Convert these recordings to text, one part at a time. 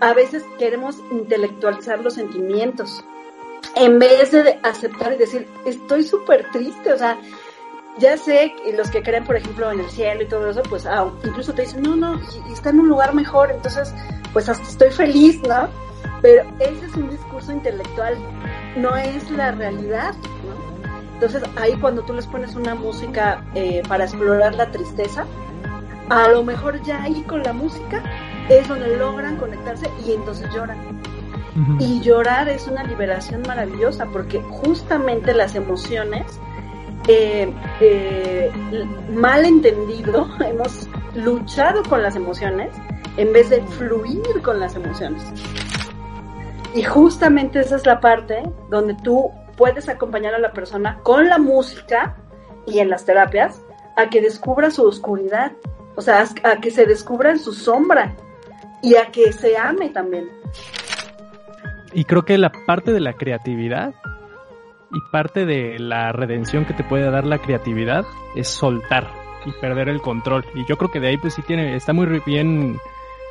a veces queremos intelectualizar los sentimientos en vez de aceptar y decir, estoy súper triste, o sea, ya sé, y los que creen, por ejemplo, en el cielo y todo eso, pues ah, incluso te dicen, no, no, está en un lugar mejor, entonces, pues hasta estoy feliz, ¿no? Pero ese es un discurso intelectual, no es la realidad, ¿no? Entonces ahí cuando tú les pones una música eh, para explorar la tristeza, a lo mejor ya ahí con la música es donde logran conectarse y entonces lloran. Y llorar es una liberación maravillosa porque justamente las emociones, eh, eh, mal entendido, hemos luchado con las emociones en vez de fluir con las emociones. Y justamente esa es la parte donde tú puedes acompañar a la persona con la música y en las terapias a que descubra su oscuridad, o sea, a que se descubra en su sombra y a que se ame también. Y creo que la parte de la creatividad y parte de la redención que te puede dar la creatividad es soltar y perder el control. Y yo creo que de ahí pues sí tiene, está muy bien,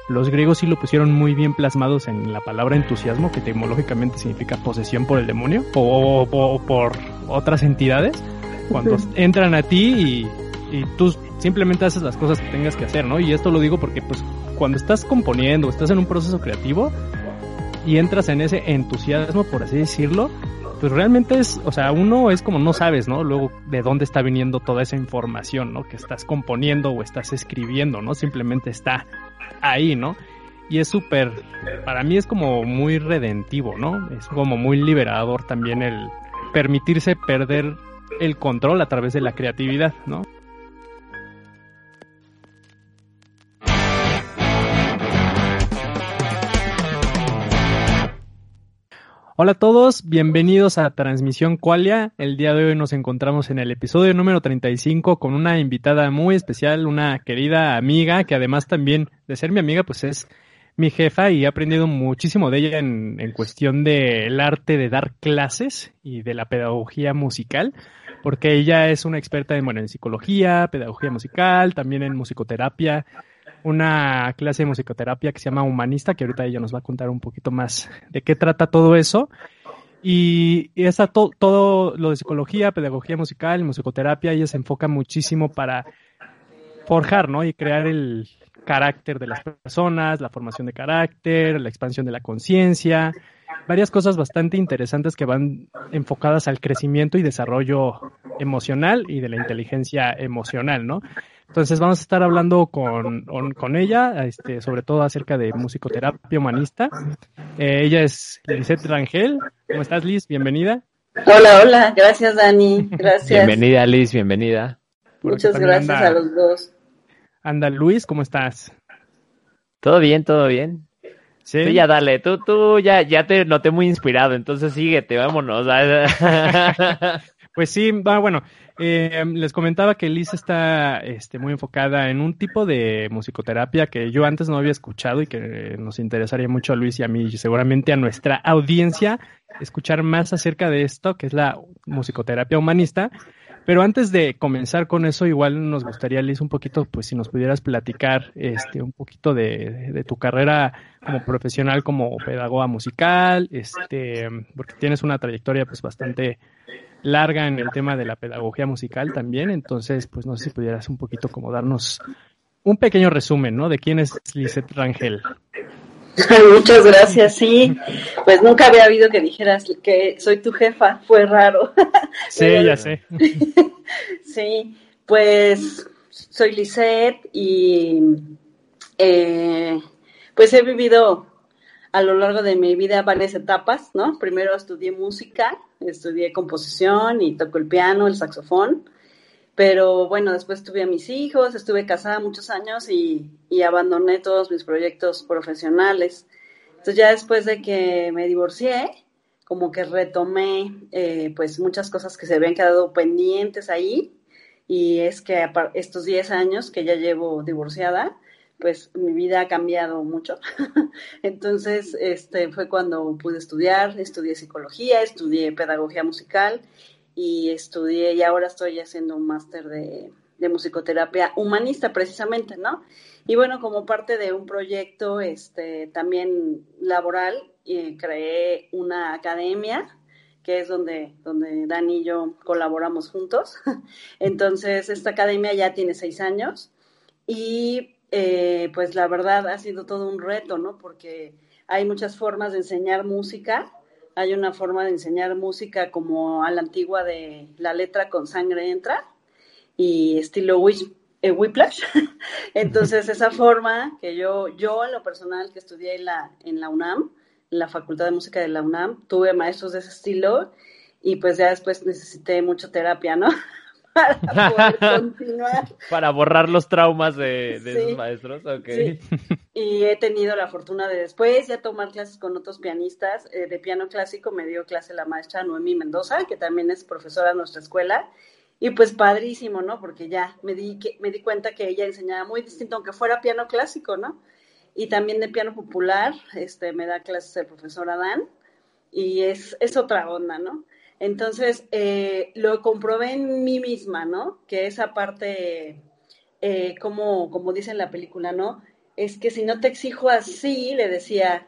los griegos sí lo pusieron muy bien plasmados en la palabra entusiasmo, que etimológicamente significa posesión por el demonio o, por otras entidades. Cuando entran a ti y, y tú simplemente haces las cosas que tengas que hacer, ¿no? Y esto lo digo porque pues cuando estás componiendo, estás en un proceso creativo, y entras en ese entusiasmo, por así decirlo, pues realmente es, o sea, uno es como no sabes, ¿no? Luego de dónde está viniendo toda esa información, ¿no? Que estás componiendo o estás escribiendo, ¿no? Simplemente está ahí, ¿no? Y es súper, para mí es como muy redentivo, ¿no? Es como muy liberador también el permitirse perder el control a través de la creatividad, ¿no? Hola a todos, bienvenidos a Transmisión Qualia. El día de hoy nos encontramos en el episodio número 35 con una invitada muy especial, una querida amiga que además también de ser mi amiga pues es mi jefa y he aprendido muchísimo de ella en, en cuestión del arte de dar clases y de la pedagogía musical, porque ella es una experta en, bueno, en psicología, pedagogía musical, también en musicoterapia, una clase de musicoterapia que se llama Humanista, que ahorita ella nos va a contar un poquito más de qué trata todo eso. Y, está todo lo de psicología, pedagogía musical, musicoterapia, ella se enfoca muchísimo para forjar, ¿no? Y crear el carácter de las personas, la formación de carácter, la expansión de la conciencia, varias cosas bastante interesantes que van enfocadas al crecimiento y desarrollo emocional y de la inteligencia emocional, ¿no? Entonces vamos a estar hablando con, con ella, este, sobre todo acerca de musicoterapia humanista. Eh, ella es Lisette Rangel. ¿Cómo estás, Liz? Bienvenida. Hola, hola. Gracias, Dani. Gracias. Bienvenida, Liz. Bienvenida. Muchas gracias a los dos. Anda, Luis, ¿cómo estás? Todo bien, todo bien. Sí. Tú ya dale, tú, tú ya, ya te noté muy inspirado, entonces síguete, vámonos. pues sí, va, bueno, eh, les comentaba que Liz está este, muy enfocada en un tipo de musicoterapia que yo antes no había escuchado y que nos interesaría mucho a Luis y a mí y seguramente a nuestra audiencia escuchar más acerca de esto, que es la musicoterapia humanista. Pero antes de comenzar con eso, igual nos gustaría, Liz, un poquito, pues si nos pudieras platicar este, un poquito de, de tu carrera como profesional, como pedagoga musical, este, porque tienes una trayectoria pues bastante larga en el tema de la pedagogía musical también, entonces pues no sé si pudieras un poquito como darnos un pequeño resumen, ¿no? De quién es Lisette Rangel. Muchas gracias, sí. Pues nunca había habido que dijeras que soy tu jefa, fue raro. Sí, ya sé. sí, pues soy Lisette y eh, pues he vivido a lo largo de mi vida varias etapas, ¿no? Primero estudié música estudié composición y toco el piano, el saxofón, pero bueno, después tuve a mis hijos, estuve casada muchos años y, abandoné todos mis proyectos profesionales. Entonces ya después de que me divorcié, como que retomé eh, pues muchas cosas que se habían quedado pendientes ahí y es que estos 10 años que ya llevo divorciada, pues mi vida ha cambiado mucho. Entonces, este fue cuando pude estudiar, estudié psicología, estudié pedagogía musical y estudié y ahora estoy haciendo un máster de, de musicoterapia humanista precisamente, ¿no? Y bueno, como parte de un proyecto este, también laboral, eh, creé una academia que es donde, donde Dani y yo colaboramos juntos. Entonces, esta academia ya tiene seis años y eh, pues la verdad ha sido todo un reto, ¿no? Porque hay muchas formas de enseñar música. Hay una forma de enseñar música como a la antigua de la letra con sangre entra y estilo eh, Whiplash. Entonces, esa forma que yo, yo en lo personal que estudié en la, en la UNAM, en la Facultad de Música de la UNAM, tuve maestros de ese estilo y pues ya después necesité mucha terapia, ¿no? Para poder continuar. Para borrar los traumas de, de esos maestros, ok. Y he tenido la fortuna de después ya tomar clases con otros pianistas. Eh, de piano clásico me dio clase la maestra Noemí Mendoza, que también es profesora de nuestra escuela. Y pues padrísimo, ¿no? Porque ya me di, que, me di cuenta que ella enseñaba muy distinto, aunque fuera piano clásico, ¿no? y también de piano popular, este, me da clases el profesor Adán, y es, es otra onda, ¿no? Entonces, eh, lo comprobé en mí misma, ¿no? Que esa parte, eh, como, como dice en la película, ¿no? Es que si no te exijo así, le decía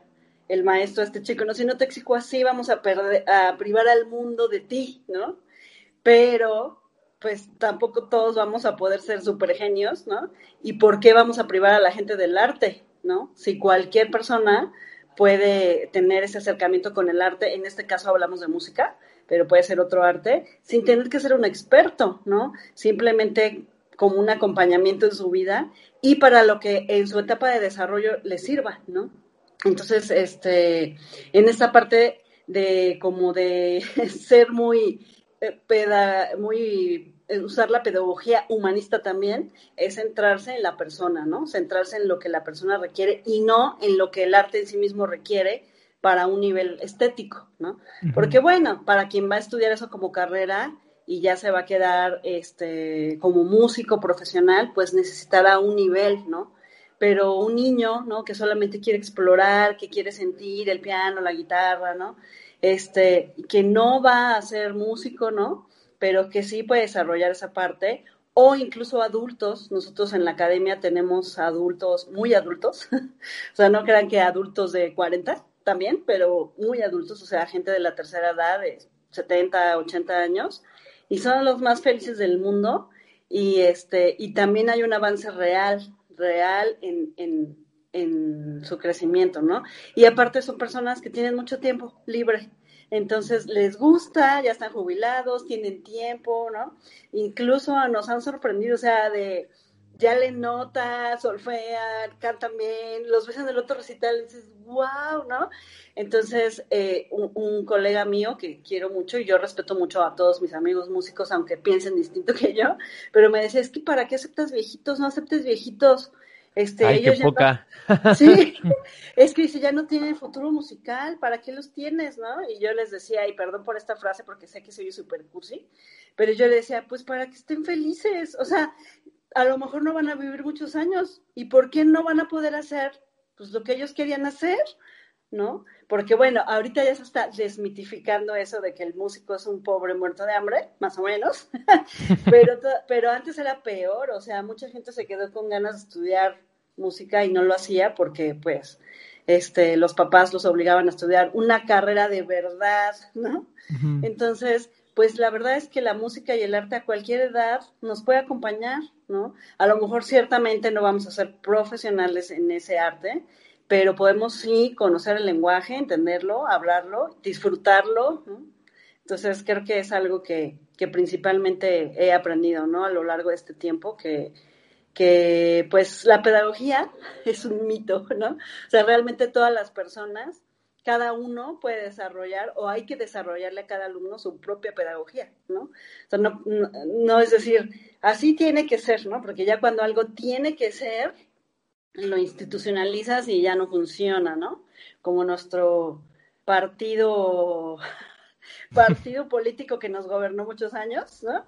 el maestro a este chico, no, si no te exijo así, vamos a, a privar al mundo de ti, ¿no? Pero, pues tampoco todos vamos a poder ser super genios, ¿no? ¿Y por qué vamos a privar a la gente del arte? ¿no? Si cualquier persona puede tener ese acercamiento con el arte, en este caso hablamos de música, pero puede ser otro arte, sin tener que ser un experto, ¿no? Simplemente como un acompañamiento en su vida y para lo que en su etapa de desarrollo le sirva, ¿no? Entonces, este, en esta parte de como de ser muy, eh, peda, muy usar la pedagogía humanista también es centrarse en la persona, ¿no? Centrarse en lo que la persona requiere y no en lo que el arte en sí mismo requiere para un nivel estético, ¿no? Porque bueno, para quien va a estudiar eso como carrera y ya se va a quedar este como músico profesional, pues necesitará un nivel, ¿no? Pero un niño, ¿no? Que solamente quiere explorar, que quiere sentir el piano, la guitarra, ¿no? Este, que no va a ser músico, ¿no? pero que sí puede desarrollar esa parte, o incluso adultos. Nosotros en la academia tenemos adultos, muy adultos, o sea, no crean que adultos de 40 también, pero muy adultos, o sea, gente de la tercera edad, de 70, 80 años, y son los más felices del mundo. Y, este, y también hay un avance real, real en, en, en su crecimiento, ¿no? Y aparte son personas que tienen mucho tiempo libre entonces les gusta, ya están jubilados, tienen tiempo, ¿no? Incluso nos han sorprendido, o sea, de ya le nota, solfean, cantan bien, los ves en el otro recital y dices, wow, ¿no? Entonces, eh, un, colega mío que quiero mucho y yo respeto mucho a todos mis amigos músicos, aunque piensen distinto que yo, pero me decía, es que ¿para qué aceptas viejitos? No aceptes viejitos. Este, Ay, qué poca. Sí, es que dice, ya no tienen futuro musical, ¿para qué los tienes, no? Y yo les decía, y perdón por esta frase porque sé que soy súper cursi, pero yo les decía, pues para que estén felices, o sea, a lo mejor no van a vivir muchos años, ¿y por qué no van a poder hacer pues lo que ellos querían hacer? ¿No? Porque bueno, ahorita ya se está desmitificando eso de que el músico es un pobre muerto de hambre, más o menos, pero, pero antes era peor, o sea, mucha gente se quedó con ganas de estudiar música y no lo hacía porque pues este, los papás los obligaban a estudiar una carrera de verdad, ¿no? Entonces, pues la verdad es que la música y el arte a cualquier edad nos puede acompañar, ¿no? A lo mejor ciertamente no vamos a ser profesionales en ese arte, pero podemos sí conocer el lenguaje, entenderlo, hablarlo, disfrutarlo, ¿no? Entonces creo que es algo que, que principalmente he aprendido, ¿no? A lo largo de este tiempo, que, que pues la pedagogía es un mito, ¿no? O sea, realmente todas las personas, cada uno puede desarrollar o hay que desarrollarle a cada alumno su propia pedagogía, ¿no? O sea, no, no, es decir, así tiene que ser, ¿no? Porque ya cuando algo tiene que ser, lo institucionalizas y ya no funciona, ¿no? Como nuestro partido partido político que nos gobernó muchos años, ¿no?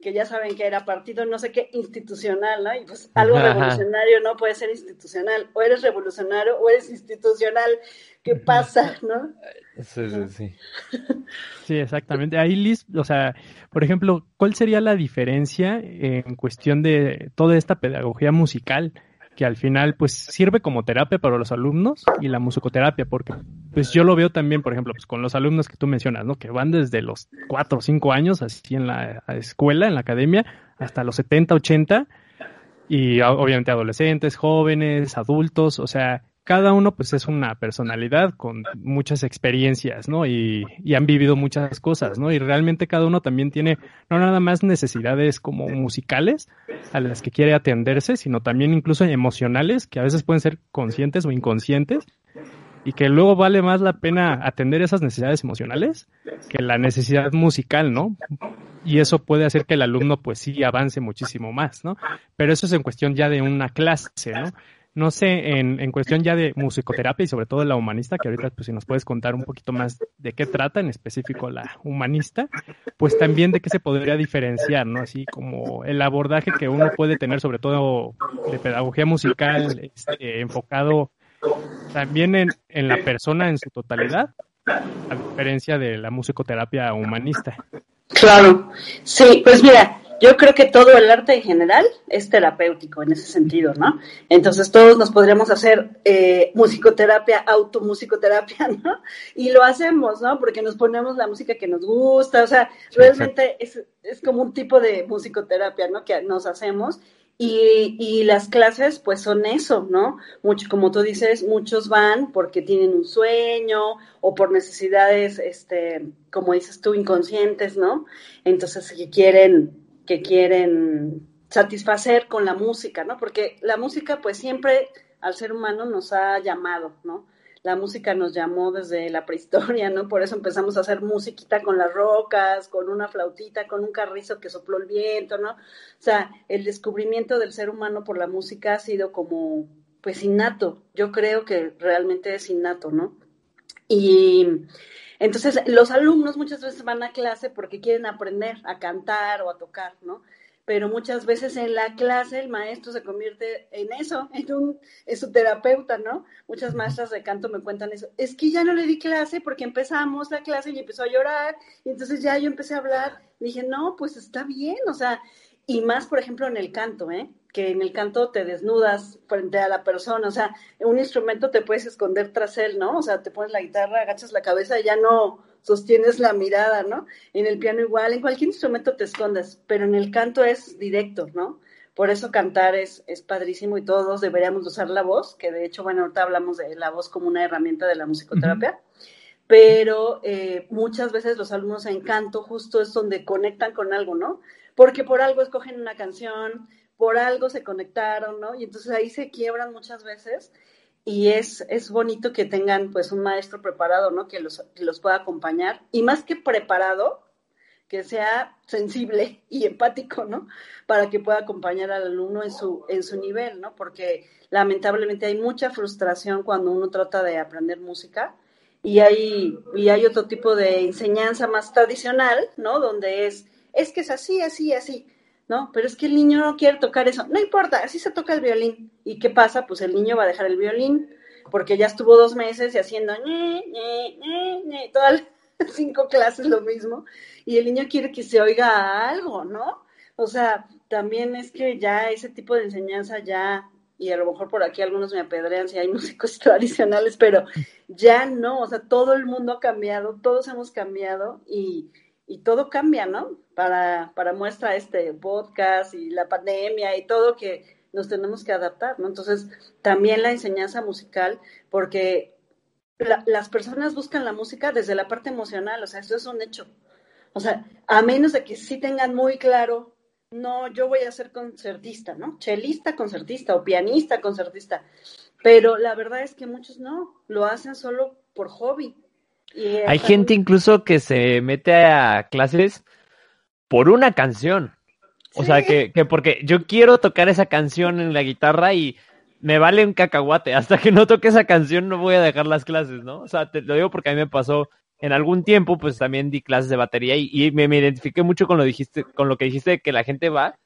Que ya saben que era partido no sé qué institucional, ¿no? Y pues algo revolucionario no puede ser institucional, o eres revolucionario o eres institucional, ¿qué pasa, no? Sí, sí, sí. Sí, exactamente. Ahí, Liz, o sea, por ejemplo, ¿cuál sería la diferencia en cuestión de toda esta pedagogía musical? Que al final pues sirve como terapia para los alumnos y la musicoterapia, porque pues yo lo veo también, por ejemplo, pues con los alumnos que tú mencionas, ¿no? Que van desde los 4 o 5 años así en la escuela, en la academia, hasta los 70, 80 y obviamente adolescentes, jóvenes, adultos, o sea, cada uno pues es una personalidad con muchas experiencias, ¿no? Y, y, han vivido muchas cosas, ¿no? Y realmente cada uno también tiene no nada más necesidades como musicales a las que quiere atenderse, sino también incluso emocionales que a veces pueden ser conscientes o inconscientes y que luego vale más la pena atender esas necesidades emocionales que la necesidad musical, ¿no? Y eso puede hacer que el alumno pues sí avance muchísimo más, ¿no? Pero eso es en cuestión ya de una clase, ¿no? No sé, en, en cuestión ya de musicoterapia y sobre todo la humanista, que ahorita pues si nos puedes contar un poquito más de qué trata en específico la humanista, pues también de qué se podría diferenciar, ¿no? Así como el abordaje que uno puede tener sobre todo de pedagogía musical este, enfocado también en, en la persona en su totalidad, a diferencia de la musicoterapia humanista. Claro, sí, pues mira, yo creo que todo el arte en general es terapéutico en ese sentido, ¿no? Entonces todos nos podríamos hacer eh, musicoterapia, automusicoterapia, ¿no? Y lo hacemos, ¿no? Porque nos ponemos la música que nos gusta, o sea, realmente es, es como un tipo de musicoterapia, ¿no? Que nos hacemos y, y, las clases, pues son eso, ¿no? Mucho, como tú dices, muchos van porque tienen un sueño o por necesidades, este, como dices tú, inconscientes, ¿no? Entonces, que quieren que quieren satisfacer con la música, ¿no? Porque la música, pues siempre al ser humano nos ha llamado, ¿no? La música nos llamó desde la prehistoria, ¿no? Por eso empezamos a hacer musiquita con las rocas, con una flautita, con un carrizo que sopló el viento, ¿no? O sea, el descubrimiento del ser humano por la música ha sido como, pues, innato. Yo creo que realmente es innato, ¿no? Y entonces, los alumnos muchas veces van a clase porque quieren aprender a cantar o a tocar, ¿no? Pero muchas veces en la clase el maestro se convierte en eso, en un en su terapeuta, ¿no? Muchas maestras de canto me cuentan eso. Es que ya no le di clase porque empezamos la clase y empezó a llorar y entonces ya yo empecé a hablar. dije, no, pues está bien, o sea, y más, por ejemplo, en el canto, ¿eh? Que en el canto te desnudas frente a la persona, o sea, en un instrumento te puedes esconder tras él, ¿no? O sea, te pones la guitarra, agachas la cabeza y ya no sostienes la mirada, ¿no? En el piano igual, en cualquier instrumento te escondes, pero en el canto es directo, ¿no? Por eso cantar es, es padrísimo y todos deberíamos usar la voz, que de hecho, bueno, ahorita hablamos de la voz como una herramienta de la musicoterapia, pero eh, muchas veces los alumnos en canto justo es donde conectan con algo, ¿no? Porque por algo escogen una canción, por algo se conectaron, ¿no? Y entonces ahí se quiebran muchas veces y es, es bonito que tengan pues un maestro preparado, ¿no? Que los, que los pueda acompañar y más que preparado, que sea sensible y empático, ¿no? Para que pueda acompañar al alumno en su, en su nivel, ¿no? Porque lamentablemente hay mucha frustración cuando uno trata de aprender música y hay, y hay otro tipo de enseñanza más tradicional, ¿no? Donde es, es que es así, así, así. ¿No? Pero es que el niño no quiere tocar eso. No importa, así se toca el violín. ¿Y qué pasa? Pues el niño va a dejar el violín porque ya estuvo dos meses y haciendo todas las cinco clases lo mismo. Y el niño quiere que se oiga algo, ¿no? O sea, también es que ya ese tipo de enseñanza ya, y a lo mejor por aquí algunos me apedrean si hay músicos tradicionales, pero ya no, o sea, todo el mundo ha cambiado, todos hemos cambiado y y todo cambia, ¿no? Para, para muestra este podcast y la pandemia y todo que nos tenemos que adaptar, ¿no? Entonces, también la enseñanza musical, porque las personas buscan la música desde la parte emocional, o sea, eso es un hecho. O sea, a menos de que sí tengan muy claro, no, yo voy a ser concertista, ¿no? Chelista, concertista o pianista, concertista. Pero la verdad es que muchos no, lo hacen solo por hobby. Hay gente incluso que se mete a clases por una canción. O sea, que, que porque yo quiero tocar esa canción en la guitarra y me vale un cacahuate. Hasta que no toque esa canción no voy a dejar las clases, ¿no? O sea, te lo digo porque a mí me pasó en algún tiempo, pues también di clases de batería y, me, identifiqué mucho con lo dijiste, con lo que dijiste de que la gente va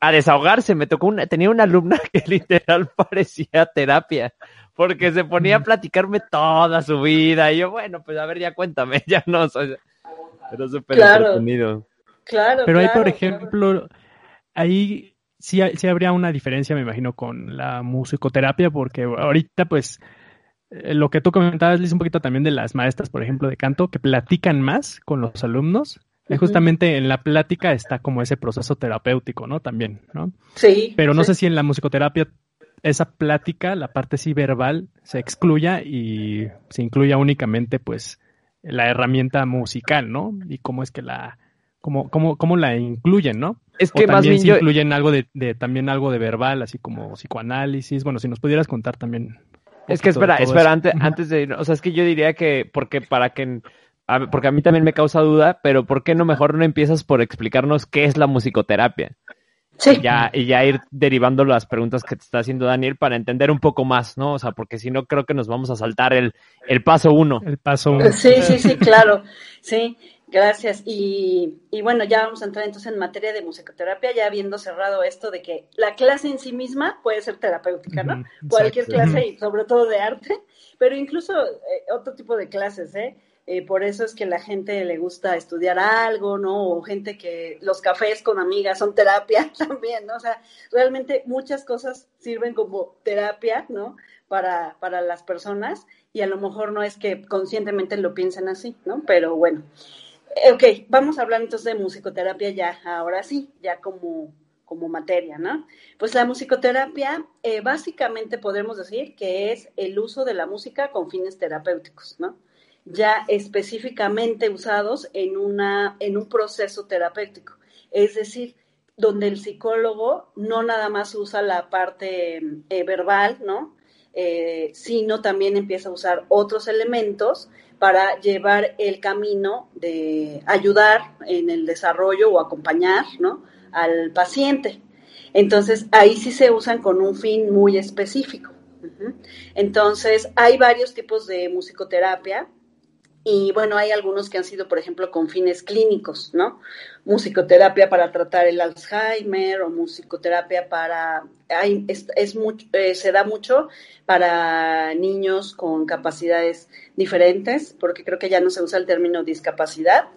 a desahogarse. Me tocó una, tenía una alumna que literal parecía terapia, porque se ponía a platicarme toda su vida. Y yo, bueno, pues a ver, ya cuéntame, ya no, pero súper entretenido. Claro, Pero ahí, por ejemplo, ahí sí, sí habría una diferencia, me imagino, con la musicoterapia, porque ahorita, pues, eh, lo que tú comentabas, Liz, un poquito también de las maestras, por ejemplo, de canto, que platican más con los alumnos. Y justamente en la plática está como ese proceso terapéutico, ¿no? También, ¿no? Sí. Pero no sé si en la musicoterapia esa plática, la parte sí verbal, se excluya y se incluya únicamente, pues, la herramienta musical, ¿no? Y cómo es que la, cómo, cómo, cómo la incluyen, ¿no? Es que más bien incluyen algo de, de, también algo de verbal, así como psicoanálisis. Bueno, si nos pudieras contar también es que espera, espera, antes, antes de, o sea, es que yo diría que, porque para que, porque a mí también me causa duda, pero ¿por qué no mejor no empiezas por explicarnos qué es la musicoterapia? Sí. Y ya, y ya ir derivando las preguntas que te está haciendo Daniel para entender un poco más, ¿no? O sea, porque si no creo que nos vamos a saltar el, el paso uno. El paso uno. Sí, sí, sí, claro. Sí. Gracias. Y, y, bueno, ya vamos a entrar entonces en materia de musicoterapia, ya habiendo cerrado esto de que la clase en sí misma puede ser terapéutica, ¿no? Cualquier clase y sobre todo de arte, pero incluso eh, otro tipo de clases, ¿eh? ¿eh? Por eso es que la gente le gusta estudiar algo, ¿no? O gente que los cafés con amigas son terapia también, ¿no? O sea, realmente muchas cosas sirven como terapia, ¿no? Para, para las personas y a lo mejor no es que conscientemente lo piensen así, ¿no? Pero bueno. Ok, vamos a hablar entonces de musicoterapia ya, ahora sí, ya como, como materia, ¿no? Pues la musicoterapia, eh, básicamente podemos decir que es el uso de la música con fines terapéuticos, ¿no? Ya específicamente usados en, una, en un proceso terapéutico. Es decir, donde el psicólogo no nada más usa la parte eh, verbal, ¿no? Sino también empieza a usar otros elementos para llevar el camino de ayudar en el desarrollo o acompañar ¿no? al paciente. Entonces, ahí sí se usan con un fin muy específico. Entonces, hay varios tipos de musicoterapia. Y bueno, hay algunos que han sido, por ejemplo, con fines clínicos, ¿no? Musicoterapia para tratar el Alzheimer o musicoterapia para, hay, es, eh, se da mucho para niños con capacidades diferentes, porque creo que ya no se usa el término discapacidad.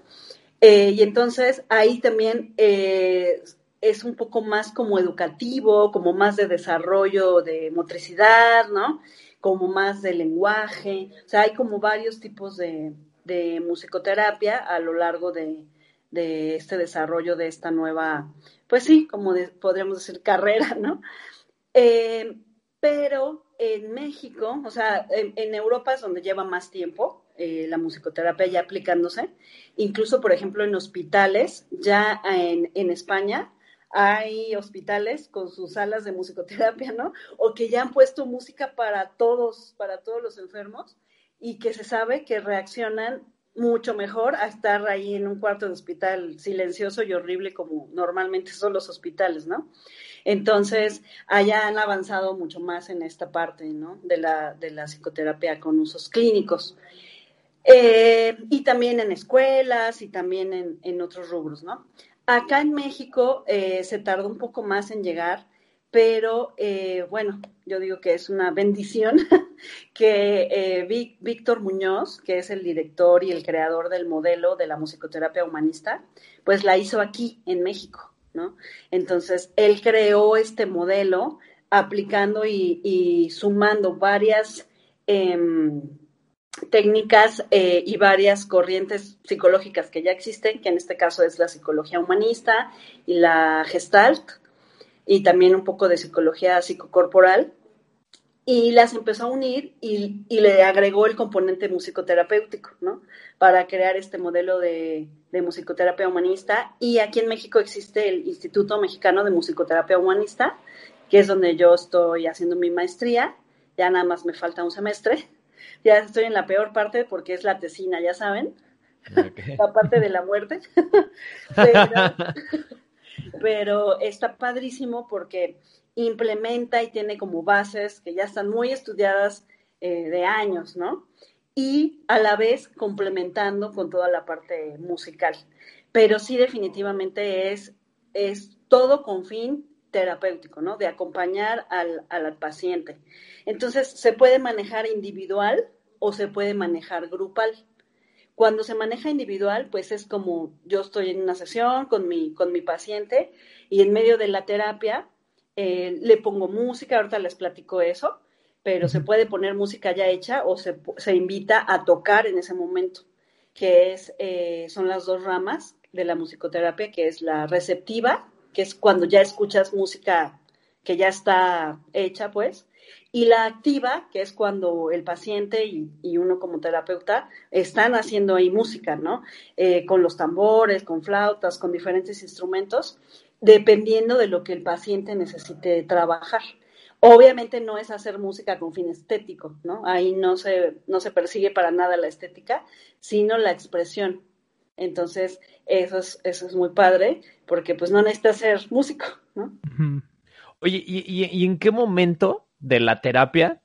Eh, y entonces ahí también eh, es un poco más como educativo, como más de desarrollo de motricidad, ¿no? como más de lenguaje, o sea, hay como varios tipos de, musicoterapia a lo largo de, este desarrollo de esta nueva, pues sí, como podríamos decir, carrera, ¿no? Eh, pero en México, o sea, en, Europa es donde lleva más tiempo eh, la musicoterapia ya aplicándose, incluso, por ejemplo, en hospitales, ya en, en España, hay hospitales con sus salas de musicoterapia, ¿no? O que ya han puesto música para todos, para todos los enfermos y que se sabe que reaccionan mucho mejor a estar ahí en un cuarto de hospital silencioso y horrible como normalmente son los hospitales, ¿no? Entonces, allá han avanzado mucho más en esta parte, ¿no? De la, de la psicoterapia con usos clínicos. Eh, y también en escuelas y también en, en otros rubros, ¿no? Acá en México eh, se tardó un poco más en llegar, pero eh, bueno, yo digo que es una bendición que eh, Víctor Muñoz, que es el director y el creador del modelo de la musicoterapia humanista, pues la hizo aquí en México, ¿no? Entonces, él creó este modelo aplicando y, sumando varias... Em, técnicas eh, y varias corrientes psicológicas que ya existen, que en este caso es la psicología humanista y la gestalt, y también un poco de psicología psicocorporal, y las empezó a unir y, le agregó el componente musicoterapéutico, ¿no? Para crear este modelo de, de, musicoterapia humanista. Y aquí en México existe el Instituto Mexicano de Musicoterapia Humanista, que es donde yo estoy haciendo mi maestría. Ya nada más me falta un semestre ya estoy en la peor parte porque es la tesina, ya saben, la parte de la muerte. pero, está padrísimo porque implementa y tiene como bases que ya están muy estudiadas eh, de años, ¿no? y a la vez complementando con toda la parte musical. Pero sí definitivamente es, es todo con fin terapéutico, ¿no? De acompañar al, al paciente. Entonces, se puede manejar individual o se puede manejar grupal. Cuando se maneja individual, pues es como yo estoy en una sesión con mi, con mi paciente y en medio de la terapia eh, le pongo música, ahorita les platico eso, pero se puede poner música ya hecha o se, se invita a tocar en ese momento, que es, eh, son las dos ramas de la musicoterapia, que es la receptiva, que es cuando ya escuchas música que ya está hecha, pues, y la activa, que es cuando el paciente y, uno como terapeuta están haciendo ahí música, ¿no? Eh, con los tambores, con flautas, con diferentes instrumentos, dependiendo de lo que el paciente necesite trabajar. Obviamente no es hacer música con fin estético, ¿no? Ahí no se, no se persigue para nada la estética, sino la expresión. Entonces, eso es, eso es muy padre, porque pues no necesita ser músico, ¿no? Oye, y en qué momento de la terapia,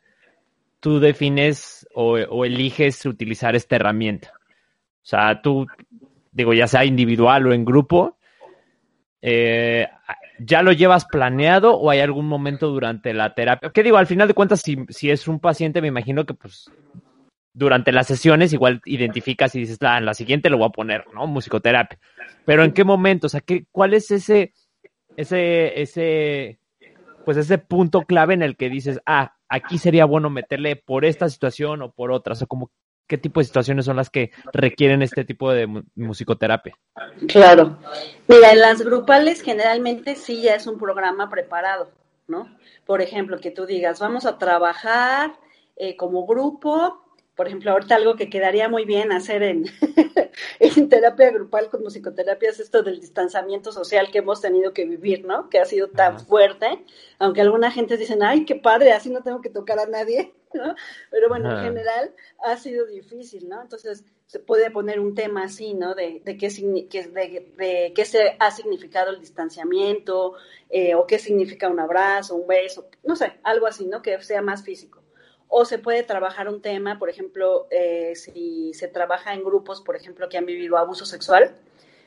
tú defines o, eliges utilizar esta herramienta. O sea, tú, digo, ya sea individual o en grupo, eh, ¿ya lo llevas planeado o hay algún momento durante la terapia? ¿Qué digo? Al final de cuentas, si, si es un paciente, me imagino que pues durante las sesiones igual identificas y dices, ah, en la siguiente lo voy a poner, ¿no? Musicoterapia. Pero ¿en qué momento? O sea, ¿qué, ¿cuál es ese, ese, ese pues ese punto clave en el que dices, ah, aquí sería bueno meterle por esta situación o por otra, o sea, como qué tipo de situaciones son las que requieren este tipo de musicoterapia. Claro. Mira, en las grupales generalmente sí ya es un programa preparado, ¿no? Por ejemplo, que tú digas, vamos a trabajar eh, como grupo por ejemplo, ahorita algo que quedaría muy bien hacer en, en terapia grupal con musicoterapia es esto del distanciamiento social que hemos tenido que vivir, ¿no? Que ha sido tan fuerte, aunque alguna gente dicen, ay, qué padre, así no tengo que tocar a nadie, ¿no? Pero bueno, en general ha sido difícil, ¿no? Entonces se puede poner un tema así, ¿no? De, de, qué, de, de qué se ha significado el distanciamiento, eh, o qué significa un abrazo, un beso, no sé, algo así, ¿no? Que sea más físico o se puede trabajar un tema, por ejemplo, eh, si se trabaja en grupos, por ejemplo, que han vivido abuso sexual,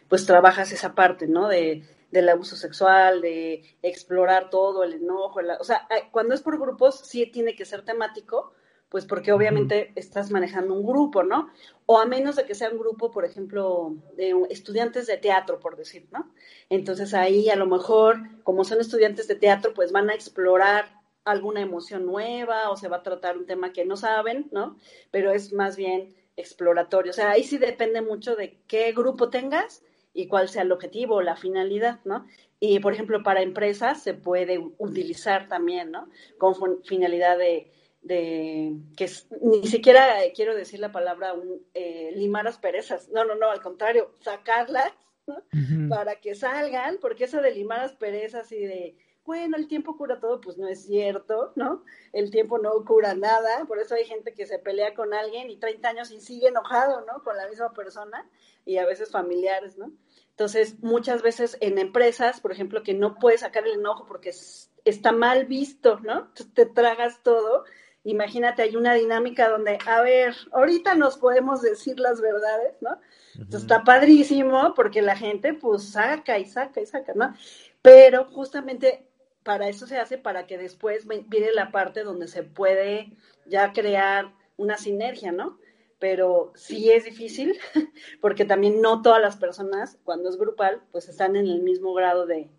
pues trabajas esa parte, ¿no? De, del abuso sexual, de explorar todo, el enojo, o sea, eh, cuando es por grupos sí tiene que ser temático, pues porque obviamente estás manejando un grupo, ¿no? O a menos de que sea un grupo, por ejemplo, de estudiantes de teatro, por decir, ¿no? Entonces ahí a lo mejor, como son estudiantes de teatro, pues van a explorar alguna emoción nueva o se va a tratar un tema que no saben, ¿no? Pero es más bien exploratorio. O sea, ahí sí depende mucho de qué grupo tengas y cuál sea el objetivo o la finalidad, ¿no? Y, por ejemplo, para empresas se puede utilizar también, ¿no? Con finalidad de, de que ni siquiera quiero decir la palabra eh, limar asperezas, no, no, no, al contrario, sacarlas ¿no? para que salgan, porque eso de limar asperezas y de bueno, el tiempo cura todo, pues no es cierto, ¿no? El tiempo no cura nada, por eso hay gente que se pelea con alguien y 30 años y sigue enojado, ¿no? Con la misma persona y a veces familiares, ¿no? Entonces, muchas veces en empresas, por ejemplo, que no puedes sacar el enojo porque está mal visto, ¿no? te tragas todo. Imagínate, hay una dinámica donde, a ver, ahorita nos podemos decir las verdades, ¿no? Entonces está padrísimo porque la gente pues saca y saca y saca, ¿no? Pero justamente para eso se hace para que después viene la parte donde se puede ya crear una sinergia, ¿no? Pero sí es difícil porque también no todas las personas, cuando es grupal, pues están en el mismo grado de,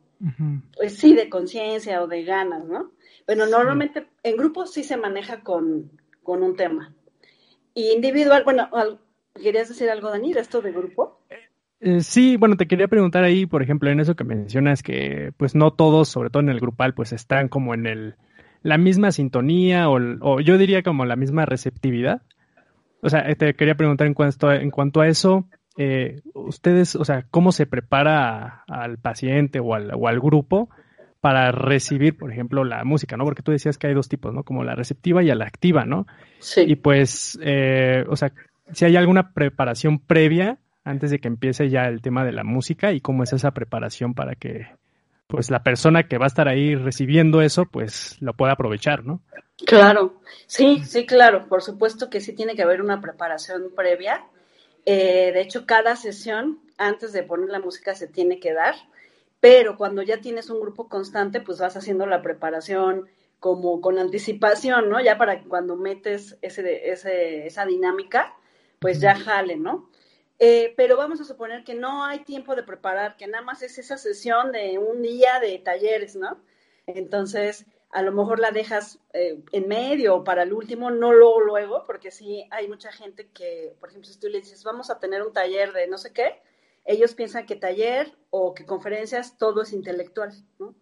pues sí, de conciencia o de ganas, ¿no? Bueno, normalmente en grupos sí se maneja con, con un tema. Y individual, bueno, ¿querías decir algo, Dani, de esto de grupo? Eh, sí, bueno, te quería preguntar ahí, por ejemplo, en eso que mencionas que pues no todos, sobre todo en el grupal, pues están como en el la misma sintonía o, yo diría como la misma receptividad. O sea, te quería preguntar en cuanto a, en cuanto a eso, eh, ustedes, o sea, ¿cómo se prepara al paciente o al, o al grupo para recibir, por ejemplo, la música, ¿no? Porque tú decías que hay dos tipos, ¿no? Como la receptiva y la activa, ¿no? Sí. Y pues, eh, o sea, si hay alguna preparación previa antes de que empiece ya el tema de la música y cómo es esa preparación para que pues la persona que va a estar ahí recibiendo eso, pues lo puede aprovechar, ¿no? Claro, sí, sí, claro, por supuesto que sí tiene que haber una preparación previa. Eh, de hecho, cada sesión, antes de poner la música, se tiene que dar, pero cuando ya tienes un grupo constante, pues vas haciendo la preparación como con anticipación, ¿no? Ya para que cuando metes ese, ese, esa dinámica, pues ya jale, ¿no? Eh, pero vamos a suponer que no hay tiempo de preparar, que nada más es esa sesión de un día de talleres, ¿no? Entonces, a lo mejor la dejas eh, en medio o para el último, no luego, luego, porque sí hay mucha gente que, por ejemplo, si tú le dices, vamos a tener un taller de no sé qué, ellos piensan que taller o que conferencias, todo es intelectual, ¿no?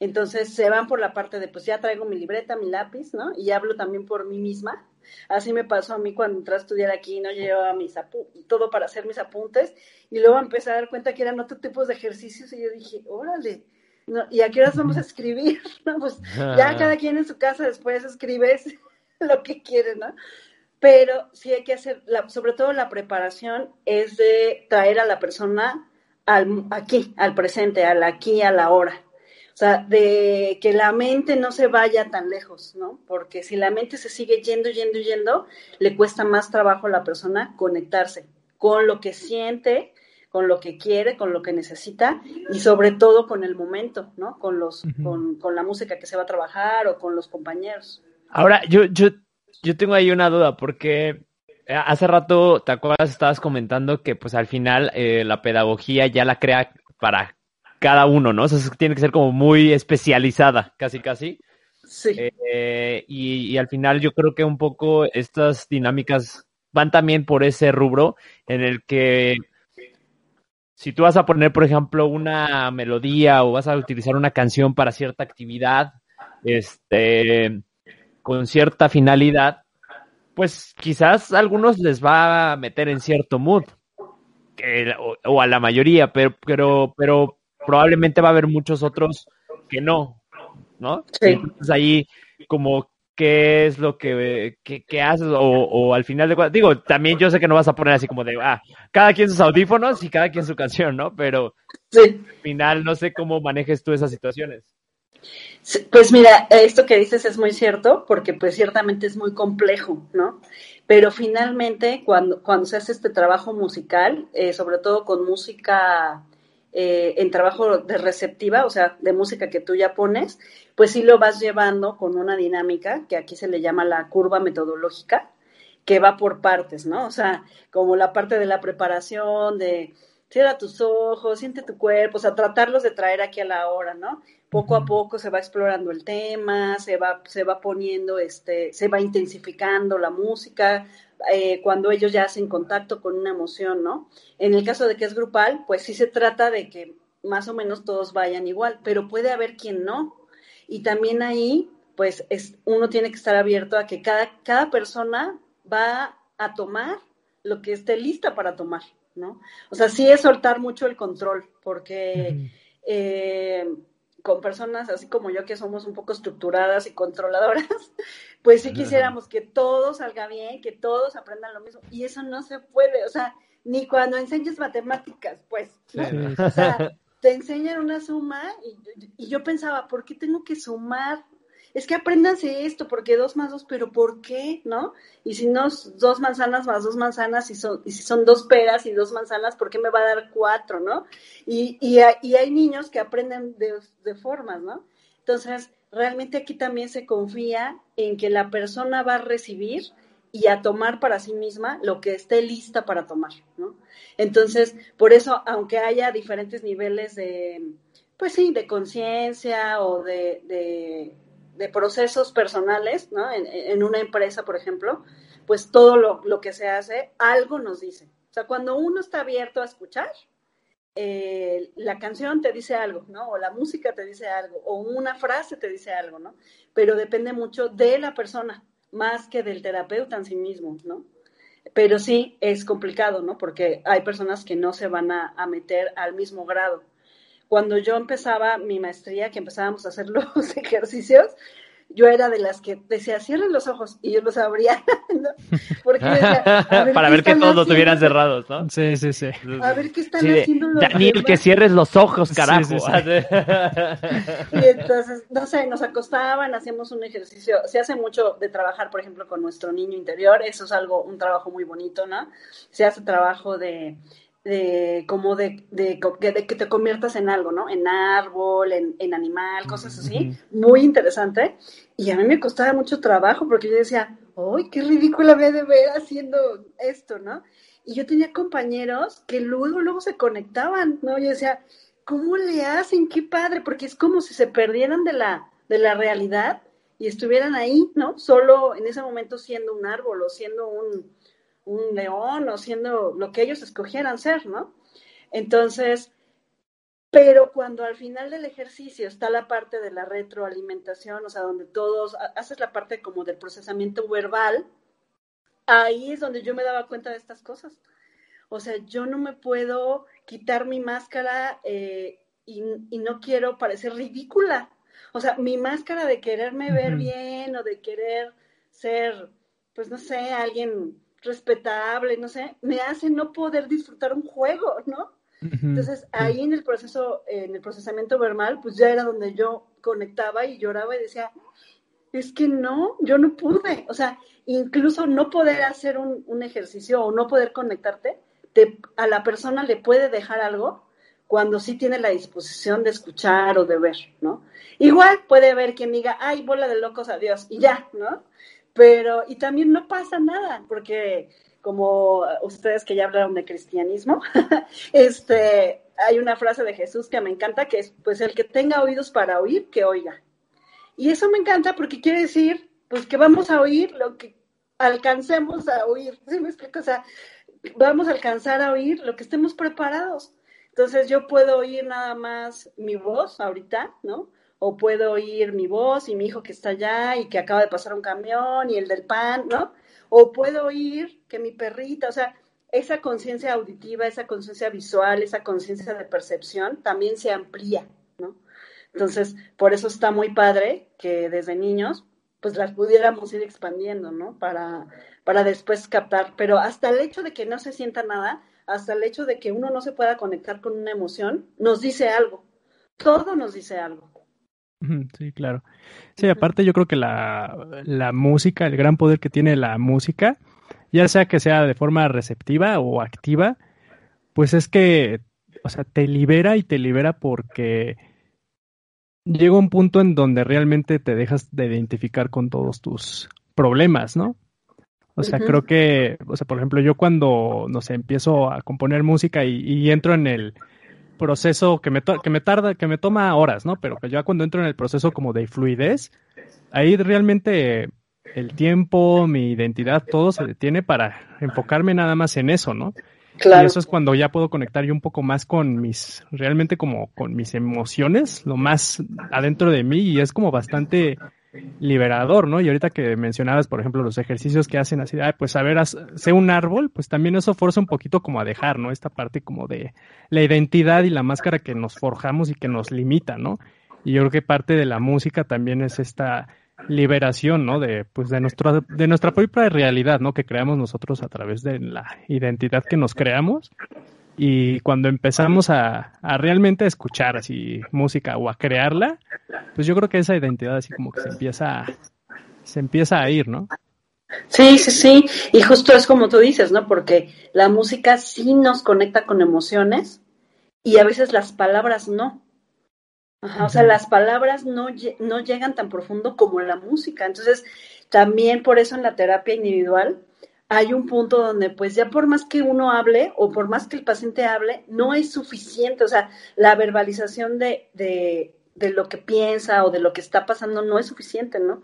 Entonces se van por la parte de, pues ya traigo mi libreta, mi lápiz, ¿no? Y hablo también por mí misma. Así me pasó a mí cuando entré a estudiar aquí, no llevaba mis todo para hacer mis apuntes, y luego empecé a dar cuenta que eran otro tipos de ejercicios, y yo dije, órale, ¿y a qué horas vamos a escribir? No, pues ya cada quien en su casa después escribes lo que quiere, ¿no? Pero sí hay que hacer, sobre todo la preparación es de traer a la persona al, aquí, al presente, al aquí, a la hora. O sea, de que la mente no se vaya tan lejos, ¿no? Porque si la mente se sigue yendo, yendo, yendo, le cuesta más trabajo a la persona conectarse con lo que siente, con lo que quiere, con lo que necesita y sobre todo con el momento, ¿no? Con los, con, con, la música que se va a trabajar o con los compañeros. Ahora, yo, yo, yo tengo ahí una duda porque eh, hace rato, ¿te acuerdas? Estabas comentando que pues al final eh, la pedagogía ya la crea para cada uno, ¿no? O sea, tiene que ser como muy especializada, casi, casi. Sí. Eh, y, y al final yo creo que un poco estas dinámicas van también por ese rubro en el que si tú vas a poner, por ejemplo, una melodía o vas a utilizar una canción para cierta actividad, este, con cierta finalidad, pues quizás a algunos les va a meter en cierto mood, que, o, a la mayoría, pero, pero, pero probablemente va a haber muchos otros que no, ¿no? Sí. Entonces ahí como qué es lo que, que, haces o, o, al final de cuentas, digo, también yo sé que no vas a poner así como de, ah, cada quien sus audífonos y cada quien su canción, ¿no? Pero sí. al final no sé cómo manejes tú esas situaciones. Pues mira, esto que dices es muy cierto, porque pues ciertamente es muy complejo, ¿no? Pero finalmente cuando, cuando se hace este trabajo musical, eh, sobre todo con música eh, en trabajo de receptiva, o sea, de música que tú ya pones, pues sí lo vas llevando con una dinámica que aquí se le llama la curva metodológica, que va por partes, ¿no? O sea, como la parte de la preparación, de cierra tus ojos, siente tu cuerpo, o sea, tratarlos de traer aquí a la hora, ¿no? Poco a poco se va explorando el tema, se va, se va poniendo, este, se va intensificando la música, eh, cuando ellos ya hacen contacto con una emoción, ¿no? En el caso de que es grupal, pues sí se trata de que más o menos todos vayan igual, pero puede haber quien no. Y también ahí, pues es, uno tiene que estar abierto a que cada, cada persona va a tomar lo que esté lista para tomar, ¿no? O sea, sí es soltar mucho el control, porque eh, con personas así como yo que somos un poco estructuradas y controladoras, pues sí quisiéramos que todo salga bien, que todos aprendan lo mismo. Y eso no se puede, o sea, ni cuando enseñas matemáticas, pues. O sea, te enseñan una suma y, y, yo pensaba, ¿por qué tengo que sumar? Es que apréndanse esto, porque dos más dos, pero ¿por qué? ¿No? Y si no, dos manzanas más dos manzanas, y, son, y si son dos peras y dos manzanas, ¿por qué me va a dar cuatro? ¿No? Y, y, y hay niños que aprenden de, de formas, ¿no? Entonces, realmente aquí también se confía en que la persona va a recibir y a tomar para sí misma lo que esté lista para tomar, ¿no? Entonces, por eso, aunque haya diferentes niveles de, pues sí, de conciencia o de, de, procesos personales, ¿no? En, en, una empresa, por ejemplo, pues todo lo, lo que se hace, algo nos dice. O sea, cuando uno está abierto a escuchar, eh, la canción te dice algo, ¿no? O la música te dice algo, o una frase te dice algo, ¿no? Pero depende mucho de la persona, más que del terapeuta en sí mismo, ¿no? Pero sí es complicado, ¿no? Porque hay personas que no se van a, a meter al mismo grado. Cuando yo empezaba mi maestría, que empezábamos a hacer los ejercicios, yo era de las que decía, cierren los ojos, y yo los abría, ¿no? Porque decía, Para ver que todos los tuvieran cerrados, ¿no? Sí, sí, sí. A ver qué están haciendo los Daniel, que cierres los ojos, carajo. y entonces, no sé, nos acostaban, hacíamos un ejercicio, se hace mucho de trabajar, por ejemplo, con nuestro niño interior, eso es algo, un trabajo muy bonito, ¿no? Se hace trabajo de de como de, de, de, que te conviertas en algo, ¿no? En árbol, en, en animal, cosas así. Muy interesante. Y a mí me costaba mucho trabajo porque yo decía, ¡ay, qué ridícula me de ver haciendo esto, ¿no? Y yo tenía compañeros que luego, luego se conectaban, ¿no? Yo decía, ¿cómo le hacen? ¡Qué padre! Porque es como si se perdieran de la, de la realidad y estuvieran ahí, ¿no? Solo en ese momento siendo un árbol o siendo un, un león o siendo lo que ellos escogieran ser, ¿no? Entonces, pero cuando al final del ejercicio está la parte de la retroalimentación, o sea, donde todos haces la parte como del procesamiento verbal, ahí es donde yo me daba cuenta de estas cosas. O sea, yo no me puedo quitar mi máscara eh, y, no quiero parecer ridícula. O sea, mi máscara de quererme ver bien o de querer ser, pues no sé, alguien respetable, no sé, me hace no poder disfrutar un juego, ¿no? Entonces ahí en el proceso, en el procesamiento verbal, pues ya era donde yo conectaba y lloraba y decía, es que no, yo no pude, o sea, incluso no poder hacer un, un ejercicio o no poder conectarte, te, a la persona le puede dejar algo cuando sí tiene la disposición de escuchar o de ver, ¿no? Igual puede haber quien diga, ay, bola de locos, adiós, y ya, ¿no? Pero, y también no pasa nada, porque como ustedes que ya hablaron de cristianismo, este, hay una frase de Jesús que me encanta, que es, pues el que tenga oídos para oír, que oiga. Y eso me encanta porque quiere decir, pues que vamos a oír lo que alcancemos a oír. ¿Sí me explico? O sea, vamos a alcanzar a oír lo que estemos preparados. Entonces yo puedo oír nada más mi voz ahorita, ¿no? O puedo oír mi voz y mi hijo que está allá y que acaba de pasar un camión y el del pan, ¿no? O puedo oír que mi perrita, o sea, esa conciencia auditiva, esa conciencia visual, esa conciencia de percepción también se amplía, ¿no? Entonces, por eso está muy padre que desde niños, pues las pudiéramos ir expandiendo, ¿no? Para, para después captar, pero hasta el hecho de que no se sienta nada, hasta el hecho de que uno no se pueda conectar con una emoción, nos dice algo. Todo nos dice algo. Sí, claro. Sí, aparte yo creo que la, la música, el gran poder que tiene la música, ya sea que sea de forma receptiva o activa, pues es que, o sea, te libera y te libera porque llega un punto en donde realmente te dejas de identificar con todos tus problemas, ¿no? O sea, creo que, o sea, por ejemplo, yo cuando, no sé, empiezo a componer música y entro en el, proceso que me, que me tarda, que me toma horas, ¿no? Pero que ya cuando entro en el proceso como de fluidez, ahí realmente el tiempo, mi identidad, todo se detiene para enfocarme nada más en eso, ¿no? Claro. Y eso es cuando ya puedo conectar yo un poco más con mis, realmente como con mis emociones, lo más adentro de mí y es como bastante liberador, ¿no? Y ahorita que mencionabas, por ejemplo, los ejercicios que hacen así, pues a ver, sé un árbol, pues también eso forza un poquito como a dejar, ¿no? Esta parte como de la identidad y la máscara que nos forjamos y que nos limita, ¿no? Y yo creo que parte de la música también es esta liberación, ¿no? De, pues de nuestra, de nuestra propia realidad, ¿no? Que creamos nosotros a través de la identidad que nos creamos y cuando empezamos a, a, realmente escuchar así música o a crearla, pues yo creo que esa identidad así como que se empieza, se empieza a ir, ¿no? Sí, sí, sí, y justo es como tú dices, ¿no? Porque la música sí nos conecta con emociones y a veces las palabras no. Ajá, o sea, las palabras no, no llegan tan profundo como la música. Entonces, también por eso en la terapia individual hay un punto donde pues ya por más que uno hable o por más que el paciente hable, no es suficiente, o sea, la verbalización de, de, de lo que piensa o de lo que está pasando no es suficiente, ¿no?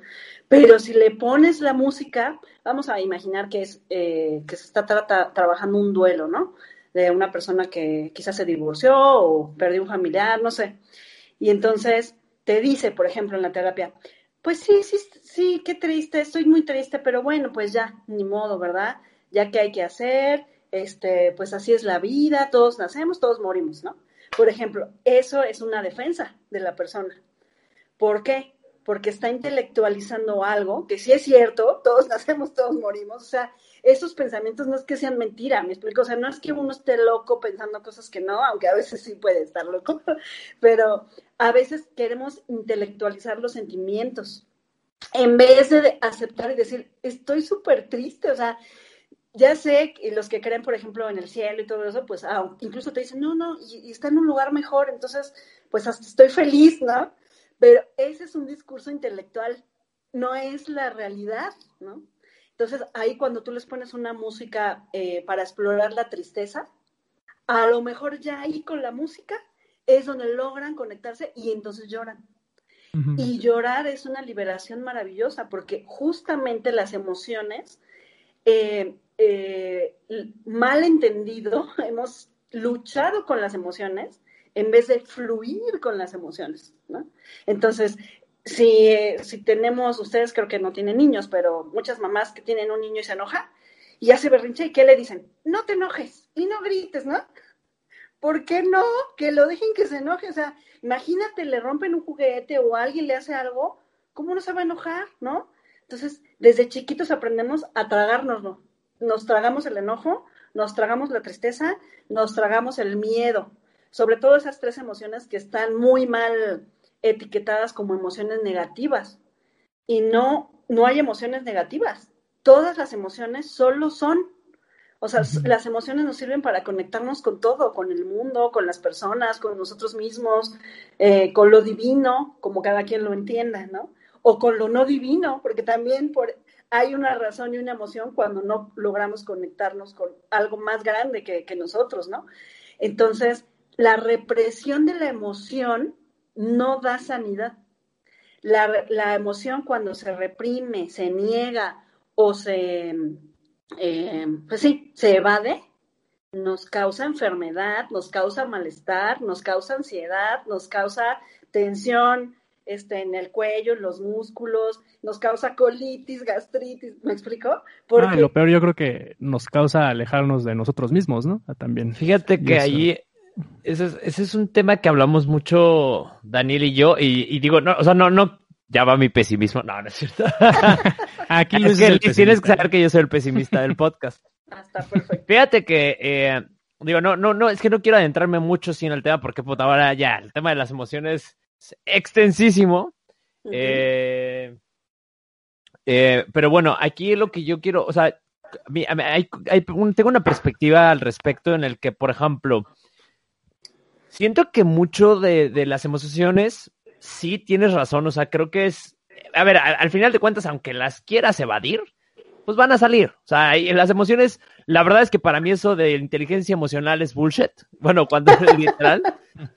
Pero si le pones la música, vamos a imaginar que es eh, que se está trabajando un duelo, ¿no? De una persona que quizás se divorció o perdió un familiar, no sé. Y entonces te dice, por ejemplo, en la terapia, pues sí, sí, sí, qué triste, estoy muy triste, pero bueno, pues ya, ni modo, ¿verdad? Ya que hay que hacer, este, pues así es la vida, todos nacemos, todos morimos, ¿no? Por ejemplo, eso es una defensa de la persona. ¿Por qué? Porque está intelectualizando algo, que sí es cierto, todos nacemos, todos morimos, o sea, esos pensamientos no es que sean mentira, me explico, o sea, no es que uno esté loco pensando cosas que no, aunque a veces sí puede estar loco, pero a veces queremos intelectualizar los sentimientos en vez de aceptar y decir, estoy súper triste, o sea, ya sé, y los que creen, por ejemplo, en el cielo y todo eso, pues ah, incluso te dicen, no, no, y, y, está en un lugar mejor, entonces, pues hasta estoy feliz, ¿no? Pero ese es un discurso intelectual, no es la realidad, ¿no? Entonces, ahí cuando tú les pones una música eh, para explorar la tristeza, a lo mejor ya ahí con la música es donde logran conectarse y entonces lloran. Uh -huh. Y llorar es una liberación maravillosa porque justamente las emociones, eh, eh, mal entendido, hemos luchado con las emociones en vez de fluir con las emociones, ¿no? Entonces, si, si tenemos, ustedes creo que no tienen niños, pero muchas mamás que tienen un niño y se enoja y hace berrinche, ¿y qué le dicen? No te enojes y no grites, ¿no? ¿Por qué no? Que lo dejen que se enoje. O sea, imagínate, le rompen un juguete o alguien le hace algo, ¿cómo no se va a enojar, no? Entonces, desde chiquitos aprendemos a tragárnoslo. Nos tragamos el enojo, nos tragamos la tristeza, nos tragamos el miedo. Sobre todo esas tres emociones que están muy mal etiquetadas como emociones negativas. Y no, no hay emociones negativas. Todas las emociones solo son. O sea, las emociones nos sirven para conectarnos con todo, con el mundo, con las personas, con nosotros mismos, eh, con lo divino, como cada quien lo entienda, ¿no? O con lo no divino, porque también por, hay una razón y una emoción cuando no logramos conectarnos con algo más grande que, que nosotros, ¿no? Entonces, la represión de la emoción no da sanidad. La, la, emoción cuando se reprime, se niega o se, eh, pues sí, se evade, nos causa enfermedad, nos causa malestar, nos causa ansiedad, nos causa tensión este, en el cuello, en los músculos, nos causa colitis, gastritis, ¿me explico? Porque... Ah, lo peor yo creo que nos causa alejarnos de nosotros mismos, ¿no? También. Fíjate que ahí ese es, ese es un tema que hablamos mucho Daniel y yo, y, y, digo, no, o sea, no, no, ya va mi pesimismo, no, no es cierto. Aquí es que tienes que saber que yo soy el pesimista del podcast. Hasta perfecto. Fíjate que, eh, digo, no, no, no, es que no quiero adentrarme mucho sin el tema, porque puta, ahora ya, el tema de las emociones es extensísimo. Uh -huh. eh, eh, pero bueno, aquí lo que yo quiero, o sea, hay, hay, tengo una perspectiva al respecto en el que, por ejemplo, Siento que mucho de, de, las emociones, sí tienes razón, o sea, creo que es, a ver, al, al, final de cuentas, aunque las quieras evadir, pues van a salir. O sea, las emociones, la verdad es que para mí eso de inteligencia emocional es bullshit. Bueno, cuando es literal,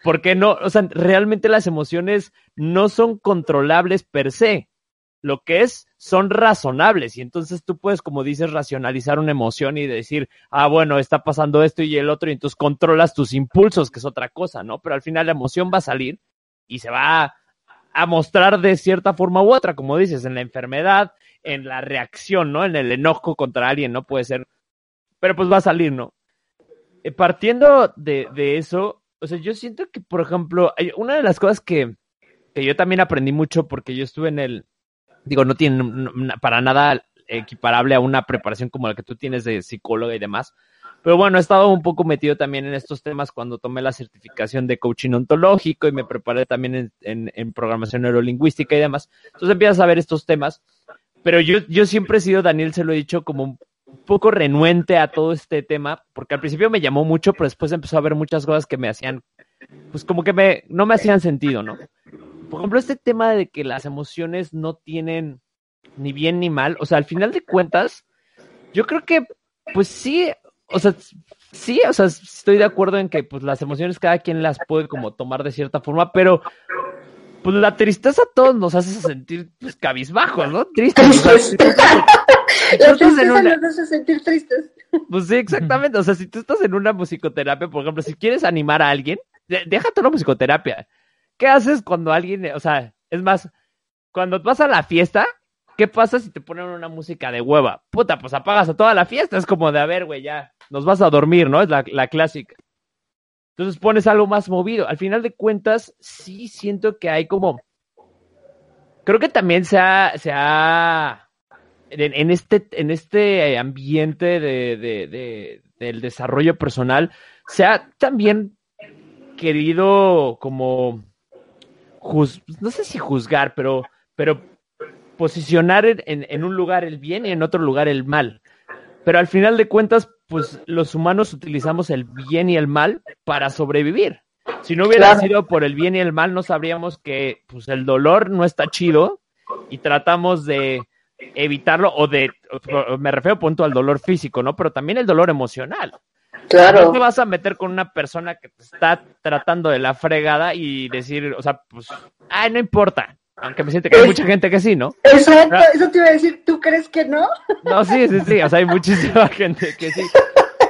porque no, o sea, realmente las emociones no son controlables per se lo que es son razonables y entonces tú puedes, como dices, racionalizar una emoción y decir, ah, bueno, está pasando esto y el otro y entonces controlas tus impulsos, que es otra cosa, ¿no? Pero al final la emoción va a salir y se va a, mostrar de cierta forma u otra, como dices, en la enfermedad, en la reacción, ¿no? En el enojo contra alguien, ¿no? Puede ser, pero pues va a salir, ¿no? Eh, partiendo de, eso, o sea, yo siento que, por ejemplo, una de las cosas que, que yo también aprendí mucho porque yo estuve en el, digo, no tiene para nada equiparable a una preparación como la que tú tienes de psicóloga y demás. Pero bueno, he estado un poco metido también en estos temas cuando tomé la certificación de coaching ontológico y me preparé también en, en, en programación neurolingüística y demás. Entonces empiezas a ver estos temas. Pero yo, yo siempre he sido, Daniel, se lo he dicho, como un poco renuente a todo este tema, porque al principio me llamó mucho, pero después empezó a ver muchas cosas que me hacían, pues como que me, no me hacían sentido, ¿no? Por ejemplo, este tema de que las emociones no tienen ni bien ni mal, o sea, al final de cuentas, yo creo que, pues sí, o sea, sí, o sea, estoy de acuerdo en que, pues las emociones cada quien las puede como tomar de cierta forma, pero, pues la tristeza a todos nos hace sentir, pues, cabizbajos, ¿no? Tristes. la tristeza una... nos hace sentir tristes. Pues sí, exactamente, o sea, si tú estás en una musicoterapia, por ejemplo, si quieres animar a alguien, déjate una musicoterapia ¿Qué haces cuando alguien, o sea, es más, cuando vas a la fiesta, ¿qué pasa si te ponen una música de hueva? Puta, pues apagas a toda la fiesta, es como de, a ver, güey, ya, nos vas a dormir, ¿no? Es la, la clásica. Entonces pones algo más movido. Al final de cuentas, sí siento que hay como, creo que también se ha, se ha en, en este, en este ambiente de, de, de, del desarrollo personal, se ha también querido como juz, no sé si juzgar, pero, pero posicionar en, en, un lugar el bien y en otro lugar el mal. Pero al final de cuentas, pues los humanos utilizamos el bien y el mal para sobrevivir. Si no hubiera claro. sido por el bien y el mal, no sabríamos que pues el dolor no está chido y tratamos de evitarlo o de, me refiero punto al dolor físico, ¿no? Pero también el dolor emocional. Claro. No te vas a meter con una persona que te está tratando de la fregada y decir, o sea, pues, ay, no importa. Aunque me siente que hay mucha gente que sí, ¿no? Exacto, eso te iba a decir, ¿tú crees que no? No, sí, sí, sí, o sea, hay muchísima gente que sí.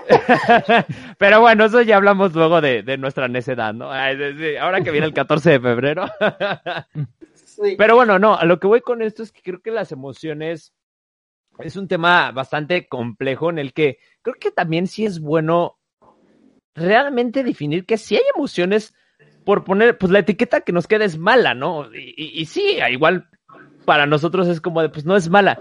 Pero bueno, eso ya hablamos luego de, de nuestra necedad, ¿no? Ay, sí, ahora que viene el 14 de febrero. Sí. Pero bueno, no, a lo que voy con esto es que creo que las emociones es un tema bastante complejo en el que creo que también sí es bueno realmente definir que si hay emociones por poner, pues la etiqueta que nos queda es mala, ¿no? Y, y, sí, igual para nosotros es como de, pues no es mala.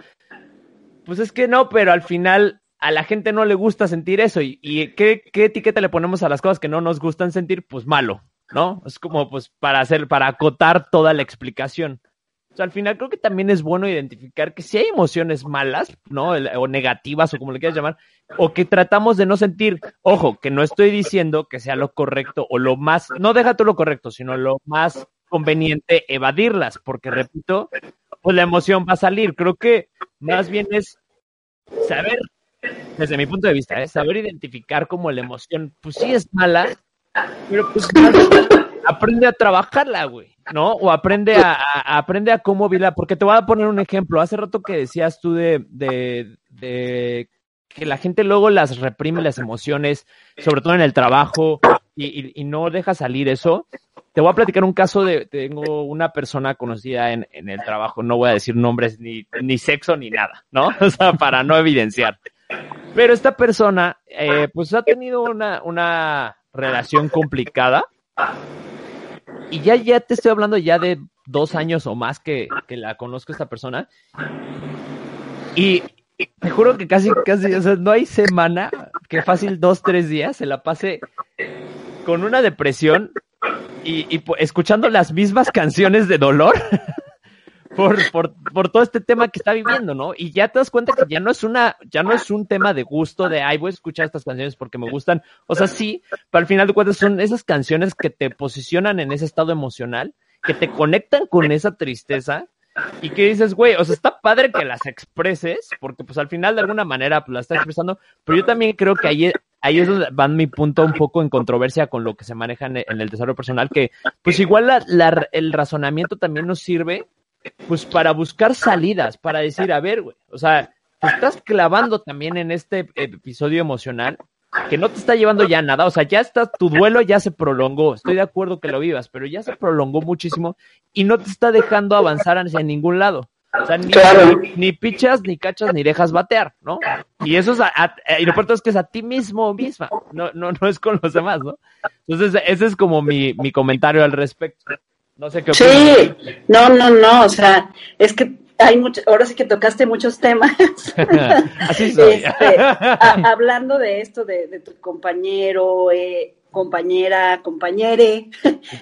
Pues es que no, pero al final a la gente no le gusta sentir eso. ¿Y, y ¿qué, qué etiqueta le ponemos a las cosas que no nos gustan sentir? Pues malo, ¿no? Es como pues para hacer, para acotar toda la explicación. O al final creo que también es bueno identificar que si hay emociones malas, ¿no? O negativas o como le quieras llamar, o que tratamos de no sentir, ojo, que no estoy diciendo que sea lo correcto o lo más, no deja tú lo correcto, sino lo más conveniente evadirlas, porque repito, pues la emoción va a salir. Creo que más bien es saber, desde mi punto de vista, ¿eh? saber identificar como la emoción, pues sí es mala, pero pues aprende a trabajarla, güey, ¿no? O aprende a, aprende a cómo vivirla, porque te voy a poner un ejemplo. Hace rato que decías tú de, de, de que la gente luego las reprime las emociones, sobre todo en el trabajo, y, no deja salir eso. Te voy a platicar un caso de, tengo una persona conocida en, en el trabajo, no voy a decir nombres ni, ni sexo ni nada, ¿no? O sea, para no evidenciar. Pero esta persona, eh, pues ha tenido una, una relación complicada. Y ya, ya te estoy hablando ya de dos años o más que, que la conozco esta persona. Y te juro que casi, casi, o sea, no hay semana que fácil dos, tres días se la pase con una depresión y, y escuchando las mismas canciones de dolor. por, por, por todo este tema que está viviendo, ¿no? Y ya te das cuenta que ya no es una, ya no es un tema de gusto, de ay, voy a escuchar estas canciones porque me gustan. O sea, sí, pero al final de cuentas son esas canciones que te posicionan en ese estado emocional, que te conectan con esa tristeza. Y que dices, güey, o sea, está padre que las expreses, porque pues al final de alguna manera pues, las estás expresando, pero yo también creo que ahí, ahí es donde va mi punto un poco en controversia con lo que se maneja en el, desarrollo personal, que pues igual la, la, el razonamiento también nos sirve pues para buscar salidas, para decir, a ver, güey, o sea, te estás clavando también en este episodio emocional que no te está llevando ya nada, o sea, ya está, tu duelo ya se prolongó, estoy de acuerdo que lo vivas, pero ya se prolongó muchísimo y no te está dejando avanzar hacia ningún lado. O sea, ni, claro. ni, pichas, ni cachas, ni dejas batear, ¿no? Y eso es, a, a, y lo peor es que es a ti mismo misma, no, no, no es con los demás, ¿no? Entonces, ese es como mi, mi comentario al respecto. No sé qué opinas. Sí, no, no, no, o sea, es que hay mucho, ahora sí que tocaste muchos temas. Así soy. Este, a, hablando de esto, de, de tu compañero, eh, compañera, compañere.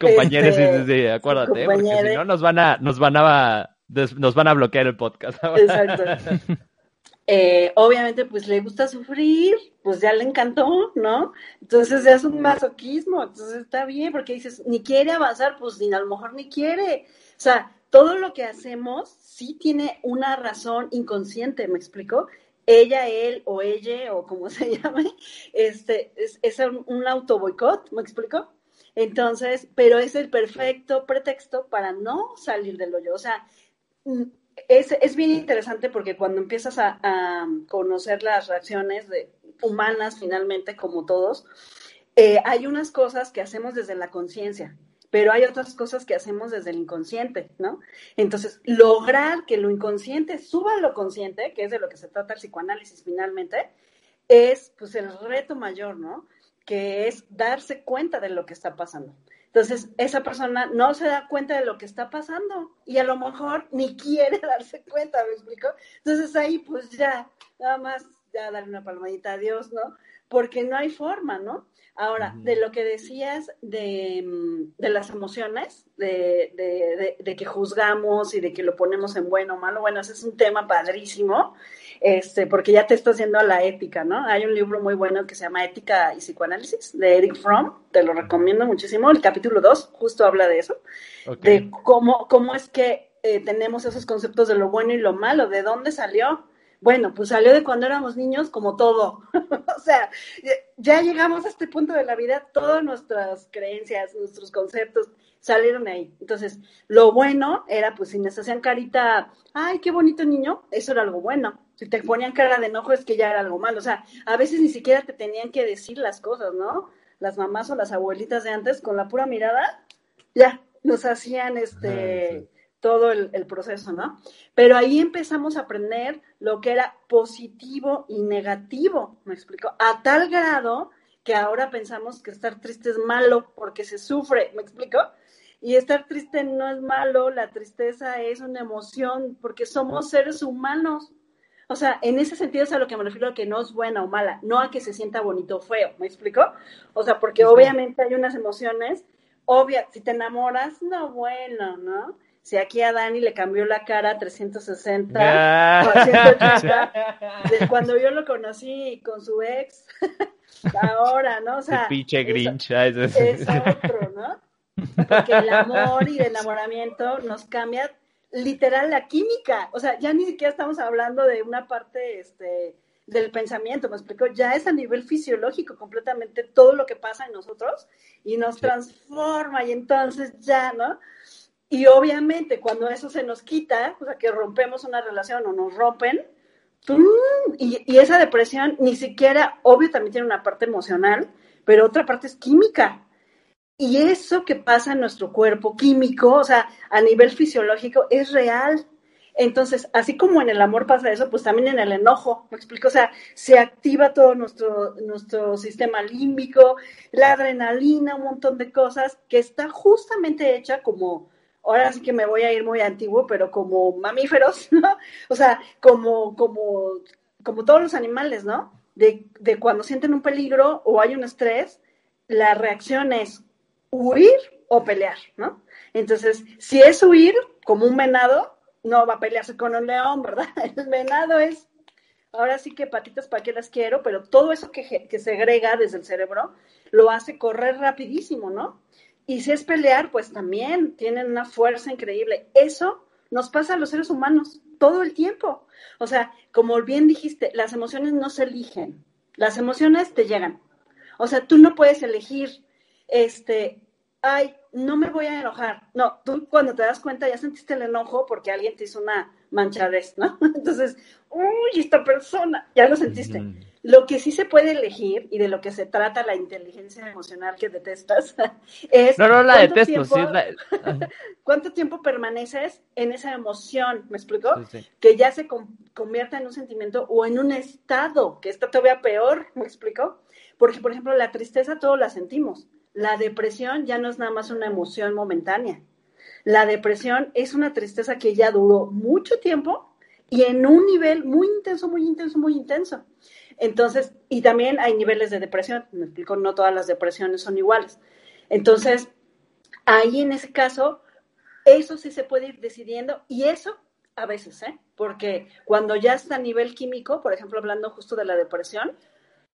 Compañeres, este, sí, sí, sí, acuérdate, porque si no nos van a, nos van a, nos van a bloquear el podcast. Exacto. Eh, obviamente pues le gusta sufrir, pues ya le encantó, ¿no? Entonces ya es un masoquismo, entonces está bien, porque dices, ni quiere avanzar, pues ni a lo mejor ni quiere. O sea, todo lo que hacemos sí tiene una razón inconsciente, ¿me explico? Ella, él o ella, o como se llame, este, es, es un, un auto boicot, ¿me explico? Entonces, pero es el perfecto pretexto para no salir del hoyo. O sea, es, es, bien interesante porque cuando empiezas a, a conocer las reacciones de, humanas finalmente, como todos, eh, hay unas cosas que hacemos desde la conciencia, pero hay otras cosas que hacemos desde el inconsciente, ¿no? Entonces, lograr que lo inconsciente suba a lo consciente, que es de lo que se trata el psicoanálisis finalmente, es pues el reto mayor, ¿no? Que es darse cuenta de lo que está pasando. Entonces, esa persona no se da cuenta de lo que está pasando y a lo mejor ni quiere darse cuenta, ¿me explico? Entonces ahí pues ya, nada más, ya darle una palmadita a Dios, ¿no? Porque no hay forma, ¿no? Ahora, de lo que decías de, mm, de las emociones, de, de, de, que juzgamos y de que lo ponemos en bueno o malo, bueno, ese es un tema padrísimo, este, porque ya te estás haciendo a la ética, ¿no? Hay un libro muy bueno que se llama Ética y Psicoanálisis de Eric Fromm, te lo recomiendo muchísimo, el capítulo 2 justo habla de eso, de cómo, cómo es que eh, tenemos esos conceptos de lo bueno y lo malo, de dónde salió. Bueno, pues salió de cuando éramos niños como todo. o sea, ya llegamos a este punto de la vida, todas nuestras creencias, nuestros conceptos salieron ahí. Entonces, lo bueno era, pues, si nos hacían carita, ay, qué bonito niño, eso era algo bueno. Si te ponían cara de enojo es que ya era algo malo. O sea, a veces ni siquiera te tenían que decir las cosas, ¿no? Las mamás o las abuelitas de antes, con la pura mirada, ya, nos hacían este todo el, proceso, ¿no? Pero ahí empezamos a aprender lo que era positivo y negativo, ¿me explico? A tal grado que ahora pensamos que estar triste es malo porque se sufre, ¿me explico? Y estar triste no es malo, la tristeza es una emoción porque somos seres humanos. O sea, en ese sentido es a lo que me refiero a que no es buena o mala, no a que se sienta bonito o feo, ¿me explico? O sea, porque obviamente hay unas emociones, obvia, si te enamoras, no bueno, ¿no? Si aquí a Dani le cambió la cara 360, de cuando yo lo conocí con su ex, ahora, ¿no? O sea, pinche Grinch. Es, es otro, ¿no? Porque el amor y el enamoramiento nos cambia literal la química. O sea, ya ni siquiera estamos hablando de una parte este, del pensamiento, me explico, ya es a nivel fisiológico completamente todo lo que pasa en nosotros y nos transforma y entonces ya, ¿no? Y obviamente cuando eso se nos quita, o sea, que rompemos una relación o nos rompen, y, esa depresión ni siquiera, obvio, también tiene una parte emocional, pero otra parte es química. Y eso que pasa en nuestro cuerpo químico, o sea, a nivel fisiológico, es real. Entonces, así como en el amor pasa eso, pues también en el enojo, me explico, o sea, se activa todo nuestro, nuestro sistema límbico, la adrenalina, un montón de cosas que está justamente hecha como ahora sí que me voy a ir muy antiguo, pero como mamíferos, ¿no? O sea, como, como, como todos los animales, ¿no? De, de cuando sienten un peligro o hay un estrés, la reacción es huir o pelear, ¿no? Entonces, si es huir, como un venado, no va a pelearse con un león, ¿verdad? El venado es, ahora sí que patitas para qué las quiero, pero todo eso que, que segrega desde el cerebro lo hace correr rapidísimo, ¿no? Y si es pelear, pues también tienen una fuerza increíble. Eso nos pasa a los seres humanos todo el tiempo. O sea, como bien dijiste, las emociones no se eligen, las emociones te llegan. O sea, tú no puedes elegir, este, ay, no me voy a enojar. No, tú cuando te das cuenta ya sentiste el enojo porque alguien te hizo una manchadez, ¿no? Entonces, uy, esta persona, ya lo sentiste. Lo que sí se puede elegir y de lo que se trata la inteligencia emocional que detestas es. No, no la detesto, sí, ¿Cuánto tiempo permaneces en esa emoción? ¿Me explico? Que ya se convierta en un sentimiento o en un estado, que está todavía peor, ¿me explico? Porque, por ejemplo, la tristeza todos la sentimos. La depresión ya no es nada más una emoción momentánea. La depresión es una tristeza que ya duró mucho tiempo y en un nivel muy intenso, muy intenso, muy intenso. Entonces, y también hay niveles de depresión, me explico, no todas las depresiones son iguales. Entonces, ahí en ese caso, eso sí se puede ir decidiendo y eso a veces, ¿eh? Porque cuando ya está a nivel químico, por ejemplo, hablando justo de la depresión,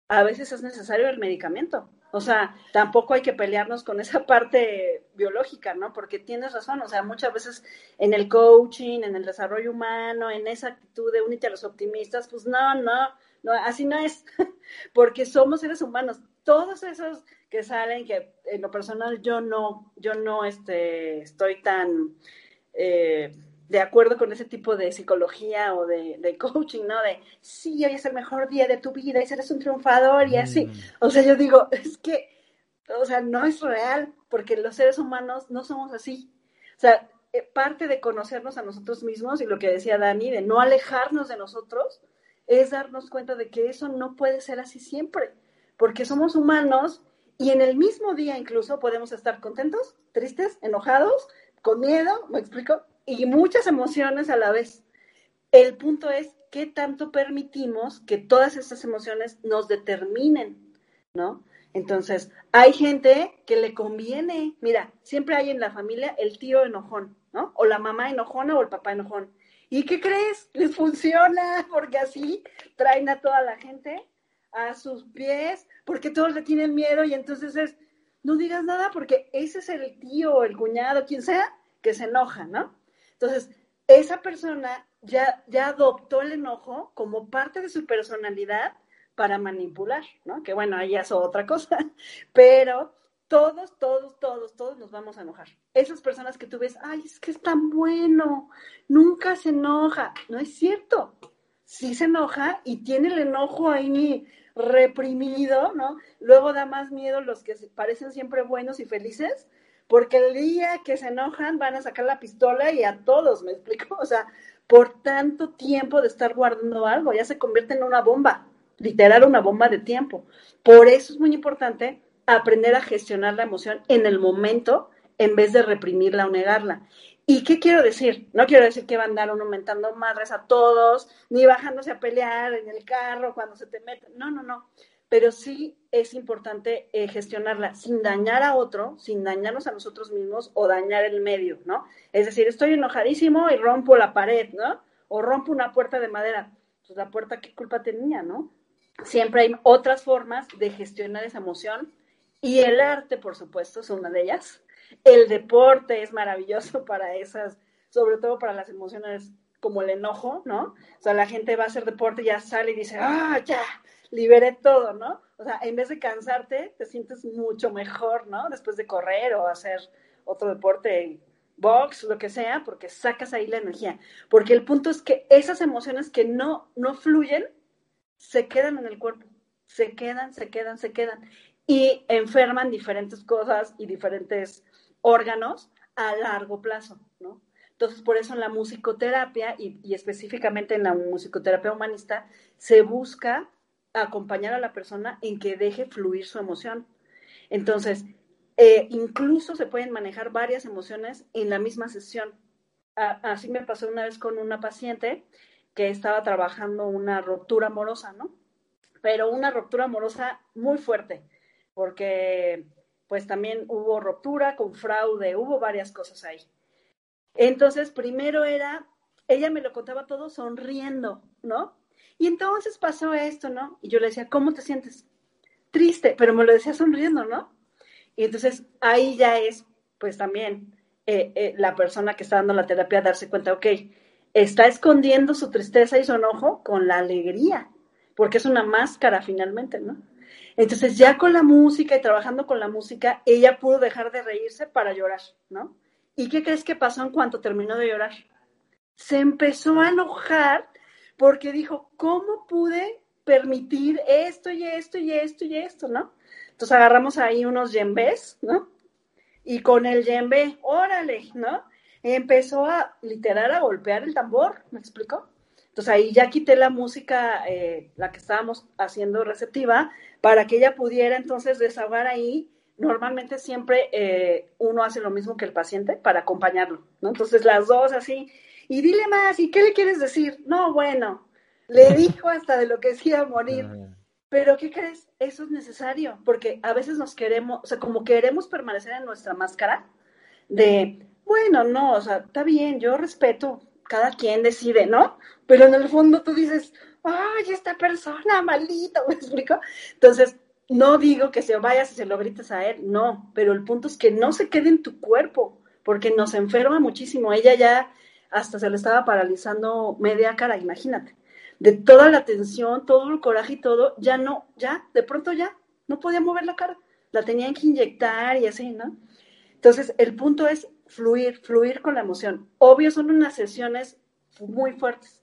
a veces es necesario el medicamento. O sea, tampoco hay que pelearnos con esa parte biológica, ¿no? Porque tienes razón, o sea, muchas veces en el coaching, en el desarrollo humano, en esa actitud de unite a los optimistas, pues no, no, no, así no es, porque somos seres humanos. Todos esos que salen, que en lo personal yo no, yo no este, estoy tan eh, de acuerdo con ese tipo de psicología o de, coaching, ¿no? De, sí, hoy es el mejor día de tu vida y eres un triunfador y así. Mm. O sea, yo digo, es que, o sea, no es real, porque los seres humanos no somos así. O sea, eh, parte de conocernos a nosotros mismos y lo que decía Dani, de no alejarnos de nosotros, es darnos cuenta de que eso no puede ser así siempre, porque somos humanos Y en el mismo día incluso podemos estar contentos, tristes, enojados, con miedo, me explico, y muchas emociones a la vez. El punto es qué tanto permitimos que todas estas emociones nos determinen, ¿no? Entonces, hay gente que le conviene, mira, siempre hay en la familia el tío enojón, ¿no? O la mamá enojona o el papá enojón. ¿Y qué crees? Les funciona, porque así traen a toda la gente a sus pies, porque todos le tienen miedo y entonces es, no digas nada porque ese es el tío, el cuñado, quien sea, que se enoja, ¿no? Entonces, esa persona ya, ya adoptó el enojo como parte de su personalidad para manipular, ¿no? Que bueno, ahí es otra cosa, pero todos, todos, todos, todos nos vamos a enojar. Esas personas que tú ves, ay, es que es tan bueno, nunca se enoja, no es cierto. Sí se enoja y tiene el enojo ahí reprimido, ¿no? Luego da más miedo los que parecen siempre buenos y felices, porque el día que se enojan van a sacar la pistola y a todos, ¿me explico? O sea, por tanto tiempo de estar guardando algo, ya se convierte en una bomba, literal una bomba de tiempo. Por eso es muy importante aprender a gestionar la emoción en el momento en vez de reprimirla o negarla. ¿Y qué quiero decir? No quiero decir que van a andar aumentando madres a todos, ni bajándose a pelear en el carro cuando se te meten. No, no, no. Pero sí es importante eh, gestionarla sin dañar a otro, sin dañarnos a nosotros mismos o dañar el medio, ¿no? Es decir, estoy enojadísimo y rompo la pared, ¿no? O rompo una puerta de madera. Pues la puerta, ¿qué culpa tenía, no? Siempre hay otras formas de gestionar esa emoción y el arte, por supuesto, es una de ellas. El deporte es maravilloso para esas, sobre todo para las emociones como el enojo, ¿no? O sea, la gente va a hacer deporte ya sale y dice, ah, ya, liberé todo, ¿no? O sea, en vez de cansarte, te sientes mucho mejor, ¿no? Después de correr o hacer otro deporte, box, lo que sea, porque sacas ahí la energía. Porque el punto es que esas emociones que no, no fluyen, se quedan en el cuerpo, se quedan, se quedan, se quedan y enferman diferentes cosas y diferentes órganos a largo plazo, ¿no? Entonces, por eso en la musicoterapia y, específicamente en la musicoterapia humanista se busca acompañar a la persona en que deje fluir su emoción. Entonces, eh, incluso se pueden manejar varias emociones en la misma sesión. así me pasó una vez con una paciente que estaba trabajando una ruptura amorosa, ¿no? Pero una ruptura amorosa muy fuerte porque pues también hubo ruptura con fraude, hubo varias cosas ahí. Entonces, primero era, ella me lo contaba todo sonriendo, ¿no? Y entonces pasó esto, ¿no? Y yo le decía, ¿cómo te sientes? Triste, pero me lo decía sonriendo, ¿no? Y entonces ahí ya es, pues también, eh, eh, la persona que está dando la terapia darse cuenta, ok, está escondiendo su tristeza y su enojo con la alegría, porque es una máscara finalmente, ¿no? Entonces ya con la música y trabajando con la música, ella pudo dejar de reírse para llorar, ¿no? ¿Y qué crees que pasó en cuanto terminó de llorar? Se empezó a enojar porque dijo, ¿cómo pude permitir esto y esto y esto y esto, ¿no? Entonces agarramos ahí unos yembés, ¿no? Y con el yembe, órale, ¿no? Empezó a literal a golpear el tambor, ¿me explico? Entonces ahí ya quité la música, eh, la que estábamos haciendo receptiva, para que ella pudiera entonces desahogar ahí. Normalmente siempre eh, uno hace lo mismo que el paciente para acompañarlo, ¿no? Entonces las dos así, y dile más, ¿y qué le quieres decir? No, bueno, le dijo hasta de lo que decía morir. Ah. Pero ¿qué crees? Eso es necesario, porque a veces nos queremos, o sea, como queremos permanecer en nuestra máscara de, bueno, no, o sea, está bien, yo respeto, cada quien decide, ¿no? Pero en el fondo tú dices, ay, esta persona, maldito, ¿me explico? Entonces, no digo que se vayas y se lo grites a él, no, pero el punto es que no se quede en tu cuerpo, porque nos enferma muchísimo. Ella ya hasta se le estaba paralizando media cara, imagínate. De toda la tensión, todo el coraje y todo, ya no, ya, de pronto ya, no podía mover la cara. La tenían que inyectar y así, ¿no? Entonces, el punto es fluir, fluir con la emoción. Obvio, son unas sesiones muy fuertes,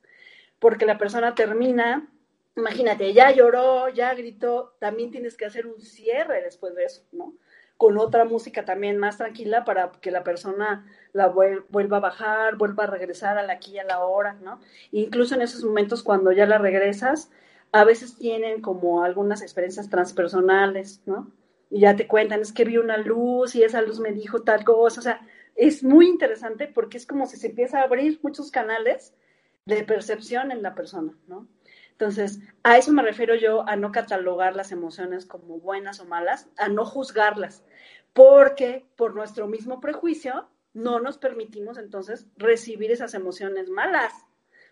porque la persona termina, imagínate, ya lloró, ya gritó, también tienes que hacer un cierre después de eso, ¿no? Con otra música también más tranquila para que la persona la vuelva a bajar, vuelva a regresar a la aquí y a la hora, ¿no? Incluso en esos momentos cuando ya la regresas, a veces tienen como algunas experiencias transpersonales, ¿no? y ya te cuentan, es que vi una luz y esa luz me dijo tal cosa, o sea, es muy interesante porque es como si se empieza a abrir muchos canales de percepción en la persona, ¿no? Entonces, a eso me refiero yo, a no catalogar las emociones como buenas o malas, a no juzgarlas, porque por nuestro mismo prejuicio no nos permitimos entonces recibir esas emociones malas,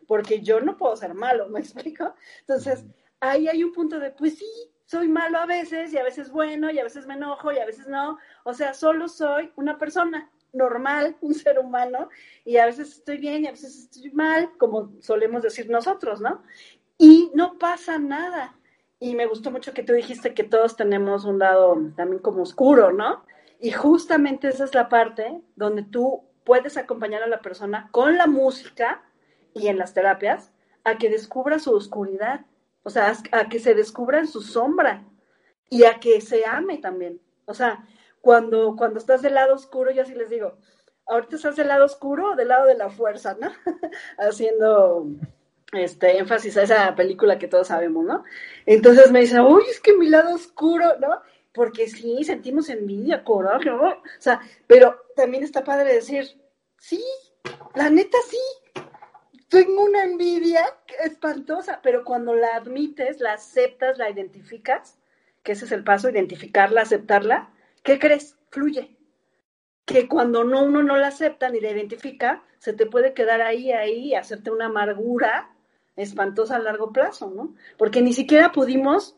porque yo no puedo ser malo, ¿me explico? Entonces, ahí hay un punto de, pues sí, soy malo a veces y a veces bueno y a veces me enojo y a veces no, o sea, solo soy una persona normal, un ser humano, y a veces estoy bien y a veces estoy mal, como solemos decir nosotros, ¿no? Y no pasa nada. Y me gustó mucho que tú dijiste que todos tenemos un lado también como oscuro, ¿no? Y justamente esa es la parte donde tú puedes acompañar a la persona con la música y en las terapias a que descubra su oscuridad, o sea, a que se descubra en su sombra y a que se ame también. O sea, cuando, cuando estás del lado oscuro, yo así les digo, ahorita estás del lado oscuro o del lado de la fuerza, ¿no? Haciendo este énfasis a esa película que todos sabemos, ¿no? Entonces me dicen, uy, es que mi lado oscuro, ¿no? porque sí, sentimos envidia, coraje, o sea, pero también está padre decir, sí, la neta sí, tengo una envidia espantosa, pero cuando la admites, la aceptas, la identificas, que ese es el paso, identificarla, aceptarla, ¿qué crees? Fluye. Que cuando no, uno no la acepta ni la identifica, se te puede quedar ahí, ahí, hacerte una amargura espantosa a largo plazo, ¿no? Porque ni siquiera pudimos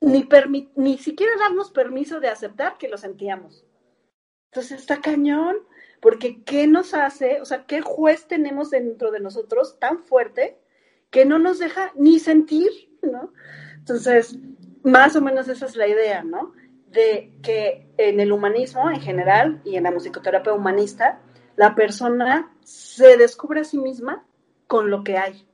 ni, ni siquiera darnos permiso de aceptar que lo sentíamos. Entonces está cañón, porque ¿qué nos hace? O sea, ¿qué juez tenemos dentro de nosotros tan fuerte que no nos deja ni sentir, ¿no? Entonces, más o menos esa es la idea, ¿no? De que en el humanismo en general y en la musicoterapia humanista, la persona se descubre a sí misma con lo que hay.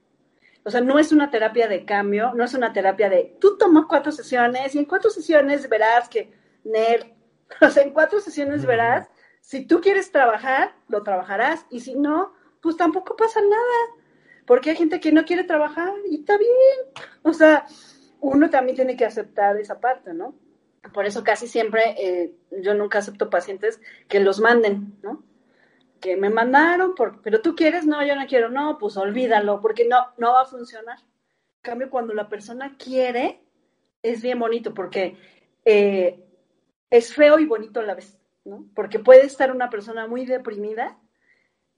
O sea, no es una terapia de cambio, no es una terapia de tú tomas cuatro sesiones y en cuatro sesiones verás que, Nel, o sea, en cuatro sesiones verás, si tú quieres trabajar, lo trabajarás y si no, pues tampoco pasa nada, porque hay gente que no quiere trabajar y está bien. O sea, uno también tiene que aceptar esa parte, ¿no? Por eso casi siempre eh, yo nunca acepto pacientes que los manden, ¿no? que me mandaron, por, pero tú quieres, no, yo no quiero, no, pues olvídalo, porque no, no va a funcionar. En cambio, cuando la persona quiere, es bien bonito, porque eh, es feo y bonito a la vez, ¿no? Porque puede estar una persona muy deprimida,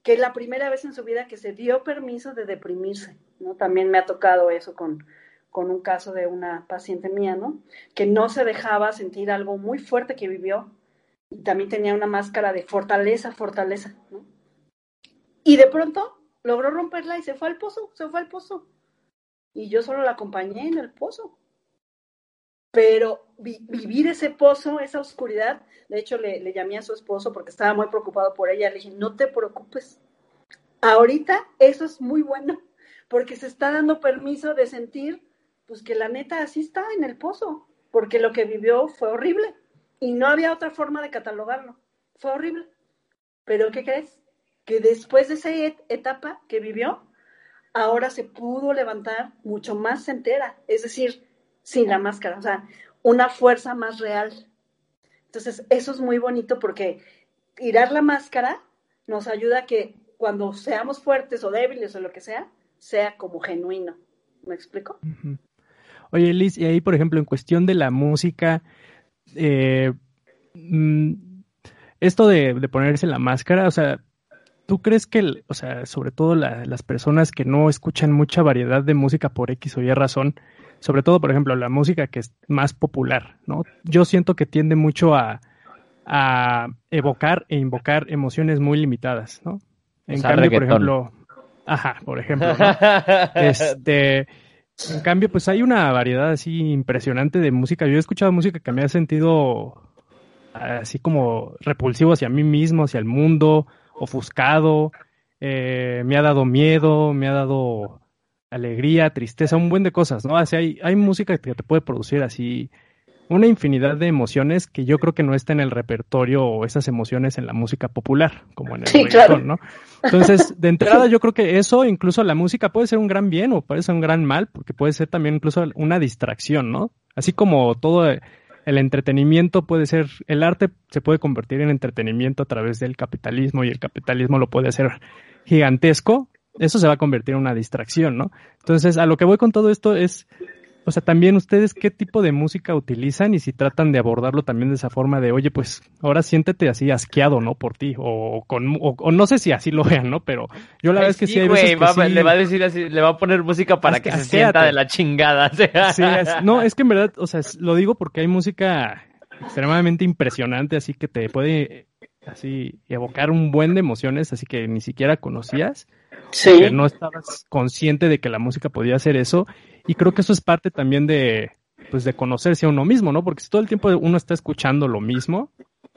que es la primera vez en su vida que se dio permiso de deprimirse, ¿no? También me ha tocado eso con, con un caso de una paciente mía, ¿no? Que no se dejaba sentir algo muy fuerte que vivió y también tenía una máscara de fortaleza, fortaleza, ¿no? Y de pronto logró romperla y se fue al pozo, se fue al pozo. Y yo solo la acompañé en el pozo. Pero vivir ese pozo, esa oscuridad, de hecho le, le llamé a su esposo porque estaba muy preocupado por ella, le dije, no te preocupes. Ahorita eso es muy bueno, porque se está dando permiso de sentir, pues que la neta así está en el pozo, porque lo que vivió fue horrible y no había otra forma de catalogarlo. Fue horrible. Pero ¿qué crees? Que después de esa etapa que vivió, ahora se pudo levantar mucho más entera, es decir, sin la máscara, o sea, una fuerza más real. Entonces, eso es muy bonito porque tirar la máscara nos ayuda a que cuando seamos fuertes o débiles o lo que sea, sea como genuino. ¿Me explico? Oye, Liz, y ahí, por ejemplo, en cuestión de la música, eh, mm, esto de, ponerse la máscara, o sea, ¿tú crees que, o sea, sobre todo las personas que no escuchan mucha variedad de música por X o Y razón, sobre todo, por ejemplo, la música que es más popular, ¿no? Yo siento que tiende mucho a, a evocar e invocar emociones muy limitadas, ¿no? En cambio, por ejemplo, ajá, por ejemplo, este, en cambio, pues hay una variedad así impresionante de música. Yo he escuchado música que me ha sentido así como repulsivo hacia mí mismo, hacia el mundo, ofuscado, eh, me ha dado miedo, me ha dado alegría, tristeza, un buen de cosas, ¿no? Así hay, hay música que te puede producir así una infinidad de emociones que yo creo que no está en el repertorio o esas emociones en la música popular, como en el sí, ¿no? Entonces, de entrada yo creo que eso, incluso la música puede ser un gran bien o puede ser un gran mal, porque puede ser también incluso una distracción, ¿no? Así como todo el entretenimiento puede ser, el arte se puede convertir en entretenimiento a través del capitalismo y el capitalismo lo puede hacer gigantesco, eso se va a convertir en una distracción, ¿no? Entonces, a lo que voy con todo esto es o sea, también ustedes qué tipo de música utilizan y si tratan de abordarlo también de esa forma de, oye, pues ahora siéntete así asqueado, ¿no? Por ti, o, con, o, no sé si así lo vean, ¿no? Pero yo la verdad es que sí, hay veces que Le va a decir así, le va a poner música para que, se sienta de la chingada. Sí, no, es que en verdad, o sea, lo digo porque hay música extremadamente impresionante, así que te puede así evocar un buen de emociones, así que ni siquiera conocías. Sí. Que no estabas consciente de que la música podía hacer eso y creo que eso es parte también de, pues, de conocerse a uno mismo, ¿no? Porque si todo el tiempo uno está escuchando lo mismo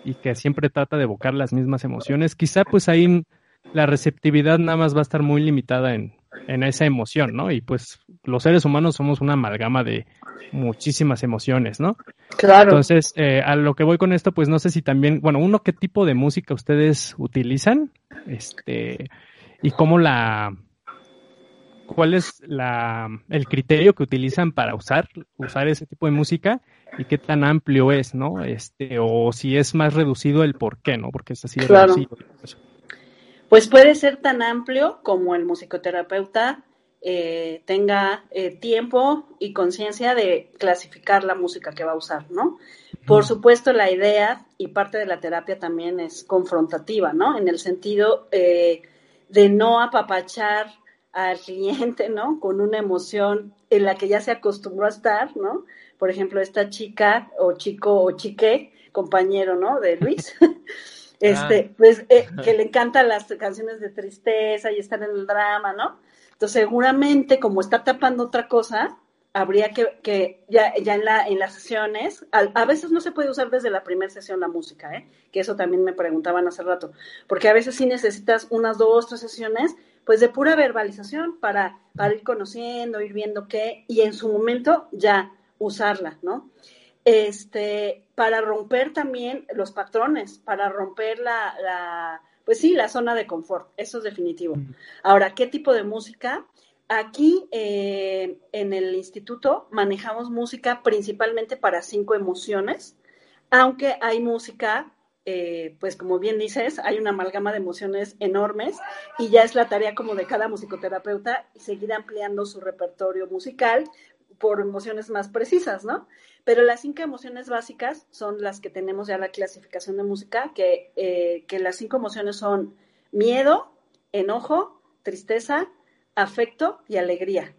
y que siempre trata de evocar las mismas emociones, quizá pues ahí la receptividad nada más va a estar muy limitada en, en esa emoción, ¿no? Y pues los seres humanos somos una amalgama de muchísimas emociones, ¿no? Claro. Entonces, eh, a lo que voy con esto, pues no sé si también, bueno, uno, ¿qué tipo de música ustedes utilizan? Este, y cómo la, cuál es la, el criterio que utilizan para usar, usar ese tipo de música y qué tan amplio es, ¿no? Este, o si es más reducido el por qué, ¿no? Porque es así reducido. Pues puede ser tan amplio como el musicoterapeuta eh, tenga eh, tiempo y conciencia de clasificar la música que va a usar, ¿no? Por supuesto, la idea y parte de la terapia también es confrontativa, ¿no? En el sentido eh, de no apapachar al cliente, ¿no? Con una emoción en la que ya se acostumbró a estar, ¿no? Por ejemplo, esta chica o chico o chique, compañero, ¿no? De Luis. este, ah. pues eh, que le encantan las canciones de tristeza y estar en el drama, ¿no? Entonces, seguramente, como está tapando otra cosa, habría que, que ya, ya en, la, en las sesiones, a, a, veces no se puede usar desde la primera sesión la música, ¿eh? que eso también me preguntaban hace rato, porque a veces sí necesitas unas dos, tres sesiones pues de pura verbalización para, ir conociendo, ir viendo qué, y en su momento ya usarla, ¿no? Este, para romper también los patrones, para romper la, la, pues sí, la zona de confort, eso es definitivo. Ahora, ¿qué tipo de música? Aquí eh, en el instituto manejamos música principalmente para cinco emociones, aunque hay música eh, pues como bien dices, hay una amalgama de emociones enormes y ya es la tarea como de cada musicoterapeuta seguir ampliando su repertorio musical por emociones más precisas, ¿no? Pero las cinco emociones básicas son las que tenemos ya la clasificación de música, que, eh, que las cinco emociones son miedo, enojo, tristeza, afecto y alegría.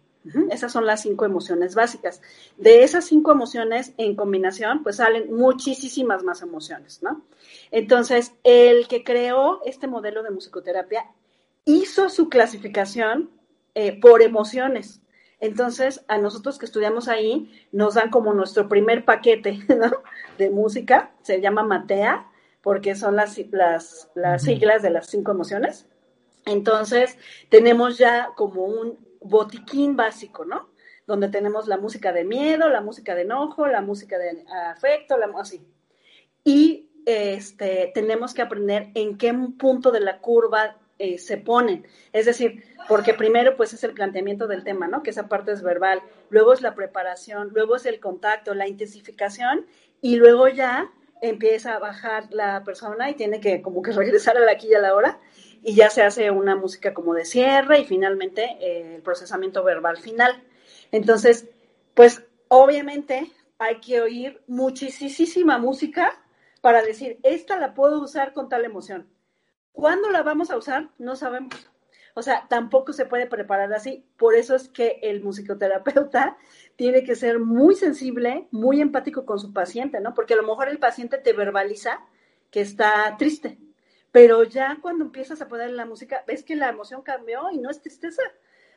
Esas son las cinco emociones básicas. De esas cinco emociones en combinación, pues salen muchísimas más emociones, ¿no? Entonces, el que creó este modelo de musicoterapia hizo su clasificación eh, por emociones. Entonces, a nosotros que estudiamos ahí, nos dan como nuestro primer paquete ¿no? de música, se llama Matea, porque son las, las, las siglas de las cinco emociones. Entonces, tenemos ya como un botiquín básico, ¿no? Donde tenemos la música de miedo, la música de enojo, la música de afecto, la, así. Y este, tenemos que aprender en qué punto de la curva eh, se ponen. Es decir, porque primero pues es el planteamiento del tema, ¿no? Que esa parte es verbal, luego es la preparación, luego es el contacto, la intensificación y luego ya empieza a bajar la persona y tiene que como que regresar a la aquí y a la hora y ya se hace una música como de cierre y finalmente eh, el procesamiento verbal final. Entonces, pues obviamente hay que oír muchísima música para decir, esta la puedo usar con tal emoción. ¿Cuándo la vamos a usar? No sabemos. O sea, tampoco se puede preparar así. Por eso es que el musicoterapeuta tiene que ser muy sensible, muy empático con su paciente, ¿no? Porque a lo mejor el paciente te verbaliza que está triste, pero ya cuando empiezas a poner la música, ves que la emoción cambió y no es tristeza.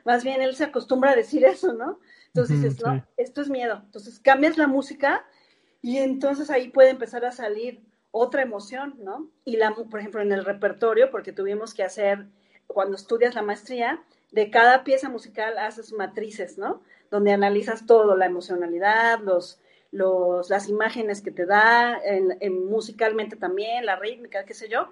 Más bien él se acostumbra a decir eso, ¿no? Entonces dices, no, esto es miedo. Entonces cambias la música y entonces ahí puede empezar a salir otra emoción, ¿no? Y la, por ejemplo, en el repertorio, porque tuvimos que hacer, cuando estudias la maestría, de cada pieza musical haces matrices, ¿no? Donde analizas todo, la emocionalidad, los, los, las imágenes que te da, en, musicalmente también, la rítmica, qué sé yo.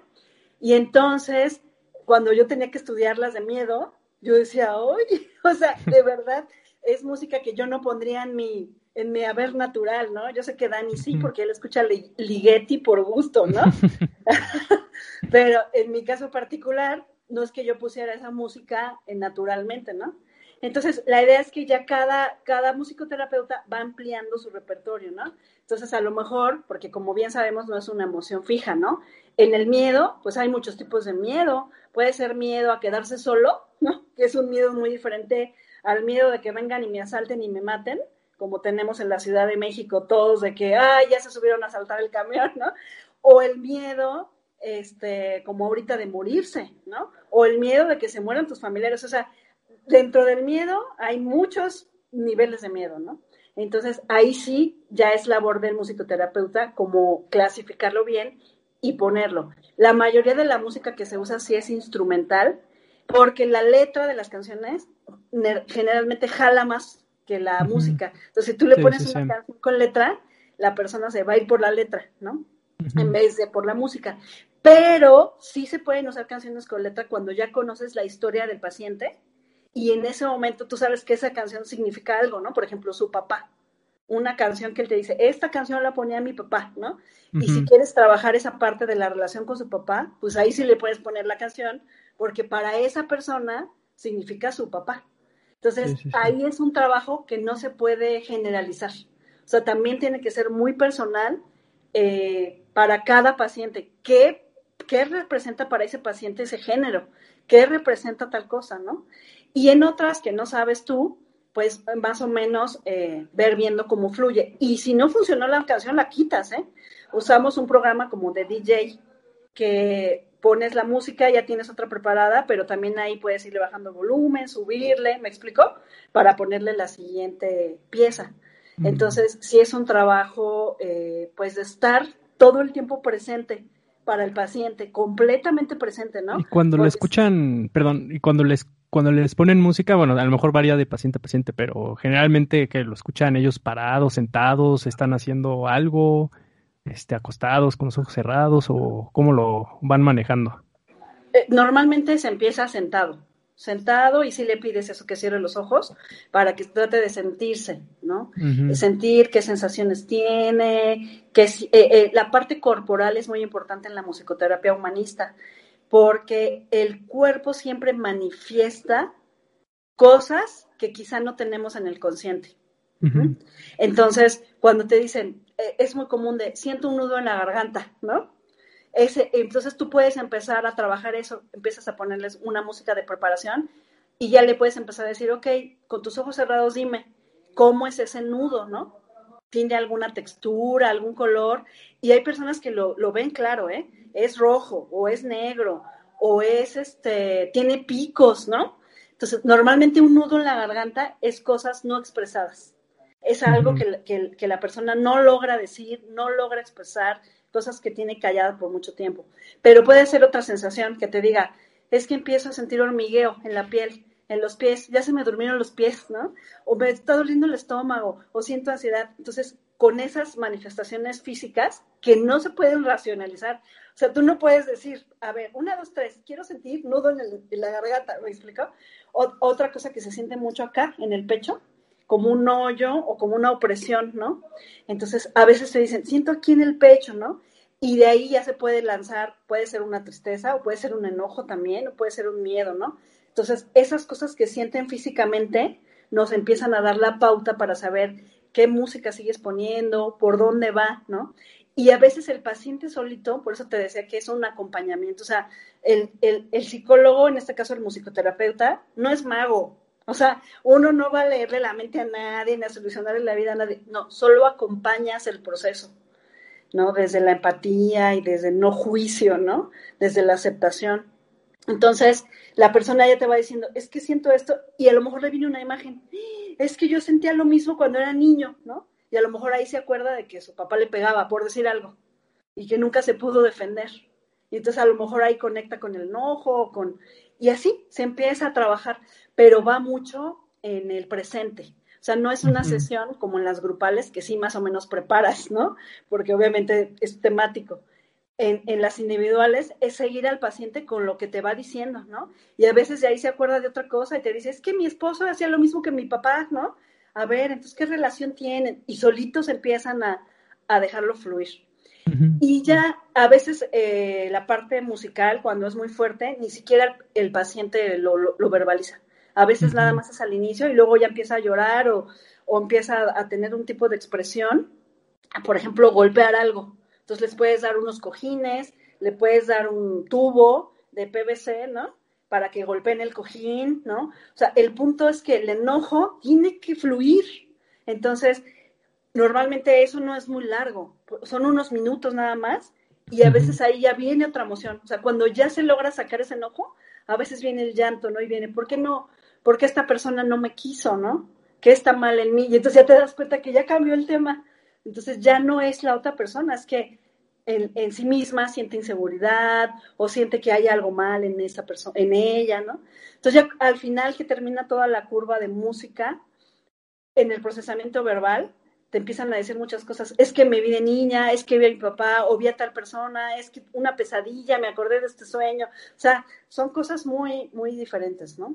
Y entonces, cuando yo tenía que estudiarlas de miedo, yo decía, oye, o sea, de verdad, es música que yo no pondría en mi, en mi haber natural, ¿no? Yo sé que Dani sí, porque él escucha Ligeti por gusto, ¿no? Pero en mi caso particular, no es que yo pusiera esa música naturalmente, ¿no? Entonces, la idea es que ya cada, cada musicoterapeuta va ampliando su repertorio, ¿no? Entonces, a lo mejor, porque como bien sabemos, no es una emoción fija, ¿no? En el miedo, pues hay muchos tipos de miedo. Puede ser miedo a quedarse solo, ¿no? Que es un miedo muy diferente al miedo de que vengan y me asalten y me maten, como tenemos en la Ciudad de México todos de que, ay, ya se subieron a asaltar el camión, ¿no? O el miedo, este, como ahorita de morirse, ¿no? O el miedo de que se mueran tus familiares. O sea, dentro del miedo hay muchos niveles de miedo, ¿no? Entonces, ahí sí ya es labor del musicoterapeuta como clasificarlo bien y ponerlo. La mayoría de la música que se usa sí es instrumental, porque la letra de las canciones generalmente jala más que la música. Entonces, si tú le pones una canción con letra, la persona se va a ir por la letra, ¿no? En vez de por la música. Pero sí se pueden usar canciones con letra cuando ya conoces la historia del paciente y en ese momento tú sabes que esa canción significa algo, ¿no? Por ejemplo, su papá. Una canción que él te dice, esta canción la ponía mi papá, ¿no? Y si quieres trabajar esa parte de la relación con su papá, pues ahí sí le puedes poner la canción, porque para esa persona significa su papá. Entonces, ahí es un trabajo que no se puede generalizar. O sea, también tiene que ser muy personal eh, para cada paciente. ¿Qué, ¿Qué representa para ese paciente ese género? ¿Qué representa tal cosa, no? Y en otras que no sabes tú, pues más o menos eh, ver viendo cómo fluye. Y si no funcionó la canción, la quitas, ¿eh? Usamos un programa como de DJ que pones la música, ya tienes otra preparada, pero también ahí puedes irle bajando volumen, subirle, ¿me explico? Para ponerle la siguiente pieza. Entonces, sí es un trabajo, eh, pues, de estar todo el tiempo presente para el paciente, completamente presente, ¿no? Y cuando lo escuchan, perdón, y cuando les cuando les ponen música, bueno, a lo mejor varía de paciente a paciente, pero generalmente que lo escuchan ellos parados, sentados, están haciendo algo, este, acostados, con los ojos cerrados, o cómo lo van manejando. Eh, normalmente se empieza sentado, sentado y si le pides eso que cierre los ojos para que trate de sentirse, ¿no? Sentir qué sensaciones tiene, que eh, eh, la parte corporal es muy importante en la musicoterapia humanista porque el cuerpo siempre manifiesta cosas que quizá no tenemos en el consciente. Entonces, cuando te dicen, e, es muy común de, siento un nudo en la garganta, ¿no? Ese, entonces tú puedes empezar a trabajar eso, empiezas a ponerles una música de preparación y ya le puedes empezar a decir, ok, con tus ojos cerrados dime, ¿cómo es ese nudo, no? ¿Tiene alguna textura, algún color? Y hay personas que lo, lo ven claro, ¿eh? es rojo o es negro o es este, tiene picos, ¿no? Entonces, normalmente un nudo en la garganta es cosas no expresadas. Es algo que, que, la persona no logra decir, no logra expresar, cosas que tiene callada por mucho tiempo. Pero puede ser otra sensación que te diga, es que empiezo a sentir hormigueo en la piel, en los pies, ya se me durmieron los pies, ¿no? O me está doliendo el estómago, o siento ansiedad. Entonces, con esas manifestaciones físicas que no se pueden racionalizar. O sea, tú no puedes decir, a ver, una, dos, tres, quiero sentir nudo en, la garganta, ¿me explico? otra cosa que se siente mucho acá, en el pecho, como un hoyo o como una opresión, ¿no? Entonces, a veces se dicen, siento aquí en el pecho, ¿no? Y de ahí ya se puede lanzar, puede ser una tristeza o puede ser un enojo también, o puede ser un miedo, ¿no? Entonces, esas cosas que sienten físicamente nos empiezan a dar la pauta para saber qué música sigues poniendo, por dónde va, ¿no? Y a veces el paciente solito, por eso te decía que es un acompañamiento, o sea, el, psicólogo, en este caso el musicoterapeuta, no es mago, o sea, uno no va a leerle la mente a nadie ni a solucionarle la vida a nadie, no, solo acompañas el proceso, ¿no? Desde la empatía y desde no juicio, ¿no? Desde la aceptación. Entonces, la persona ya te va diciendo, es que siento esto, y a lo mejor le viene una imagen, es que yo sentía lo mismo cuando era niño, ¿no? y a lo mejor ahí se acuerda de que su papá le pegaba por decir algo y que nunca se pudo defender. Y entonces a lo mejor ahí conecta con el enojo, con... y así se empieza a trabajar, pero va mucho en el presente. O sea, no es una sesión como en las grupales que sí más o menos preparas, ¿no? Porque obviamente es temático. En, en, las individuales es seguir al paciente con lo que te va diciendo, ¿no? Y a veces de ahí se acuerda de otra cosa y te dice, es que mi esposo hacía lo mismo que mi papá, ¿no? a ver, entonces, ¿qué relación tienen? Y solitos empiezan a, a dejarlo fluir. Y ya a veces eh, la parte musical, cuando es muy fuerte, ni siquiera el, paciente lo, lo, verbaliza. A veces nada más es al inicio y luego ya empieza a llorar o, o empieza a, tener un tipo de expresión. Por ejemplo, golpear algo. Entonces les puedes dar unos cojines, le puedes dar un tubo de PVC, ¿no? Para que golpeen el cojín, ¿no? O sea, el punto es que el enojo tiene que fluir. Entonces, normalmente eso no es muy largo, son unos minutos nada más y a veces ahí ya viene otra emoción. O sea, cuando ya se logra sacar ese enojo, a veces viene el llanto, ¿no? Y viene, ¿por qué no? ¿Por qué esta persona no me quiso, ¿no? ¿Qué está mal en mí? Y entonces ya te das cuenta que ya cambió el tema. Entonces ya no es la otra persona, es que en, en sí misma siente inseguridad o siente que hay algo mal en esa persona, en ella, ¿no? Entonces ya al final que termina toda la curva de música, en el procesamiento verbal, te empiezan a decir muchas cosas. Es que me vi de niña, es que vi a mi papá, o vi a tal persona, es que una pesadilla, me acordé de este sueño. O sea, son cosas muy, muy diferentes, ¿no?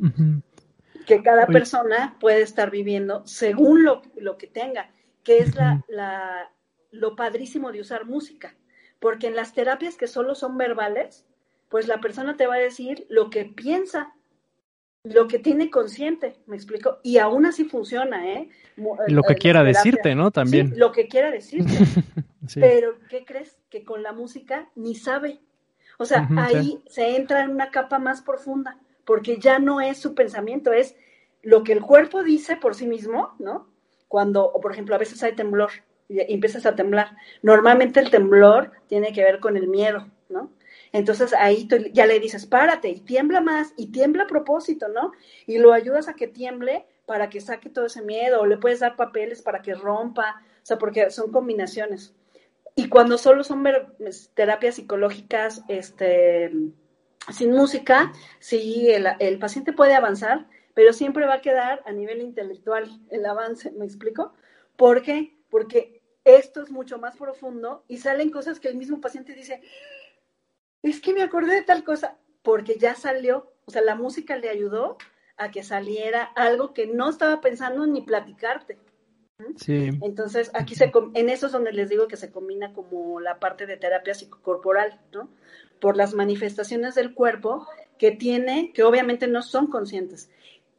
Que cada persona puede estar viviendo según lo, lo que tenga, que es la, la, lo padrísimo de usar música. Porque en las terapias que solo son verbales, pues la persona te va a decir lo que piensa, lo que tiene consciente, me explico, y aún así funciona, ¿eh? Lo que quiera decirte, ¿no? También. lo que quiera decirte. Pero, ¿qué crees? Que con la música ni sabe. O sea, ahí se entra en una capa más profunda, porque ya no es su pensamiento, es lo que el cuerpo dice por sí mismo, ¿no? Cuando, o por ejemplo, a veces hay temblor y empiezas a temblar. Normalmente el temblor tiene que ver con el miedo, ¿no? Entonces ahí tú ya le dices, párate y tiembla más y tiembla a propósito, ¿no? Y lo ayudas a que tiemble para que saque todo ese miedo o le puedes dar papeles para que rompa, o sea, porque son combinaciones. Y cuando solo son terapias psicológicas, este, sin música, sí, el, el paciente puede avanzar, pero siempre va a quedar a nivel intelectual el avance, ¿me explico? ¿Por qué? Porque esto es mucho más profundo y salen cosas que el mismo paciente dice, es que me acordé de tal cosa, porque ya salió, o sea, la música le ayudó a que saliera algo que no estaba pensando ni platicarte. Sí. Entonces, aquí se, en eso es donde les digo que se combina como la parte de terapia psicocorporal, ¿no? Por las manifestaciones del cuerpo que tiene, que obviamente no son conscientes.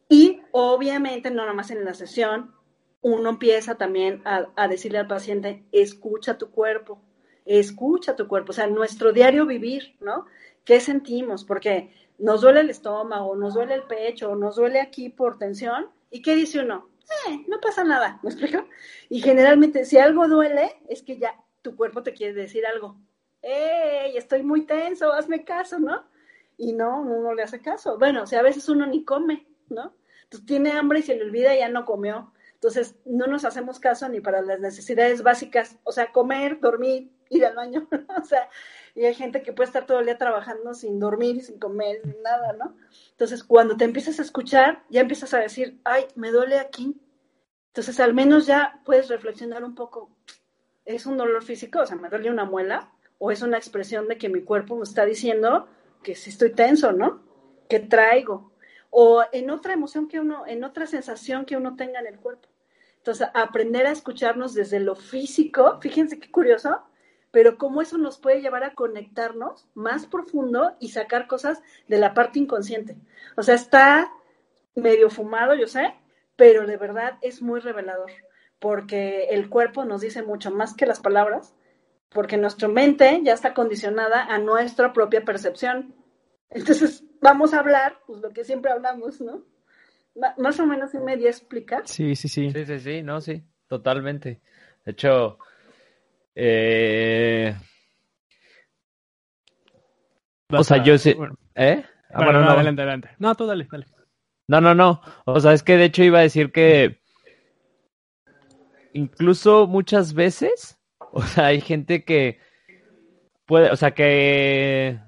Y obviamente, no nada más en la sesión, uno empieza también a, a decirle al paciente, escucha tu cuerpo, escucha tu cuerpo, o sea, nuestro diario vivir, ¿no? ¿Qué sentimos? Porque nos duele el estómago, nos duele el pecho, nos duele aquí por tensión, ¿y qué dice uno? Eh, no pasa nada, ¿me explico? Y generalmente, si algo duele, es que ya tu cuerpo te quiere decir algo. ¡Ey, estoy muy tenso, hazme caso, ¿no? Y no, uno no le hace caso. Bueno, o sea, a veces uno ni come, ¿no? Entonces tiene hambre y se le olvida y ya no comió. Entonces, no nos hacemos caso ni para las necesidades básicas, o sea, comer, dormir, ir al baño, o sea, y hay gente que puede estar todo el día trabajando sin dormir sin comer, sin nada, ¿no? Entonces, cuando te empiezas a escuchar, ya empiezas a decir, ay, me duele aquí. Entonces, al menos ya puedes reflexionar un poco, ¿es un dolor físico? O sea, ¿me duele una muela? ¿O es una expresión de que mi cuerpo me está diciendo que sí estoy tenso, ¿no? ¿Qué traigo? O en otra emoción que uno, en otra sensación que uno tenga en el cuerpo. Entonces, aprender a escucharnos desde lo físico, fíjense qué curioso, pero cómo eso nos puede llevar a conectarnos más profundo y sacar cosas de la parte inconsciente. O sea, está medio fumado, yo sé, pero de verdad es muy revelador, porque el cuerpo nos dice mucho más que las palabras, porque nuestra mente ya está condicionada a nuestra propia percepción. Entonces, vamos a hablar, pues lo que siempre hablamos, ¿no? Más o menos si me di a explicar. Sí, sí, sí. Sí, sí, sí, no, sí, totalmente. De hecho, eh... O sea, yo sé. ¿Eh? Ah, bueno, no, adelante, adelante. No, tú dale, dale. No, no, no. O sea, es que de hecho iba a decir que incluso muchas veces, o sea, hay gente que puede, o sea, que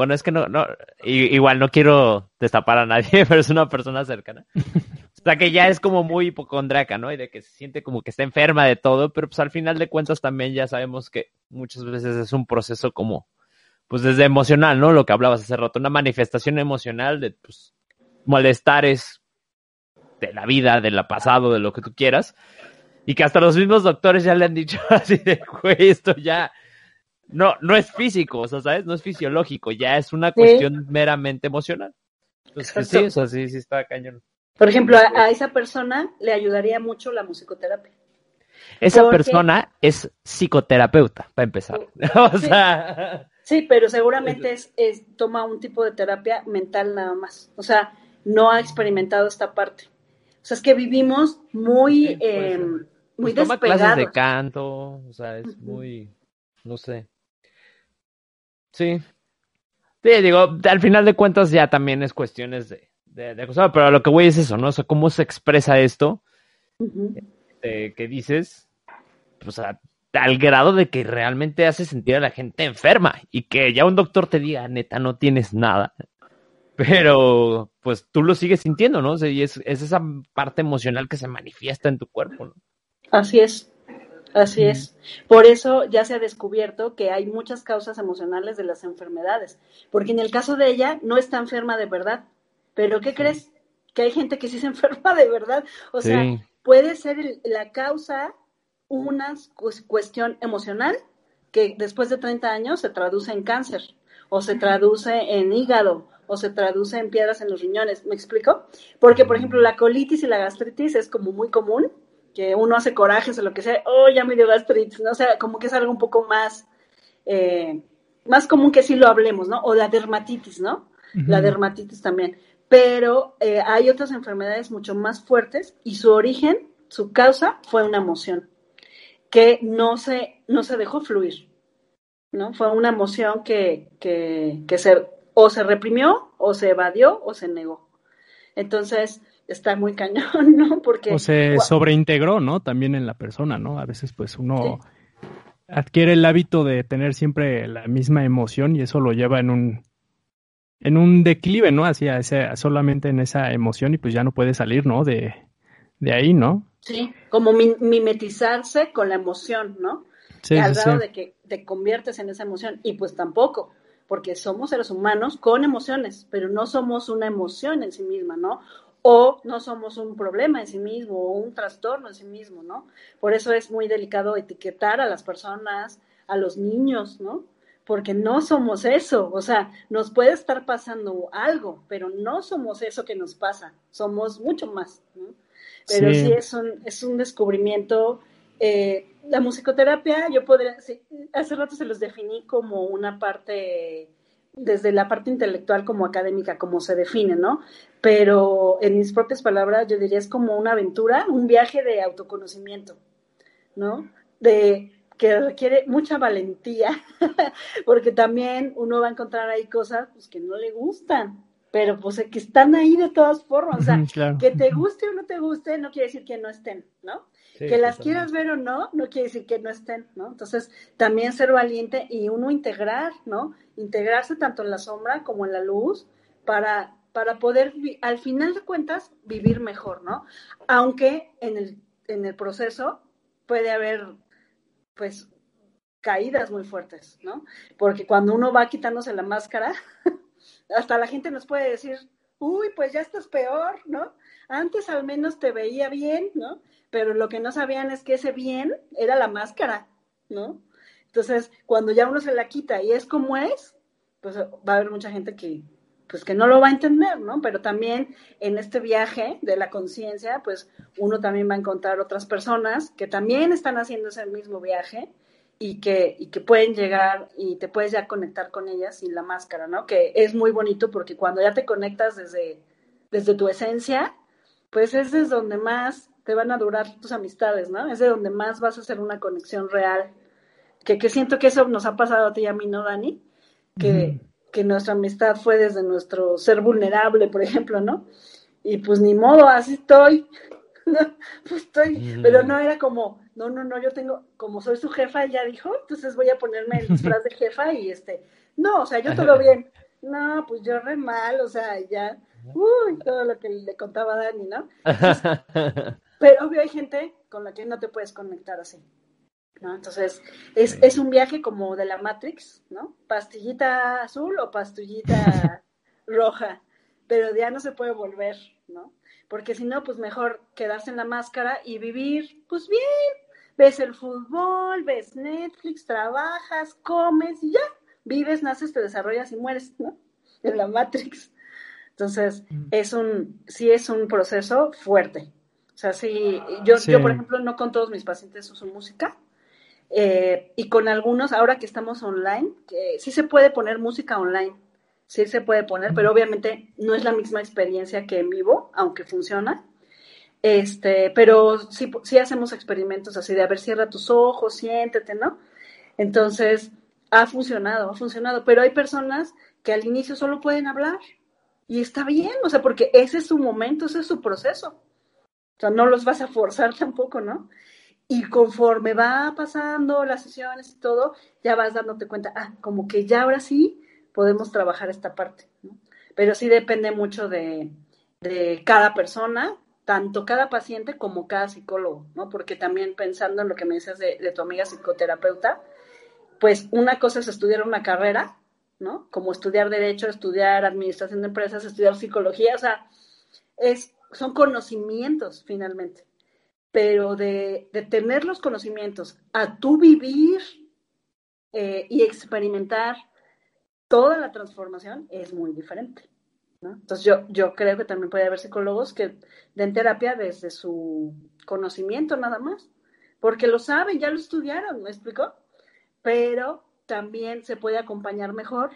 bueno, es que no, no, igual no quiero destapar a nadie, pero es una persona cercana. O sea, que ya es como muy hipocondriaca, ¿no? Y de que se siente como que está enferma de todo, pero pues al final de cuentas también ya sabemos que muchas veces es un proceso como, pues desde emocional, ¿no? Lo que hablabas hace rato, una manifestación emocional de, pues, malestares de la vida, del pasado, de lo que tú quieras, y que hasta los mismos doctores ya le han dicho así de, güey, esto ya no, no es físico, o sea, ¿sabes? No es fisiológico, ya es una cuestión meramente emocional. Entonces, sí, sí, sí está cañón. Por ejemplo, a, esa persona le ayudaría mucho la musicoterapia. Esa persona es psicoterapeuta, para empezar. o sí. sea... Sí, pero seguramente es, es, toma un tipo de terapia mental nada más. O sea, no ha experimentado esta parte. O sea, es que vivimos muy, eh, muy pues toma clases de canto, o sea, es muy, no sé. Sí. Sí, digo, al final de cuentas ya también es cuestiones de, de, de cosas, pero lo que voy es eso, ¿no? O sea, cómo se expresa esto eh, que dices, pues a, al grado de que realmente hace sentir a la gente enferma y que ya un doctor te diga, neta, no tienes nada. Pero, pues tú lo sigues sintiendo, ¿no? O sea, y es, es esa parte emocional que se manifiesta en tu cuerpo, ¿no? Así es. Así es. Por eso ya se ha descubierto que hay muchas causas emocionales de las enfermedades, porque en el caso de ella no está enferma de verdad, pero ¿qué crees? Que hay gente que sí se enferma de verdad. O sea, puede ser el, la causa una cuestión emocional que después de 30 años se traduce en cáncer, o se traduce en hígado, o se traduce en piedras en los riñones. ¿Me explico? Porque, por ejemplo, la colitis y la gastritis es como muy común, que uno hace corajes o lo que sea, oh, ya me dio gastritis, ¿no? O sea, como que es algo un poco más, eh, más común que sí lo hablemos, ¿no? O la dermatitis, ¿no? Uh -huh. La dermatitis también. Pero eh, hay otras enfermedades mucho más fuertes y su origen, su causa fue una emoción que no se, no se dejó fluir, ¿no? Fue una emoción que, que, que se, o se reprimió, o se evadió, o se negó. Entonces, está muy cañón, ¿no? Porque... O se sobreintegró, ¿no? También en la persona, ¿no? A veces pues uno sí. adquiere el hábito de tener siempre la misma emoción y eso lo lleva en un en un declive, ¿no? Hacia ese, solamente en esa emoción y pues ya no puede salir, ¿no? De, de ahí, ¿no? Sí, como mi mimetizarse con la emoción, ¿no? Sí, al grado sí. de que te conviertes en esa emoción y pues tampoco porque somos seres humanos con emociones, pero no somos una emoción en sí misma, ¿no? O no somos un problema en sí mismo o un trastorno en sí mismo, ¿no? Por eso es muy delicado etiquetar a las personas, a los niños, ¿no? Porque no somos eso, o sea, nos puede estar pasando algo, pero no somos eso que nos pasa, somos mucho más, ¿no? Pero sí, sí es, un, es un descubrimiento. Eh, la musicoterapia, yo podría, sí, hace rato se los definí como una parte desde la parte intelectual como académica, como se define, ¿no? Pero en mis propias palabras yo diría es como una aventura, un viaje de autoconocimiento, ¿no? De que requiere mucha valentía, porque también uno va a encontrar ahí cosas pues, que no le gustan, pero pues que están ahí de todas formas, o sea, claro. que te guste o no te guste no quiere decir que no estén, ¿no? Sí, que las quieras ver o no, no quiere decir que no estén, ¿no? Entonces, también ser valiente y uno integrar, ¿no? Integrarse tanto en la sombra como en la luz para, para poder, al final de cuentas, vivir mejor, ¿no? Aunque en el, en el proceso puede haber, pues, caídas muy fuertes, ¿no? Porque cuando uno va quitándose la máscara, hasta la gente nos puede decir, uy, pues ya estás peor, ¿no? Antes al menos te veía bien, ¿no? pero lo que no sabían es que ese bien era la máscara, ¿no? Entonces, cuando ya uno se la quita y es como es, pues va a haber mucha gente que, pues que no lo va a entender, ¿no? Pero también en este viaje de la conciencia, pues uno también va a encontrar otras personas que también están haciendo ese mismo viaje y que, y que pueden llegar y te puedes ya conectar con ellas sin la máscara, ¿no? Que es muy bonito porque cuando ya te conectas desde, desde tu esencia, pues ese es donde más te van a durar tus amistades, ¿no? Es de donde más vas a hacer una conexión real. Que, que siento que eso nos ha pasado a ti y a mí, ¿no, Dani? Que, mm. que nuestra amistad fue desde nuestro ser vulnerable, por ejemplo, ¿no? Y pues ni modo, así estoy. pues estoy, mm. pero no era como, no, no, no, yo tengo, como soy su jefa, ella dijo, entonces voy a ponerme el disfraz de jefa y este, no, o sea, yo todo bien. No, pues yo re mal, o sea, ya, uy, todo lo que le contaba Dani, ¿no? Entonces, pero obvio hay gente con la que no te puedes conectar así. ¿no? Entonces, es, es un viaje como de la Matrix, ¿no? Pastillita azul o pastillita roja, pero ya no se puede volver, ¿no? porque si no, pues mejor quedarse en la máscara y vivir, pues bien, ves el fútbol, ves Netflix, trabajas, comes y ya, vives, naces, te desarrollas y mueres, ¿no? En la Matrix. Entonces, mm. es un, sí es un proceso fuerte. O sea, sí, yo, yo por ejemplo, no con todos mis pacientes uso música, eh, y con algunos, ahora que estamos online, que sí se puede poner música online, sí se puede poner, pero obviamente no es la misma experiencia que en vivo, aunque funciona. Este, pero sí, sí hacemos experimentos así de a ver, cierra tus ojos, siéntete, ¿no? Entonces, ha funcionado, ha funcionado, pero hay personas que al inicio solo pueden hablar y está bien, o sea, porque ese es su momento, ese es su proceso. O sea, no los vas a forzar tampoco, ¿no? Y conforme va pasando las sesiones y todo, ya vas dándote cuenta, ah, como que ya ahora sí podemos trabajar esta parte. ¿no? Pero sí depende mucho de, de, cada persona, tanto cada paciente como cada psicólogo, ¿no? Porque también pensando en lo que me dices de, de tu amiga psicoterapeuta, pues una cosa es estudiar una carrera, ¿no? Como estudiar derecho, estudiar administración de empresas, estudiar psicología, o sea, es, son conocimientos finalmente pero de, tener los conocimientos a tú vivir eh, y experimentar toda la transformación es muy diferente. Entonces yo, yo creo que también puede haber psicólogos que den terapia desde su conocimiento nada más, porque lo saben, ya lo estudiaron, ¿me explico? Pero también se puede acompañar mejor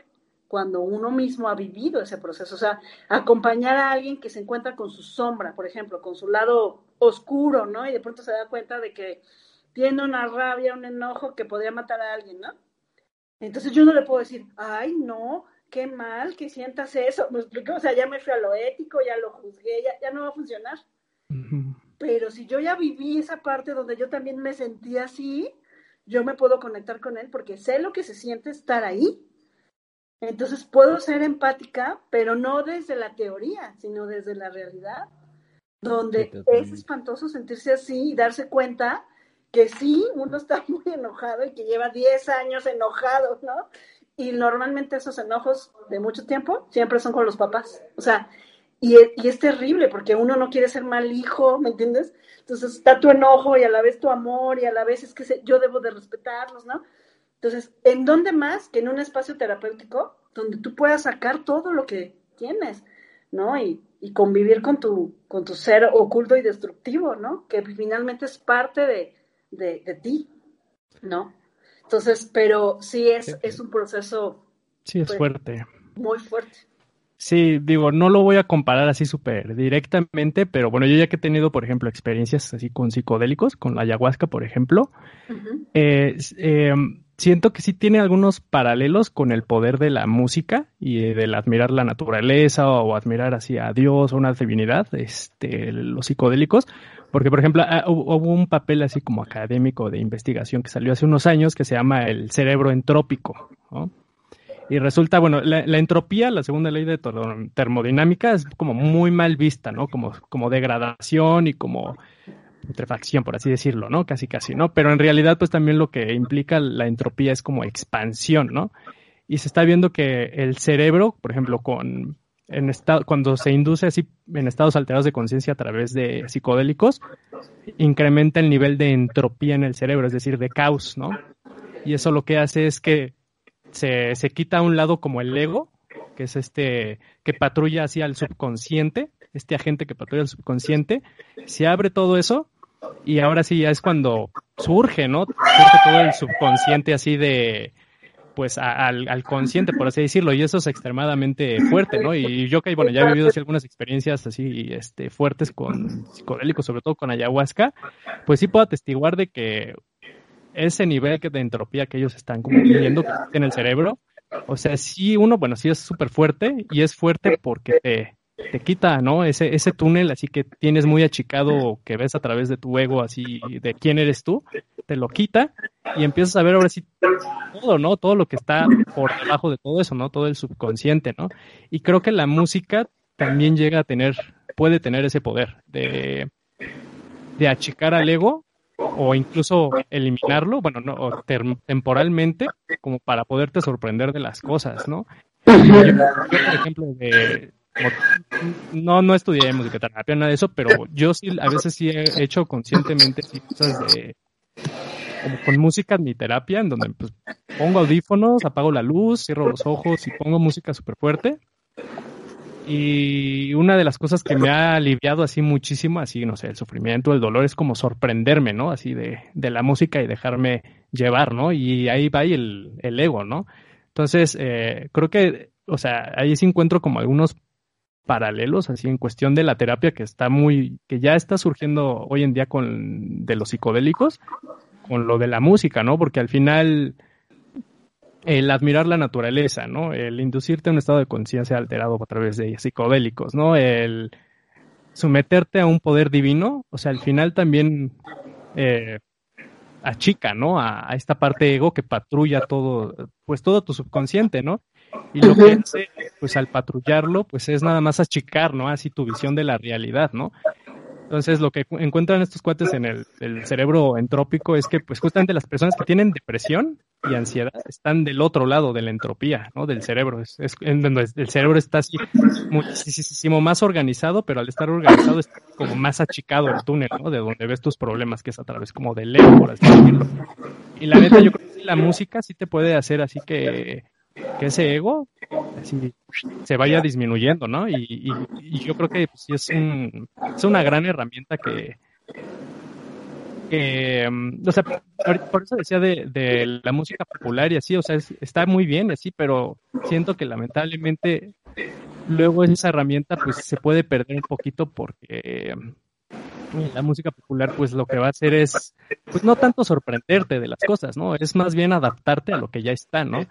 cuando uno mismo ha vivido ese proceso. O sea, acompañar a alguien que se encuentra con su sombra, por ejemplo, con su lado oscuro, ¿no? Y de pronto se da cuenta de que tiene una rabia, un enojo que podría matar a alguien, ¿no? Entonces yo no le puedo decir, ay, no, qué mal que sientas eso. ¿Me explico? O sea, ya me fui a lo ético, ya lo juzgué, ya, ya no va a funcionar. Pero si yo ya viví esa parte donde yo también me sentí así, yo me puedo conectar con él porque sé lo que se siente estar ahí. Entonces puedo ser empática, pero no desde la teoría, sino desde la realidad, donde es espantoso sentirse así y darse cuenta que sí, uno está muy enojado y que lleva 10 años enojado, ¿no? Y normalmente esos enojos de mucho tiempo siempre son con los papás. O sea, y es, y es terrible porque uno no quiere ser mal hijo, ¿me entiendes? Entonces está tu enojo y a la vez tu amor y a la vez es que yo debo de respetarlos, ¿no? Entonces, ¿en dónde más que en un espacio terapéutico donde tú puedas sacar todo lo que tienes, ¿no? Y, convivir con tu, con tu ser oculto y destructivo, ¿no? Que finalmente es parte de, de, ti, ¿no? Entonces, pero sí es, es un proceso. Sí, es pues, fuerte. Muy fuerte. Sí, digo, no lo voy a comparar así súper directamente, pero bueno, yo ya que he tenido, por ejemplo, experiencias así con psicodélicos, con la ayahuasca, por ejemplo, eh, siento que sí tiene algunos paralelos con el poder de la música y del admirar la naturaleza o, admirar así a Dios o una divinidad, este, los psicodélicos, porque por ejemplo ah, hubo un papel así como académico de investigación que salió hace unos años que se llama el cerebro entrópico, Y resulta, bueno, la, entropía, la segunda ley de termodinámica, es como muy mal vista, ¿no? Como, como degradación y como putrefacción, por así decirlo, ¿no? Casi, casi, ¿no? Pero en realidad, pues también lo que implica la entropía es como expansión, ¿no? Y se está viendo que el cerebro, por ejemplo, con, en estado, cuando se induce así en estados alterados de conciencia a través de psicodélicos, incrementa el nivel de entropía en el cerebro, es decir, de caos, ¿no? Y eso lo que hace es que se, se quita a un lado como el ego, que es este que patrulla hacia el subconsciente, este agente que patrulla el subconsciente, se abre todo eso y ahora sí ya es cuando surge, ¿no? Surge todo el subconsciente así de, pues al, al, consciente, por así decirlo, y eso es extremadamente fuerte, ¿no? Y yo que, bueno, ya he vivido así algunas experiencias así, este, fuertes con psicodélicos, sobre todo con ayahuasca, pues sí puedo atestiguar de que ese nivel de entropía que ellos están como viviendo en el cerebro, o sea, sí, uno, bueno, sí es súper fuerte, y es fuerte porque te, te quita, ¿no? Ese, ese túnel así que tienes muy achicado, que ves a través de tu ego, así, de quién eres tú, te lo quita y empiezas a ver ahora sí todo, ¿no? Todo lo que está por debajo de todo eso, ¿no? Todo el subconsciente, ¿no? Y creo que la música también llega a tener, puede tener ese poder de, de achicar al ego o incluso eliminarlo, bueno, no, temporalmente, como para poderte sorprender de las cosas, ¿no? Yo, por ejemplo, de, no, no estudié musicoterapia, nada de eso, pero yo sí, a veces sí he hecho conscientemente cosas de, como con música en mi terapia, en donde pues, pongo audífonos, apago la luz, cierro los ojos y pongo música súper fuerte. Y una de las cosas que me ha aliviado así muchísimo, así, no sé, el sufrimiento, el dolor, es como sorprenderme, ¿no? Así de, de la música y dejarme llevar, ¿no? Y ahí va el, el ego, ¿no? Entonces, eh, creo que, o sea, ahí sí encuentro como algunos paralelos, así en cuestión de la terapia que está muy, que ya está surgiendo hoy en día con de los psicodélicos, con lo de la música, ¿no? Porque al final el admirar la naturaleza, ¿no? El inducirte a un estado de conciencia alterado a través de psicodélicos, ¿no? El someterte a un poder divino, o sea, al final también eh, achica, ¿no? A, a, esta parte ego que patrulla todo, pues todo tu subconsciente, ¿no? Y lo que hace, pues al patrullarlo, pues es nada más achicar, ¿no? Así tu visión de la realidad, ¿no? Entonces, lo que encuentran estos cuates en el, cerebro entrópico es que, pues, justamente las personas que tienen depresión y ansiedad están del otro lado de la entropía, ¿no? Del cerebro. Es, donde el cerebro está así muchísimo más organizado, pero al estar organizado está como más achicado el túnel, ¿no? De donde ves tus problemas, que es a través como del ego, por así decirlo. Y la neta, yo creo que la música sí te puede hacer así que que ese ego se vaya disminuyendo, ¿no? Y, yo creo que sí es, un, es una gran herramienta que, mm, o sea, por eso decía de, la música popular y así, o sea, está muy bien así, pero siento que lamentablemente luego esa herramienta pues se puede perder un poquito porque mm, la música popular pues lo que va a hacer es pues no tanto sorprenderte de las cosas, ¿no? Es más bien adaptarte a lo que ya está, ¿no?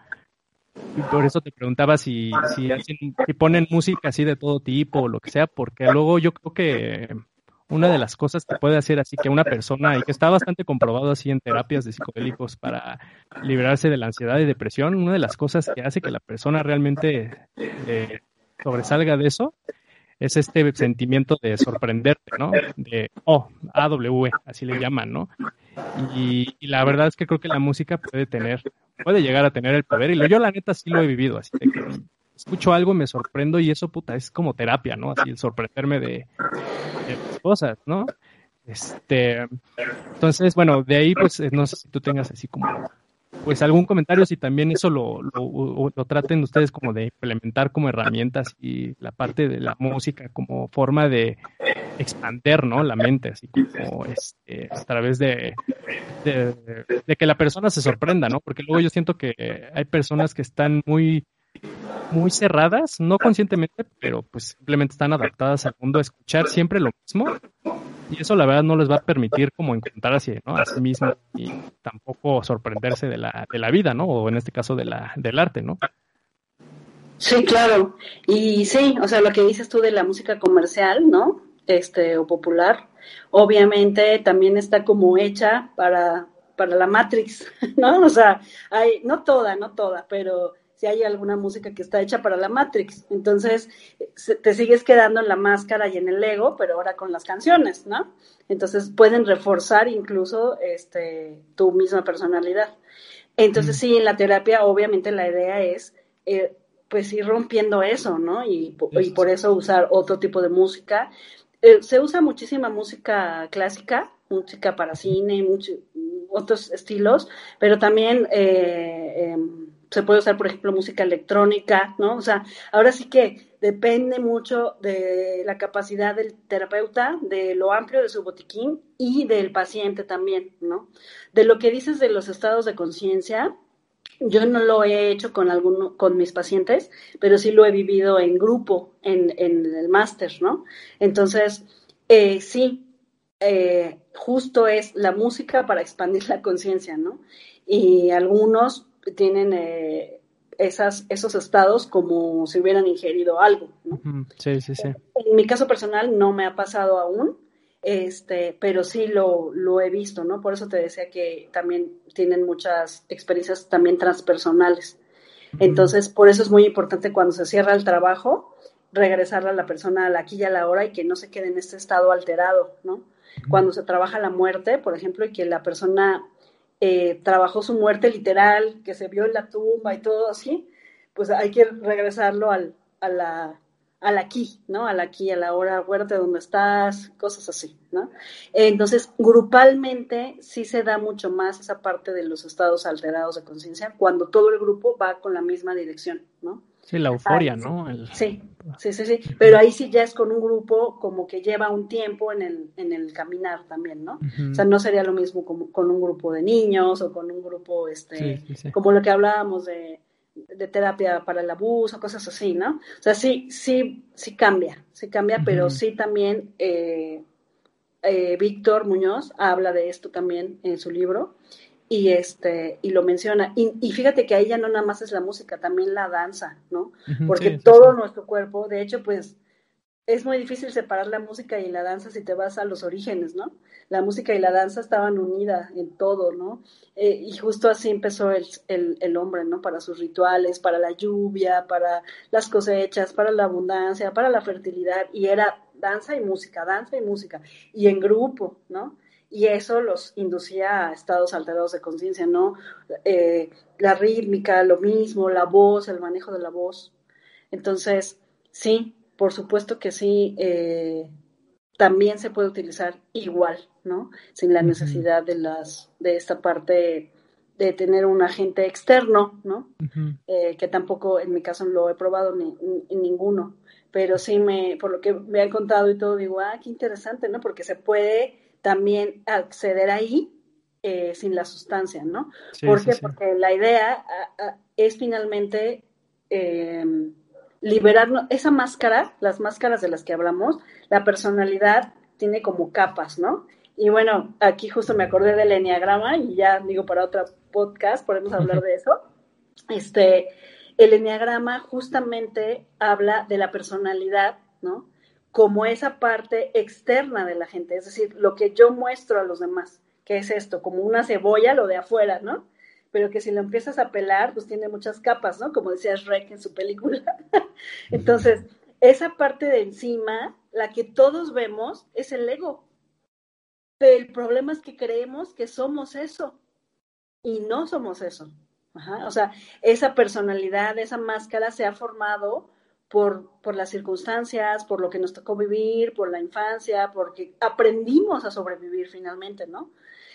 Y por eso te preguntaba si, si, si ponen música así de todo tipo o lo que sea, porque luego yo creo que una de las cosas que puede hacer así que una persona, y que está bastante comprobado así en terapias de psicodélicos para liberarse de la ansiedad y depresión, una de las cosas que hace que la persona realmente eh, sobresalga de eso es este sentimiento de sorprenderte, ¿no? De, oh, AW, así le llaman, ¿no? Y, la verdad es que creo que la música puede tener, puede llegar a tener el poder, y lo, yo la neta sí lo he vivido, así que escucho algo, me sorprendo, y eso, puta, es como terapia, ¿no? Así el sorprenderme de, de cosas, ¿no? Este, entonces, bueno, de ahí, pues, no sé si tú tengas así como pues algún comentario si también eso lo, lo, traten ustedes como de implementar como herramientas y la parte de la música como forma de expander, ¿no? La mente, así como este, a través de, de, de, que la persona se sorprenda, ¿no? Porque luego yo siento que hay personas que están muy muy cerradas, no conscientemente, pero pues simplemente están adaptadas al mundo a escuchar siempre lo mismo y eso la verdad no les va a permitir como encontrar así, ¿no? a sí mismo y tampoco sorprenderse de la, de la vida, ¿no? O en este caso de la, del arte, ¿no? Sí, claro. Y sí, o sea, lo que dices tú de la música comercial, ¿no? Este, o popular, obviamente también está como hecha para, para la Matrix, ¿no? O sea, hay, no toda, no toda, pero si hay alguna música que está hecha para la Matrix. Entonces, te sigues quedando en la máscara y en el ego, pero ahora con las canciones, ¿no? Entonces, pueden reforzar incluso este, tu misma personalidad. Entonces, sí, en la terapia, obviamente, la idea es, eh, pues, ir rompiendo eso, ¿no? Y, y, por eso usar otro tipo de música. Eh, se usa muchísima música clásica, música para cine, muchos otros estilos, pero también... Eh, em, se puede usar, por ejemplo, música electrónica, ¿no? O sea, ahora sí que depende mucho de la capacidad del terapeuta, de lo amplio de su botiquín y del paciente también, ¿no? De lo que dices de los estados de conciencia, yo no lo he hecho con alguno, con mis pacientes, pero sí lo he vivido en grupo, en, en el máster, ¿no? Entonces, eh, sí, eh, justo es la música para expandir la conciencia, ¿no? Y algunos tienen eh, esas, esos estados como si hubieran ingerido algo. Sí, sí, sí. En mi caso personal no me ha pasado aún, este, pero sí lo, lo he visto, ¿no? Por eso te decía que también tienen muchas experiencias también transpersonales. Entonces, por eso es muy importante cuando se cierra el trabajo, regresarle a la persona a la aquí y a la hora y que no se quede en este estado alterado, ¿no? Cuando se trabaja la muerte, por ejemplo, y que la persona eh, trabajó su muerte literal, que se vio en la tumba y todo así, pues hay que regresarlo al, a, la, al aquí, ¿no? Al aquí, a la hora, acuérdate dónde estás, cosas así, ¿no? Entonces, grupalmente sí se da mucho más esa parte de los estados alterados de conciencia cuando todo el grupo va con la misma dirección, ¿no? Sí, la euforia, ¿no? Sí, sí, sí, sí. Pero ahí sí ya es con un grupo como que lleva un tiempo en el, en el caminar también, ¿no? O sea, no sería lo mismo como con un grupo de niños o con un grupo, este, como lo que hablábamos de, de terapia para el abuso, cosas así, ¿no? O sea, sí, sí, sí cambia, sí cambia, pero sí también eh, eh, Víctor Muñoz habla de esto también en su libro y este y lo menciona. Y, fíjate que ahí ya no nada más es la música también la danza no porque todo nuestro cuerpo de hecho pues es muy difícil separar la música y la danza si te vas a los orígenes no la música y la danza estaban unidas en todo no eh, y justo así empezó el, el, el, hombre no para sus rituales para la lluvia para las cosechas para la abundancia para la fertilidad y era danza y música danza y música y en grupo no y eso los inducía a estados alterados de conciencia, ¿no? Eh, la rítmica, lo mismo, la voz, el manejo de la voz. Entonces, sí, por supuesto que sí, eh, también se puede utilizar igual, ¿no? Sin la necesidad de las, de esta parte de tener un agente externo, ¿no? Eh, que tampoco en mi caso lo he probado ni, en ninguno, pero sí me, por lo que me han contado y todo, digo, ah, qué interesante, ¿no? Porque se puede también acceder ahí eh, sin la sustancia, ¿no? ¿Por qué? Porque la idea es finalmente eh, liberarnos, esa máscara, las máscaras de las que hablamos, la personalidad tiene como capas, ¿no? Y bueno, aquí justo me acordé del enneagrama y ya digo para otro podcast podemos hablar de eso. Este, el enneagrama justamente habla de la personalidad, ¿no? Como esa parte externa de la gente, es decir, lo que yo muestro a los demás, que es esto, como una cebolla, lo de afuera, ¿no? Pero que si lo empiezas a pelar, pues tiene muchas capas, ¿no? Como decía Shrek en su película. Entonces, esa parte de encima, la que todos vemos, es el ego. Pero el problema es que creemos que somos eso y no somos eso. O sea, esa personalidad, esa máscara se ha formado por, por las circunstancias, por lo que nos tocó vivir, por la infancia, porque aprendimos a sobrevivir finalmente, ¿no?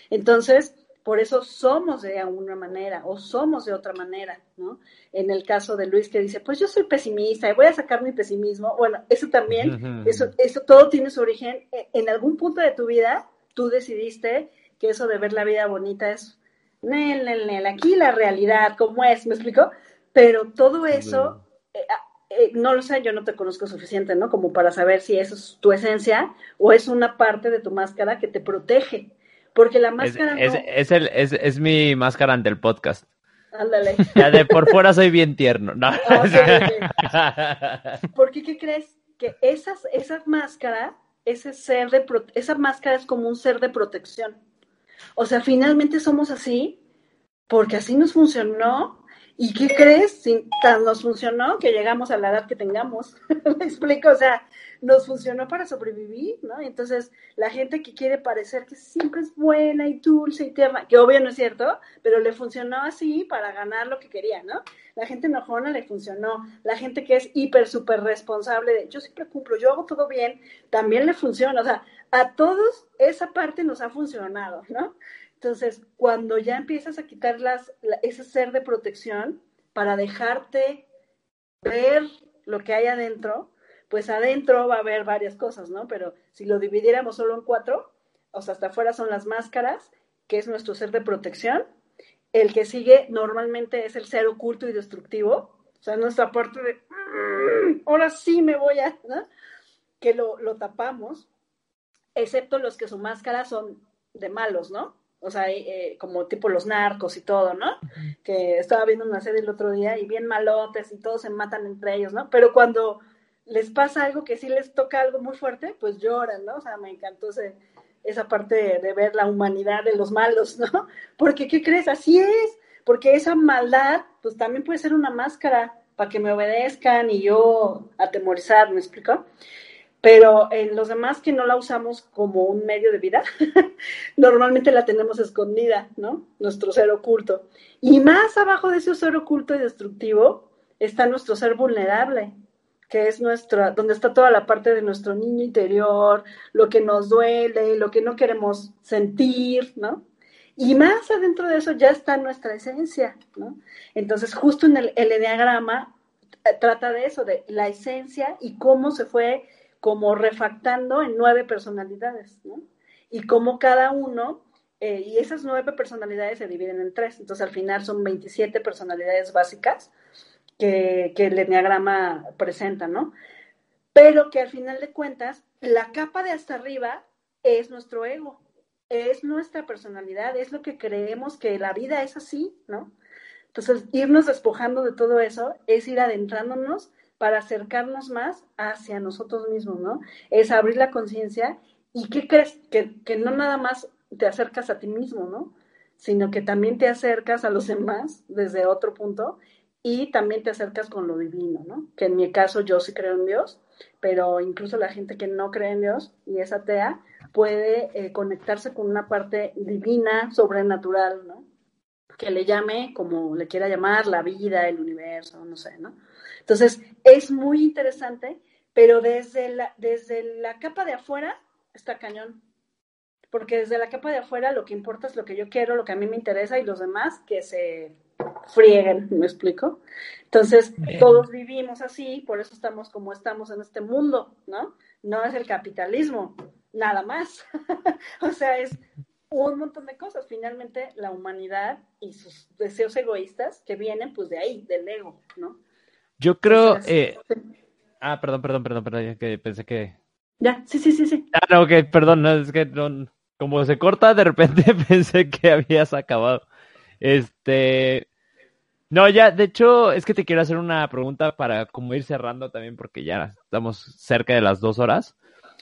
Entonces, por eso somos de alguna manera o somos de otra manera, ¿no? En el caso de Luis que dice, pues yo soy pesimista y voy a sacar mi pesimismo, bueno, eso también, eso, eso todo tiene su origen, e, en algún punto de tu vida tú decidiste que eso de ver la vida bonita es, nel, nel, nel, aquí la realidad, ¿cómo es? ¿Me explico? Pero todo eso, eh, eh, no lo sé, yo no te conozco suficiente, ¿no? Como para saber si eso es tu esencia o es una parte de tu máscara que te protege. Porque la máscara. Es, es, el, es, es mi máscara ante el podcast. Ándale. Ya de por fuera soy bien tierno. No. Porque, ¿qué crees? Que esas, esas máscaras, ese ser de esa máscara es como un ser de protección. O sea, finalmente somos así porque así nos funcionó ¿Y qué crees? tan nos funcionó que llegamos a la edad que tengamos. ¿Me explico? O sea, nos funcionó para sobrevivir, ¿no? Entonces, la gente que quiere parecer que siempre es buena y dulce y tierna, que obvio no es cierto, pero le funcionó así para ganar lo que quería, ¿no? La gente enojona le funcionó. La gente que es hiper, súper responsable de yo siempre cumplo, yo hago todo bien, también le funciona. O sea, a todos esa parte nos ha funcionado, ¿no? Entonces, cuando ya empiezas a quitar ese ser de protección para dejarte ver lo que hay adentro, pues adentro va a haber varias cosas, ¿no? Pero si lo dividiéramos solo en cuatro, o sea, hasta afuera son las máscaras, que es nuestro ser de protección. El que sigue normalmente es el ser oculto y destructivo, o sea, nuestra parte de, mm, ahora sí me voy a, ¿no? Que lo, lo tapamos, excepto los que su máscara son de malos, ¿no? O sea, eh, como tipo los narcos y todo, ¿no? Que estaba viendo una serie el otro día y bien malotes y todos se matan entre ellos, ¿no? Pero cuando les pasa algo que sí les toca algo muy fuerte, pues lloran, ¿no? O sea, me encantó esa parte de, ver la humanidad de los malos, ¿no? Porque, ¿qué crees? Así es, porque esa maldad, pues también puede ser una máscara para que me obedezcan y yo atemorizar, ¿me explico? Pero en los demás que no la usamos como un medio de vida, normalmente la tenemos escondida, ¿no? Nuestro ser oculto. Y más abajo de ese ser oculto y destructivo está nuestro ser vulnerable, que es nuestra, donde está toda la parte de nuestro niño interior, lo que nos duele, lo que no queremos sentir, ¿no? Y más adentro de eso ya está nuestra esencia, ¿no? Entonces, justo en el, el enneagrama eh, trata de eso, de la esencia y cómo se fue como refactando en nueve personalidades, ¿no? Y cómo cada uno, eh, y esas nueve personalidades se dividen en tres, entonces al final son 27 personalidades básicas que, que el enneagrama presenta, ¿no? Pero que al final de cuentas, la capa de hasta arriba es nuestro ego, es nuestra personalidad, es lo que creemos que la vida es así, ¿no? Entonces, irnos despojando de todo eso es ir adentrándonos para acercarnos más hacia nosotros mismos, ¿no? Es abrir la conciencia y ¿qué crees? Que, que, no nada más te acercas a ti mismo, ¿no? Sino que también te acercas a los demás desde otro punto y también te acercas con lo divino, ¿no? Que en mi caso yo sí creo en Dios, pero incluso la gente que no cree en Dios y es atea puede eh, conectarse con una parte divina, sobrenatural, ¿no? Que le llame como le quiera llamar, la vida, el universo, no sé, ¿no? Entonces, es muy interesante, pero desde la, desde la capa de afuera está cañón. Porque desde la capa de afuera lo que importa es lo que yo quiero, lo que a mí me interesa y los demás que se frieguen, ¿me explico? Entonces, Bien. todos vivimos así, por eso estamos como estamos en este mundo, ¿no? No es el capitalismo, nada más. o sea, es un montón de cosas. Finalmente, la humanidad y sus deseos egoístas que vienen pues de ahí, del ego, ¿no? Yo creo... Eh... Ah, perdón, perdón, perdón, perdón, que pensé que... Ya, sí, sí, sí, sí. Ah, no, ok, perdón, no, es que no, como se corta, de repente pensé que habías acabado. Este... No, ya, de hecho, es que te quiero hacer una pregunta para como ir cerrando también, porque ya estamos cerca de las dos horas.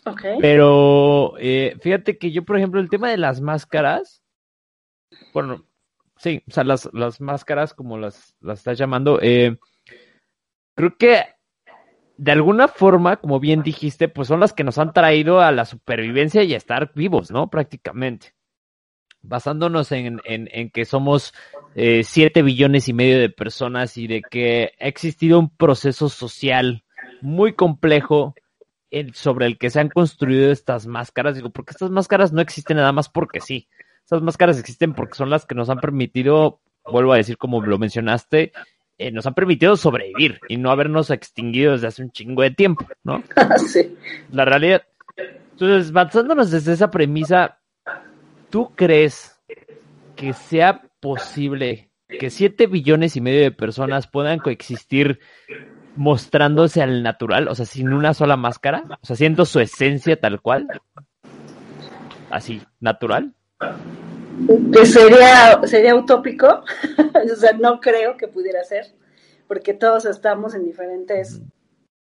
Okay. Pero eh, fíjate que yo, por ejemplo, el tema de las máscaras, bueno, sí, o sea, las, las máscaras, como las, las estás llamando, eh, creo que de alguna forma, como bien dijiste, pues son las que nos han traído a la supervivencia y a estar vivos, ¿no? Prácticamente. Basándonos en, en, en que somos eh, siete billones y medio de personas y de que ha existido un proceso social muy complejo el, sobre el que se han construido estas máscaras. Digo, porque estas máscaras no existen nada más porque sí. Estas máscaras existen porque son las que nos han permitido, vuelvo a decir como lo mencionaste, eh, nos han permitido sobrevivir y no habernos extinguido desde hace un chingo de tiempo, ¿no? sí. La realidad. Entonces, basándonos desde esa premisa, ¿tú crees que sea posible que siete billones y medio de personas puedan coexistir mostrándose al natural, o sea, sin una sola máscara, o sea, siendo su esencia tal cual? Así, natural que sería, sería utópico, o sea, no creo que pudiera ser, porque todos estamos en diferentes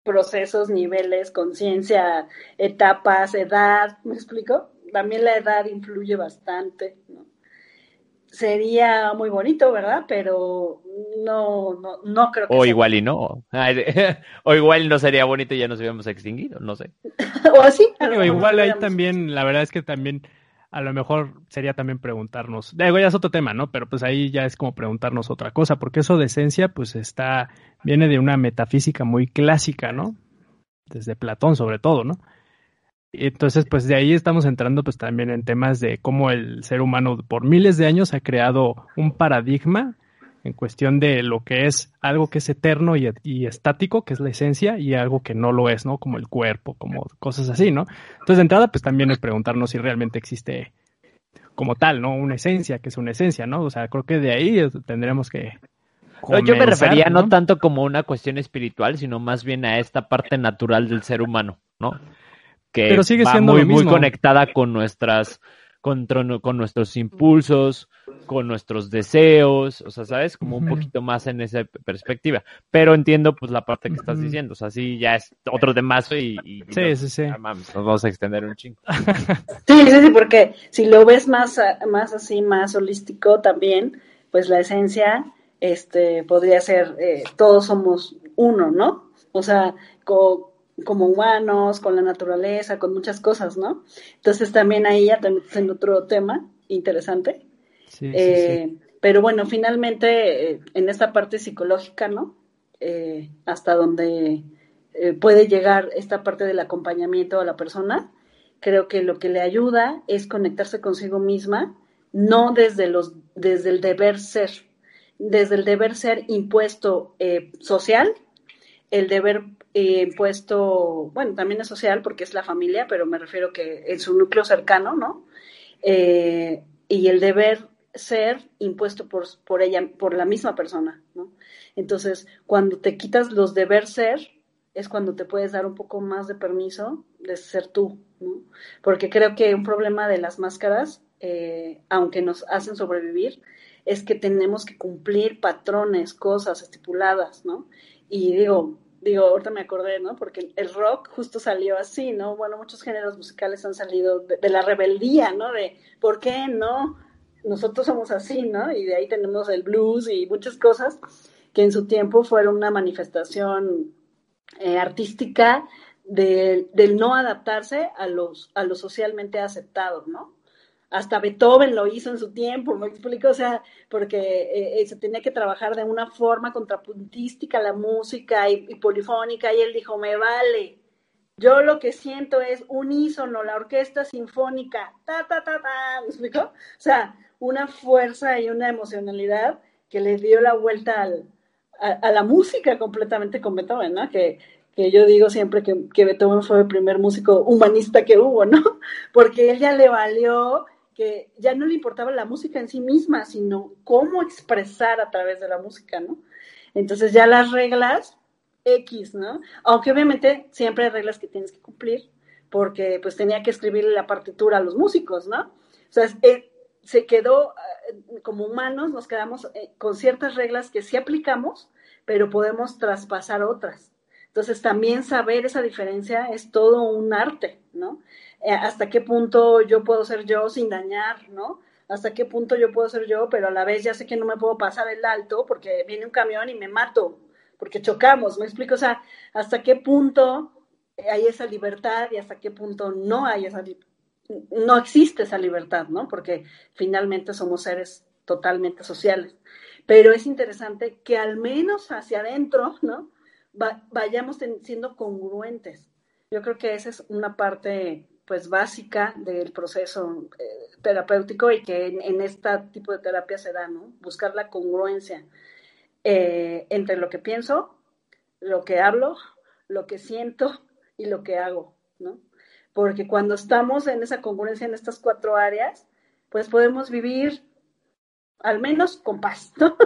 procesos, niveles, conciencia, etapas, edad, ¿me explico? También la edad influye bastante, ¿no? Sería muy bonito, ¿verdad? Pero no, no, no creo que O igual y no. o igual no sería bonito y ya nos hubiéramos extinguido, no sé. o así. O igual ahí también, la verdad es que también a lo mejor sería también preguntarnos, digo, ya es otro tema, ¿no? Pero pues ahí ya es como preguntarnos otra cosa, porque eso de esencia, pues está, viene de una metafísica muy clásica, ¿no? Desde Platón sobre todo, ¿no? Y entonces, pues de ahí estamos entrando pues también en temas de cómo el ser humano por miles de años ha creado un paradigma en cuestión de lo que es algo que es eterno y, y, estático, que es la esencia, y algo que no lo es, ¿no? Como el cuerpo, como cosas así, ¿no? Entonces, de entrada, pues también es preguntarnos si realmente existe como tal, ¿no? Una esencia, que es una esencia, ¿no? O sea, creo que de ahí tendremos que... Comenzar, yo me refería ¿no? no tanto como una cuestión espiritual, sino más bien a esta parte natural del ser humano, ¿no? Que Pero sigue va siendo muy, muy conectada con nuestras, con, con nuestros impulsos, con nuestros deseos, o sea, ¿sabes? Como un poquito más en esa perspectiva. Pero entiendo pues la parte que estás diciendo, o sea, sí, ya es otro temazo y... y sí, no, sí, sí. Mames, nos vamos a extender un chingo. sí, sí, sí, porque si lo ves más, más así, más holístico también, pues la esencia este, podría ser, eh, todos somos uno, ¿no? O sea, co como humanos, con la naturaleza, con muchas cosas, ¿no? Entonces también ahí ya te metes en otro tema interesante. Eh. Pero bueno, finalmente eh, en esta parte psicológica, ¿no? Eh, hasta donde eh, puede llegar esta parte del acompañamiento a la persona. Creo que lo que le ayuda es conectarse consigo misma, no desde, los, desde el deber ser, desde el deber ser impuesto eh, social, el deber eh, impuesto, bueno, también es social porque es la familia, pero me refiero que en su núcleo cercano, ¿no? y el deber ser impuesto por, por ella, por la misma persona, ¿no? Entonces, cuando te quitas los deber ser, es cuando te puedes dar un poco más de permiso de ser tú, ¿no? Porque creo que un problema de las máscaras, eh, aunque nos hacen sobrevivir, es que tenemos que cumplir patrones, cosas estipuladas, ¿no? Y digo, digo, ahorita me acordé, ¿no? Porque el rock justo salió así, ¿no? Bueno, muchos géneros musicales han salido de, de la rebeldía, ¿no? De, ¿por qué no? Nosotros somos así, ¿no? Y de ahí tenemos el blues y muchas cosas que en su tiempo fueron una manifestación eh, artística del no adaptarse a, los, a lo socialmente aceptado, ¿no? Hasta Beethoven lo hizo en su tiempo, me explico, o sea, porque eh, eh, se tenía que trabajar de una forma contrapuntística la música y, y polifónica, y él dijo, me vale, yo lo que siento es unísono, la orquesta sinfónica, ta, ta, ta, ta, ¿me explico? O sea, una fuerza y una emocionalidad que le dio la vuelta a, la música completamente con Beethoven, ¿no? Que, que yo digo siempre que, que, Beethoven fue el primer músico humanista que hubo, ¿no? Porque él ya le valió que ya no le importaba la música en sí misma, sino cómo expresar a través de la música, ¿no? Entonces ya las reglas X, ¿no? Aunque obviamente siempre hay reglas que tienes que cumplir, porque pues tenía que escribirle la partitura a los músicos, ¿no? O sea, eh, se quedó, eh, como humanos, nos quedamos eh, con ciertas reglas que sí aplicamos, pero podemos traspasar otras. Entonces, también saber esa diferencia es todo un arte, ¿no? Eh, hasta qué punto yo puedo ser yo sin dañar, ¿no? Hasta qué punto yo puedo ser yo, pero a la vez ya sé que no me puedo pasar el alto porque viene un camión y me mato, porque chocamos, ¿me explico? O sea, hasta qué punto hay esa libertad y hasta qué punto no hay esa libertad no existe esa libertad, ¿no? Porque finalmente somos seres totalmente sociales. Pero es interesante que al menos hacia adentro, ¿no? vayamos siendo congruentes. Yo creo que esa es una parte, pues, básica del proceso eh, terapéutico y que en, este tipo de terapia se da, ¿no? Buscar la congruencia eh, entre lo que pienso, lo que hablo, lo que siento y lo que hago, ¿no? Porque cuando estamos en esa congruencia en estas cuatro áreas, pues podemos vivir al menos con paz, ¿no?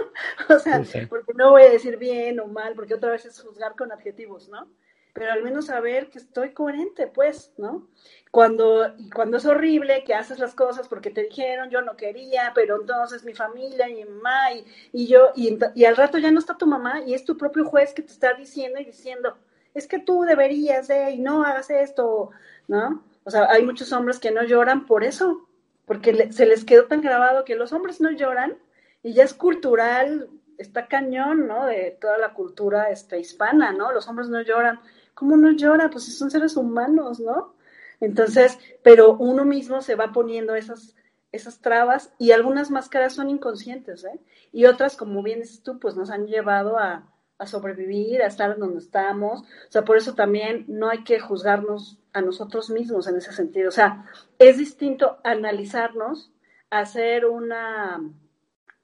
o sea, porque no voy a decir bien o mal, porque otra vez es juzgar con adjetivos, ¿no? Pero al menos saber que estoy coherente, pues, ¿no? Cuando, cuando es horrible que haces las cosas porque te dijeron, yo no quería, pero entonces mi familia y mi mamá y, y yo, y, y al rato ya no está tu mamá y es tu propio juez que te está diciendo y diciendo, es que tú deberías de y no hagas esto, ¿no? O sea, hay muchos hombres que no lloran por eso, porque se les quedó tan grabado que los hombres no lloran y ya es cultural, está cañón, ¿no? De toda la cultura este, hispana, ¿no? Los hombres no lloran. ¿Cómo no llora? Pues son seres humanos, ¿no? Entonces, pero uno mismo se va poniendo esas, esas trabas y algunas máscaras son inconscientes, ¿eh? Y otras, como bien dices tú, pues nos han llevado a, a sobrevivir, a estar donde estamos. O sea, por eso también no hay que juzgarnos a nosotros mismos en ese sentido. O sea, es distinto analizarnos, hacer una,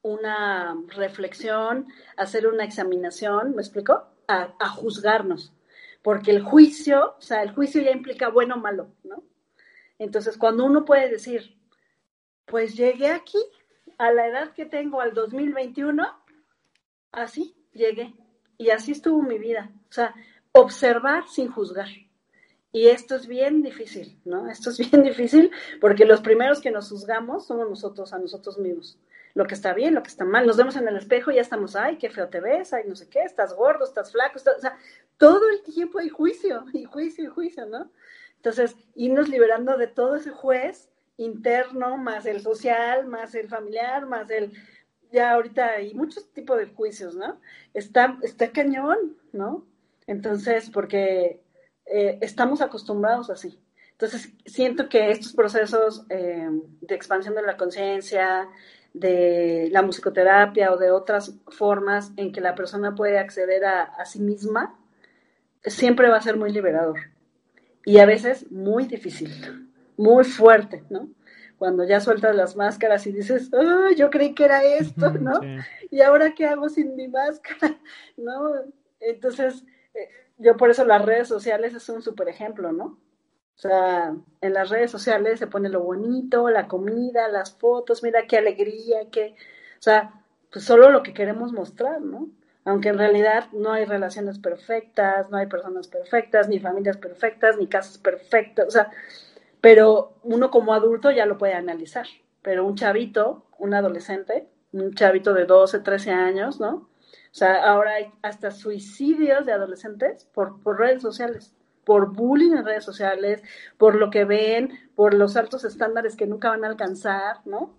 una reflexión, hacer una examinación, ¿me explico? A, a, juzgarnos. Porque el juicio, o sea, el juicio ya implica bueno o malo, ¿no? Entonces, cuando uno puede decir, pues llegué aquí a la edad que tengo al 2021, así llegué. Y así estuvo mi vida. O sea, observar sin juzgar. Y esto es bien difícil, ¿no? Esto es bien difícil porque los primeros que nos juzgamos somos nosotros, a nosotros mismos. Lo que está bien, lo que está mal. Nos vemos en el espejo y ya estamos, ay, qué feo te ves, ay, no sé qué, estás gordo, estás flaco. o sea, todo el tiempo hay juicio, y juicio, y juicio, ¿no? Entonces, irnos liberando de todo ese juez interno, más el social, más el familiar, más el, ya ahorita hay muchos tipos de juicios, ¿no? Está, está cañón, ¿no? Entonces, porque eh, estamos acostumbrados así. Entonces, siento que estos procesos eh, de expansión de la conciencia, de la musicoterapia o de otras formas en que la persona puede acceder a, a sí misma, siempre va a ser muy liberador y a veces muy difícil, muy fuerte, ¿no? Cuando ya sueltas las máscaras y dices, oh, yo creí que era esto, ¿no? ¿Y ahora qué hago sin mi máscara? ¿No? Entonces, eh, yo por eso las redes sociales es un súper ejemplo, ¿no? O sea, en las redes sociales se pone lo bonito, la comida, las fotos, mira qué alegría, qué, o sea, pues solo lo que queremos mostrar, ¿no? Aunque en realidad no hay relaciones perfectas, no hay personas perfectas, ni familias perfectas, ni casas perfectas, o sea, pero uno como adulto ya lo puede analizar, pero un chavito, un adolescente, un chavito de 12, 13 años, ¿no? O sea, ahora hay hasta suicidios de adolescentes por, por redes sociales por bullying en redes sociales, por lo que ven, por los altos estándares que nunca van a alcanzar, ¿no?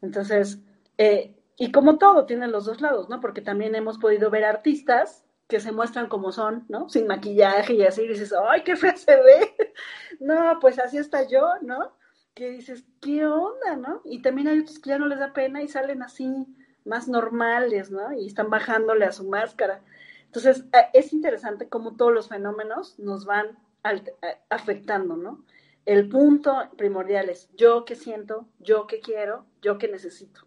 Entonces, eh, y como todo, tiene los dos lados, ¿no? Porque también hemos podido ver artistas que se muestran como son, ¿no? Sin maquillaje y así, y dices, ¡ay, qué fea se ve! no, pues así está yo, ¿no? Que dices, ¿qué onda, no? Y también hay otros que ya no les da pena y salen así, más normales, ¿no? Y están bajándole a su máscara. Entonces, eh, es interesante cómo todos los fenómenos nos van eh, afectando, ¿no? El punto primordial es yo que siento, yo que quiero, yo que necesito.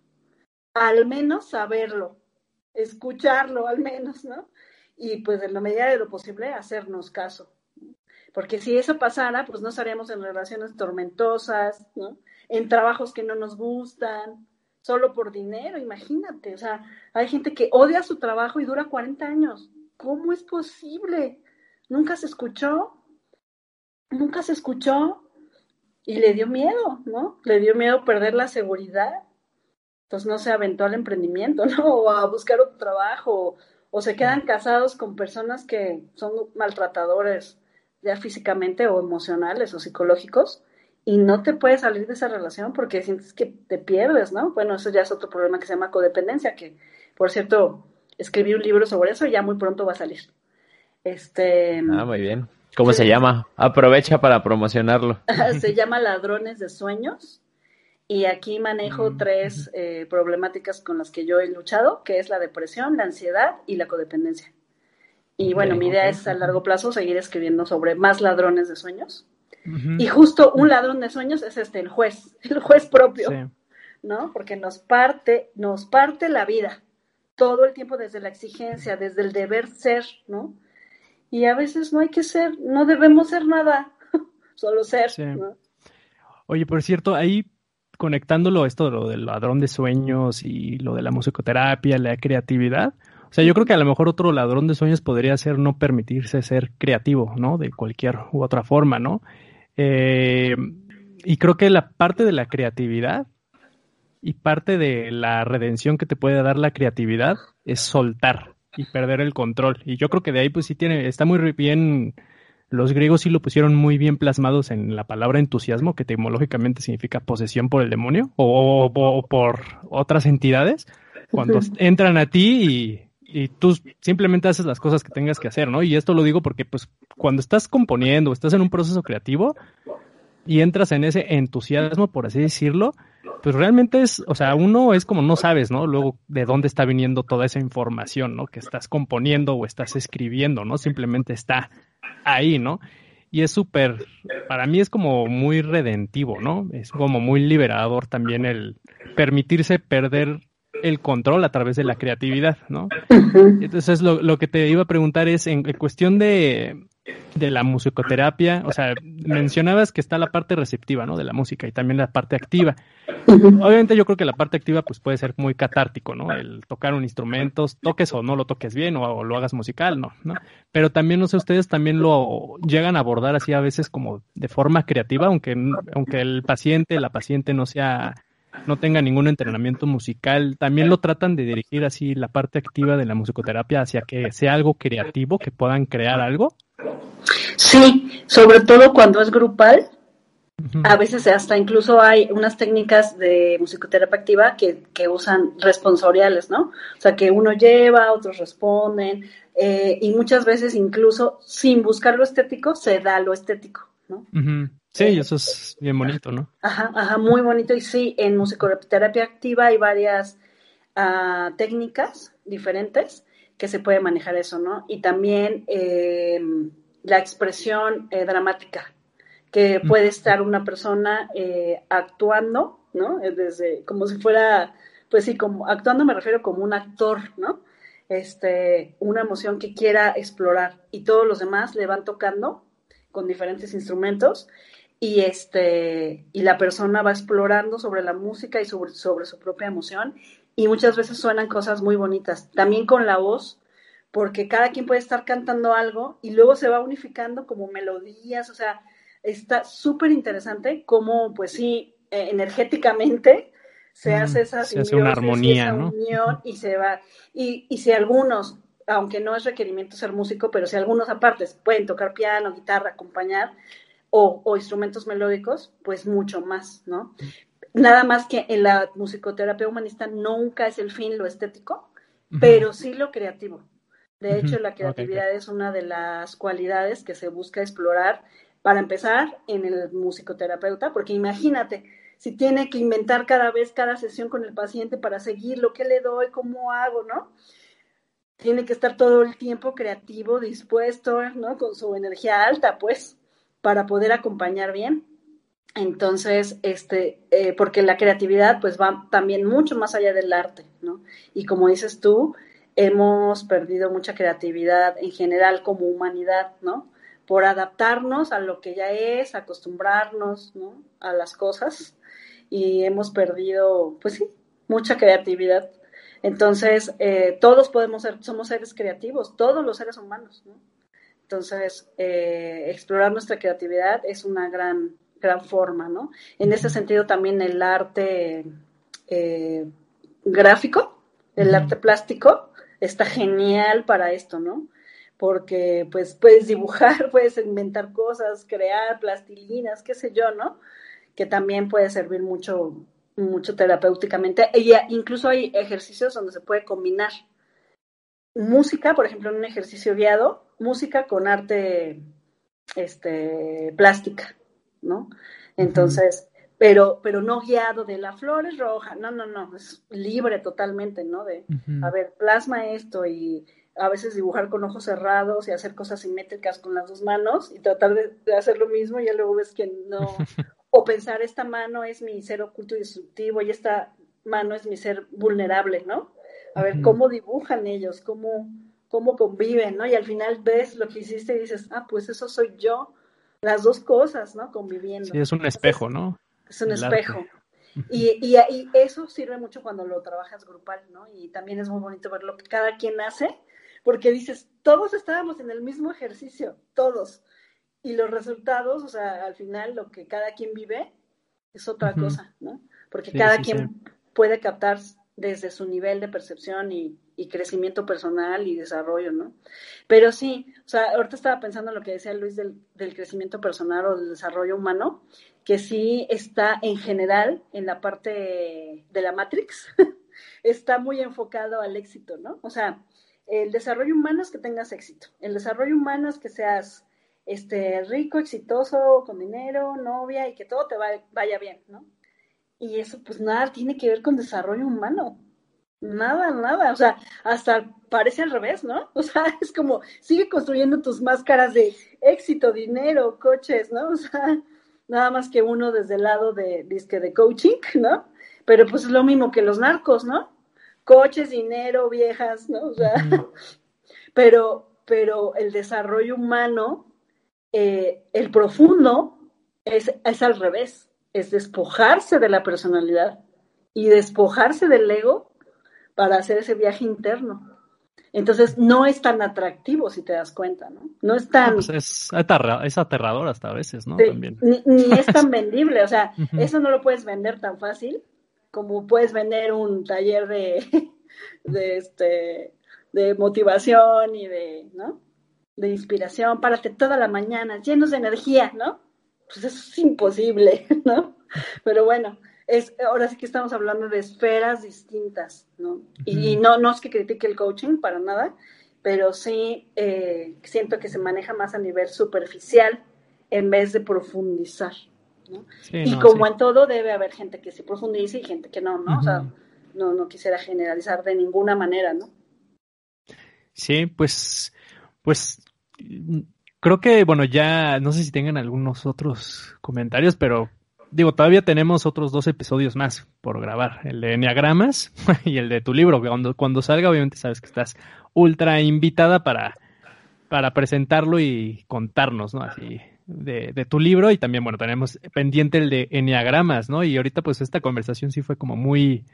Al menos saberlo, escucharlo al menos, ¿no? Y pues en la medida de lo posible hacernos caso. Porque si eso pasara, pues no estaríamos en relaciones tormentosas, ¿no? En trabajos que no nos gustan, solo por dinero, imagínate. O sea, hay gente que odia su trabajo y dura 40 años. ¿Cómo es posible? Nunca se escuchó. Nunca se escuchó. Y le dio miedo, ¿no? Le dio miedo perder la seguridad. Entonces no se aventó al emprendimiento, ¿no? O a buscar otro trabajo. O, se quedan casados con personas que son maltratadores, ya físicamente o emocionales o psicológicos y no te puedes salir de esa relación porque sientes que te pierdes, ¿no? Bueno, eso ya es otro problema que se llama codependencia, que por cierto, escribí un libro sobre eso y ya muy pronto va a salir. Este. Ah, muy bien. ¿Cómo se llama? Aprovecha para promocionarlo. se llama Ladrones de Sueños. Y aquí manejo mm. tres eh, problemáticas con las que yo he luchado, que es la depresión, la ansiedad y la codependencia. Y bueno, mi idea es a largo plazo seguir escribiendo sobre más ladrones de sueños y justo un ladrón de sueños es este, el juez, el juez propio, ¿no? Porque nos parte, nos parte la vida, todo el tiempo desde la exigencia, desde el deber ser, ¿no? Y a veces no hay que ser, no debemos ser nada, solo ser, ¿no? Oye, por cierto, ahí conectándolo esto lo del ladrón de sueños y lo de la musicoterapia, la creatividad, o sea, yo creo que a lo mejor otro ladrón de sueños podría ser no permitirse ser creativo, ¿no? De cualquier u otra forma, ¿no? Eh, y creo que la parte de la creatividad y parte de la redención que te puede dar la creatividad es soltar y perder el control. Y yo creo que de ahí pues sí tiene, está muy bien, los griegos sí lo pusieron muy bien plasmados en la palabra entusiasmo, que etimológicamente significa posesión por el demonio o, o por otras entidades, cuando entran a ti y y tú simplemente haces las cosas que tengas que hacer, ¿no? Y esto lo digo porque, pues, cuando estás componiendo, estás en un proceso creativo y entras en ese entusiasmo, por así decirlo, pues realmente es, o sea, uno es como no sabes, ¿no? Luego de dónde está viniendo toda esa información, ¿no? Que estás componiendo o estás escribiendo, ¿no? Simplemente está ahí, ¿no? Y es súper, para mí es como muy redentivo, ¿no? Es como muy liberador también el permitirse perder el control a través de la creatividad, ¿no? Entonces lo, lo que te iba a preguntar es en, cuestión de, de, la musicoterapia, o sea, mencionabas que está la parte receptiva, ¿no? De la música y también la parte activa. Obviamente yo creo que la parte activa pues puede ser muy catártico, ¿no? El tocar un instrumento, toques o no lo toques bien o, lo hagas musical, ¿no? ¿no? Pero también, no sé, ustedes también lo llegan a abordar así a veces como de forma creativa, aunque, aunque el paciente, la paciente no sea no tenga ningún entrenamiento musical, también lo tratan de dirigir así la parte activa de la musicoterapia hacia que sea algo creativo, que puedan crear algo. Sí, sobre todo cuando es grupal. A veces hasta incluso hay unas técnicas de musicoterapia activa que, que usan responsoriales, ¿no? O sea, que uno lleva, otros responden, eh, y muchas veces incluso sin buscar lo estético se da lo estético, ¿no? Sí, eso es bien bonito, ¿no? Ajá, ajá, muy bonito. Y sí, en musicoterapia activa hay varias uh, técnicas diferentes que se puede manejar eso, ¿no? Y también eh, la expresión eh, dramática, que puede estar una persona eh, actuando, ¿no? Desde, como si fuera, pues sí, como actuando me refiero como un actor, ¿no? Este, una emoción que quiera explorar y todos los demás le van tocando con diferentes instrumentos y este y la persona va explorando sobre la música y sobre, sobre su propia emoción y muchas veces suenan cosas muy bonitas, también con la voz, porque cada quien puede estar cantando algo y luego se va unificando como melodías, o sea, está súper interesante cómo, pues sí, eh, energéticamente se hace esa, se hace una armonía, esa ¿no? unión y se va, y, y si algunos, aunque no es requerimiento ser músico, pero si algunos aparte pueden tocar piano, guitarra, acompañar, o, o instrumentos melódicos, pues mucho más, ¿no? Nada más que en la musicoterapia humanista nunca es el fin lo estético, pero sí lo creativo. De hecho, la creatividad es una de las cualidades que se busca explorar para empezar en el musicoterapeuta, porque imagínate, si tiene que inventar cada vez, cada sesión con el paciente para seguir lo que le doy, cómo hago, ¿no? Tiene que estar todo el tiempo creativo, dispuesto, ¿no? Con su energía alta, pues, para poder acompañar bien. Entonces, este, eh, porque la creatividad pues va también mucho más allá del arte, ¿no? Y como dices tú, hemos perdido mucha creatividad en general como humanidad, ¿no? Por adaptarnos a lo que ya es, acostumbrarnos, ¿no? A las cosas y hemos perdido, pues sí, mucha creatividad. Entonces, eh, todos podemos ser, somos seres creativos, todos los seres humanos, ¿no? Entonces, eh, explorar nuestra creatividad es una gran gran forma, ¿no? En ese sentido también el arte eh, gráfico, el arte plástico, está genial para esto, ¿no? Porque pues puedes dibujar, puedes inventar cosas, crear plastilinas, qué sé yo, ¿no? Que también puede servir mucho, mucho terapéuticamente. Y incluso hay ejercicios donde se puede combinar música, por ejemplo, en un ejercicio guiado, música con arte este, plástica. ¿no? Entonces, uh -huh. pero, pero no guiado de la flor es roja, no, no, no, es libre totalmente, ¿no? De, uh -huh. a ver, plasma esto y a veces dibujar con ojos cerrados y hacer cosas simétricas con las dos manos y tratar de, de hacer lo mismo y ya luego ves que no, o pensar esta mano es mi ser oculto y destructivo y esta mano es mi ser vulnerable, ¿no? A ver. ¿cómo dibujan ellos? ¿Cómo, ¿Cómo conviven, no? Y al final ves lo que hiciste y dices, ah, pues eso soy yo, las dos cosas, ¿no? Conviviendo. Sí, es un espejo, ¿no? Es un El espejo. Arte. Y, y, y, eso sirve mucho cuando lo trabajas grupal, ¿no? Y también es muy bonito ver lo que cada quien hace, porque dices, todos estábamos en el mismo ejercicio, todos. Y los resultados, o sea, al final lo que cada quien vive es otra uh -huh. cosa, ¿no? Porque sí, cada sí, quien sí. puede captar desde su nivel de percepción y, y, crecimiento personal y desarrollo, ¿no? Pero sí, o sea, ahorita estaba pensando en lo que decía Luis del, del, crecimiento personal o del desarrollo humano, que sí está en general en la parte de la Matrix, está muy enfocado al éxito, ¿no? O sea, el desarrollo humano es que tengas éxito, el desarrollo humano es que seas este, rico, exitoso, con dinero, novia y que todo te va, vaya bien, ¿no? Y eso pues nada tiene que ver con desarrollo humano. Nada, nada. O sea, hasta parece al revés, ¿no? O sea, es como, sigue construyendo tus máscaras de éxito, dinero, coches, ¿no? O sea, nada más que uno desde el lado de, disque de coaching, ¿no? Pero pues es lo mismo que los narcos, ¿no? Coches, dinero, viejas, ¿no? O sea, pero, pero el desarrollo humano, eh, el profundo, es, es al revés es despojarse de la personalidad y despojarse del ego para hacer ese viaje interno. Entonces no es tan atractivo si te das cuenta, ¿no? No es tan... Pues es, aterra, es, aterrador hasta a veces, ¿no? Sí, También. Ni, ni, es tan vendible, o sea, uh -huh. eso no lo puedes vender tan fácil como puedes vender un taller de, de, este, de motivación y de, ¿no? De inspiración, párate toda la mañana, llenos de energía, ¿no? pues eso es imposible, ¿no? Pero bueno, es, ahora sí que estamos hablando de esferas distintas, ¿no? Y, y no, no es que critique el coaching para nada, pero sí eh, siento que se maneja más a nivel superficial en vez de profundizar, ¿no? Sí, y no, como sí. en todo debe haber gente que se profundice y gente que no, ¿no? Uh -huh. O sea, no, no quisiera generalizar de ninguna manera, ¿no? Sí, pues, pues creo que, bueno, ya no sé si tengan algunos otros comentarios, pero digo, todavía tenemos otros dos episodios más por grabar, el de Enneagramas y el de tu libro, cuando, cuando salga obviamente sabes que estás ultra invitada para, para presentarlo y contarnos, ¿no? Así, de, de, tu libro y también, bueno, tenemos pendiente el de Enneagramas, ¿no? Y ahorita pues esta conversación sí fue como muy,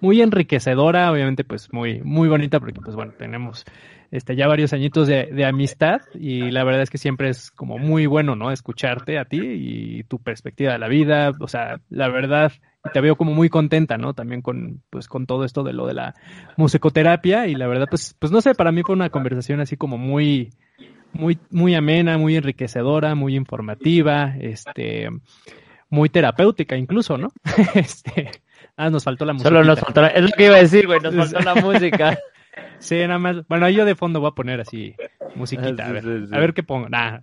muy enriquecedora, obviamente pues muy, muy bonita porque pues bueno, tenemos este, ya varios añitos de, de, amistad y la verdad es que siempre es como muy bueno, ¿no? Escucharte a ti y tu perspectiva de la vida, o sea, la verdad, te veo como muy contenta, ¿no? También con, pues, con todo esto de lo de la musicoterapia y la verdad, pues, pues no sé, para mí fue una conversación así como muy, muy, muy amena, muy enriquecedora, muy informativa, este, muy terapéutica incluso, ¿no? este, ah, nos faltó la música. Solo nos faltó, es lo que iba a decir, güey, nos faltó la música. Sí, nada más. Bueno, yo de fondo voy a poner así musiquita, a ver, sí, sí. a ver qué pongo. Nah.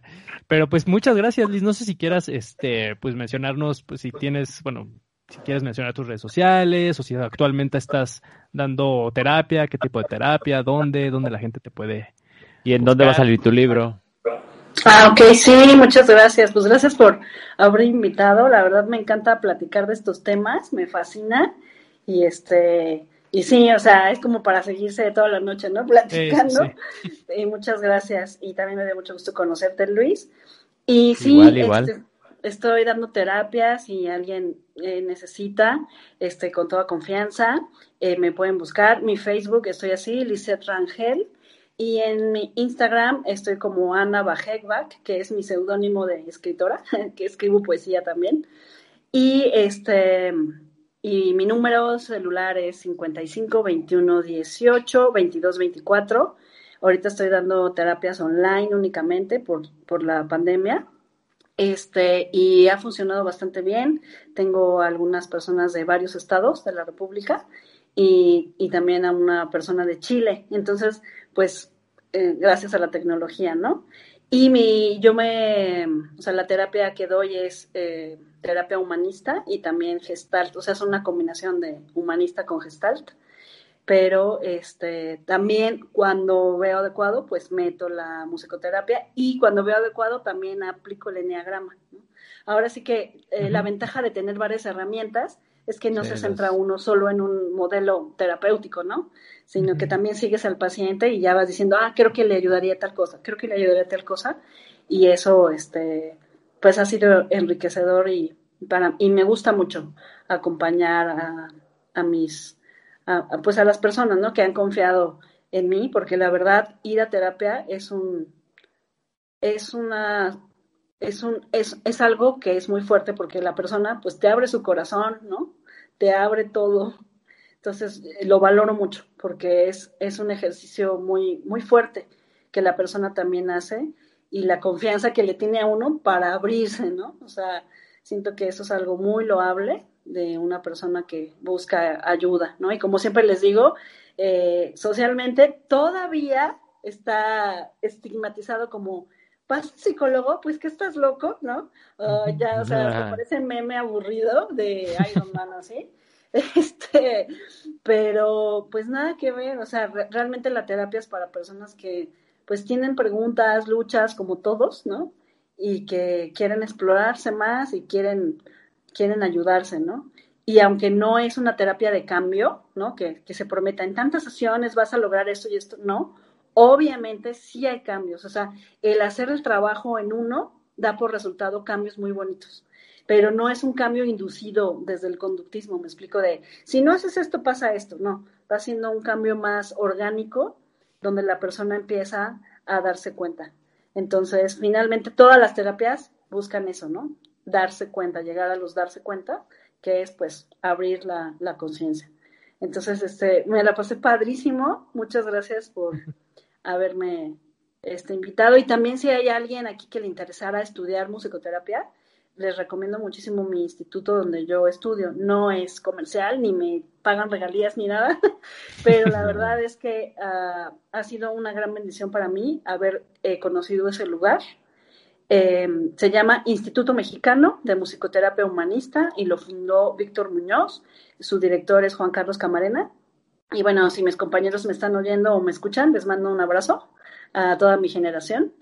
Pero pues muchas gracias, Liz. No sé si quieras, este, pues mencionarnos, pues si tienes, bueno, si quieres mencionar tus redes sociales o si actualmente estás dando terapia, qué tipo de terapia, dónde, dónde la gente te puede. ¿Y en dónde va a salir tu libro? Ah, ok, sí, muchas gracias. Pues gracias por haber invitado. La verdad me encanta platicar de estos temas, me fascina. Y este, y sí, o sea, es como para seguirse toda la noche, ¿no? Platicando. Sí, sí. Y muchas gracias. Y también me dio mucho gusto conocerte, Luis. Y sí, igual, igual. Este, estoy dando terapias si alguien eh, necesita, este, con toda confianza, eh, me pueden buscar. Mi Facebook estoy así, Lisette Rangel. Y en mi Instagram estoy como Ana Bajekbak, que es mi seudónimo de escritora, que escribo poesía también. Y este y mi número celular es 55 21 18 22 24. Ahorita estoy dando terapias online únicamente por, por la pandemia. Este, y ha funcionado bastante bien. Tengo algunas personas de varios estados de la República y, y también a una persona de Chile. Entonces, pues, eh, gracias a la tecnología, ¿no? Y mi, yo me, o sea, la terapia que doy es eh, terapia humanista y también gestalt, o sea, es una combinación de humanista con gestalt, pero este, también cuando veo adecuado, pues meto la musicoterapia y cuando veo adecuado también aplico el enneagrama. ¿no? Ahora sí que eh, uh -huh. la ventaja de tener varias herramientas es que no sí, se centra uno solo en un modelo terapéutico, ¿no? Sino uh -huh. que también sigues al paciente y ya vas diciendo, ah, creo que le ayudaría tal cosa, creo que le ayudaría tal cosa, y eso, este, pues ha sido enriquecedor y, para, y me gusta mucho acompañar a, a mis, a, a, pues a las personas, ¿no? Que han confiado en mí, porque la verdad, ir a terapia es un, es una es, un, es, es algo que es muy fuerte porque la persona pues te abre su corazón, ¿no? Te abre todo. Entonces lo valoro mucho porque es, es un ejercicio muy, muy fuerte que la persona también hace y la confianza que le tiene a uno para abrirse, ¿no? O sea, siento que eso es algo muy loable de una persona que busca ayuda, ¿no? Y como siempre les digo, eh, socialmente todavía está estigmatizado como ¿Pasa psicólogo? Pues que estás loco, ¿no? Uh, ya, o sea, me parece meme aburrido de Iron Man así. Este, pero pues nada que ver, o sea, re realmente la terapia es para personas que pues tienen preguntas, luchas, como todos, ¿no? Y que quieren explorarse más y quieren, quieren ayudarse, ¿no? Y aunque no es una terapia de cambio, ¿no? Que, que se prometa en tantas sesiones vas a lograr esto y esto, no obviamente sí hay cambios, o sea, el hacer el trabajo en uno da por resultado cambios muy bonitos, pero no es un cambio inducido desde el conductismo, me explico de, si no haces esto, pasa esto, no, va siendo un cambio más orgánico, donde la persona empieza a darse cuenta. Entonces, finalmente, todas las terapias buscan eso, ¿no? Darse cuenta, llegar a los darse cuenta, que es pues abrir la, conciencia. Entonces, este, me la pasé padrísimo. Muchas gracias por, haberme este, invitado. Y también si hay alguien aquí que le interesara estudiar musicoterapia, les recomiendo muchísimo mi instituto donde yo estudio. No es comercial, ni me pagan regalías ni nada, pero la verdad es que uh, ha sido una gran bendición para mí haber eh, conocido ese lugar. Eh, se llama Instituto Mexicano de Musicoterapia Humanista y lo fundó Víctor Muñoz. Su director es Juan Carlos Camarena Y bueno, si mis compañeros me están oyendo o me escuchan, les mando un abrazo a toda mi generación.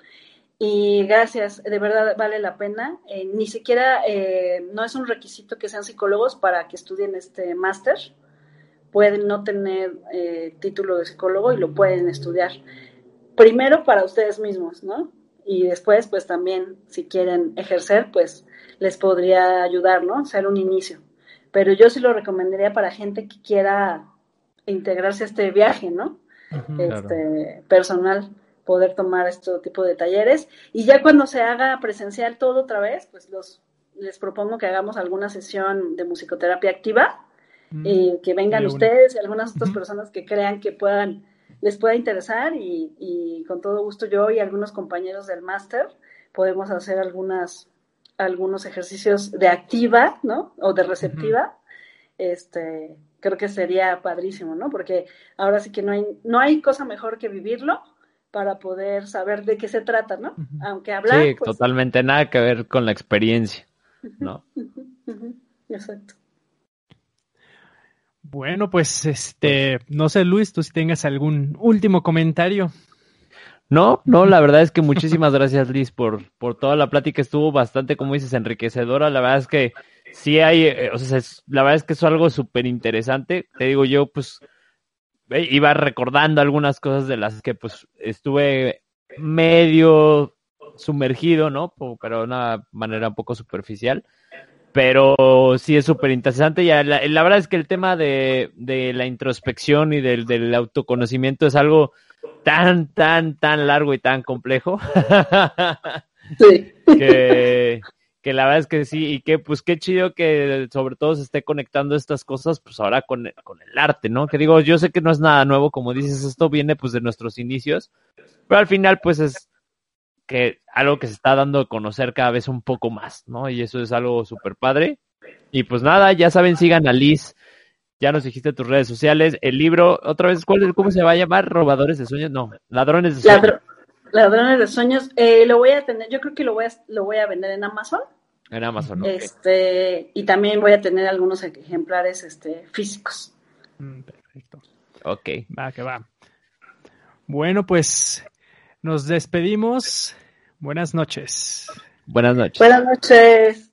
Y gracias, de verdad vale la pena. Eh, ni siquiera, eh, no es un requisito que sean psicólogos para que estudien este máster. Pueden no tener eh, título de psicólogo y lo pueden estudiar. Primero para ustedes mismos, ¿no? Y después, pues también, si quieren ejercer, pues les podría ayudar, ¿no? Ser un inicio. Pero yo sí lo recomendaría para gente que quiera integrarse a este viaje, ¿no? este, personal poder tomar este tipo de talleres. Y ya cuando se haga presencial todo otra vez, pues los les propongo que hagamos alguna sesión de musicoterapia activa mm, y que vengan ustedes y algunas otras personas que crean que puedan les pueda interesar y, y, con todo gusto yo y algunos compañeros del máster podemos hacer algunas algunos ejercicios de activa, ¿no? O de receptiva. Este, creo que sería padrísimo, ¿no? Porque ahora sí que no hay no hay cosa mejor que vivirlo para poder saber de qué se trata, ¿no? Aunque hablar. Sí, pues, totalmente nada que ver con la experiencia, ¿no? Exacto. Bueno, pues este, no sé, Luis, tú si tengas algún último comentario. No, no, la verdad es que muchísimas gracias, Liz, por, por toda la plática. Estuvo bastante, como dices, enriquecedora. La verdad es que sí hay, eh, o sea, la verdad es que es algo súper interesante. Te digo yo, pues, iba recordando algunas cosas de las que pues estuve medio sumergido, ¿no? Pero de una manera un poco superficial. Pero sí es súper interesante. Y la, la, verdad es que el tema de, de la introspección y del, del, autoconocimiento es algo tan, tan, tan largo y tan complejo. Sí. que, que la verdad es que sí, y que pues qué chido que sobre todo se esté conectando estas cosas, pues ahora con, con el arte, ¿no? Que digo, yo sé que no es nada nuevo, como dices, esto viene pues de nuestros inicios, pero al final pues es que algo que se está dando a conocer cada vez un poco más, ¿no? Y eso es algo súper padre. Y pues nada, ya saben, sigan a Liz, ya nos dijiste tus redes sociales, el libro, otra vez, ¿cuál, ¿cómo se va a llamar? ¿Robadores de sueños? No, ladrones de sueños. Ladrones de sueños, eh, lo voy a tener, yo creo que lo voy a, lo voy a vender en Amazon. En Amazon, Este, y también voy a tener algunos ejemplares este, físicos. Mm, perfecto. Ok. Va, que va. Bueno, pues nos despedimos. Buenas noches. Buenas noches. Buenas noches.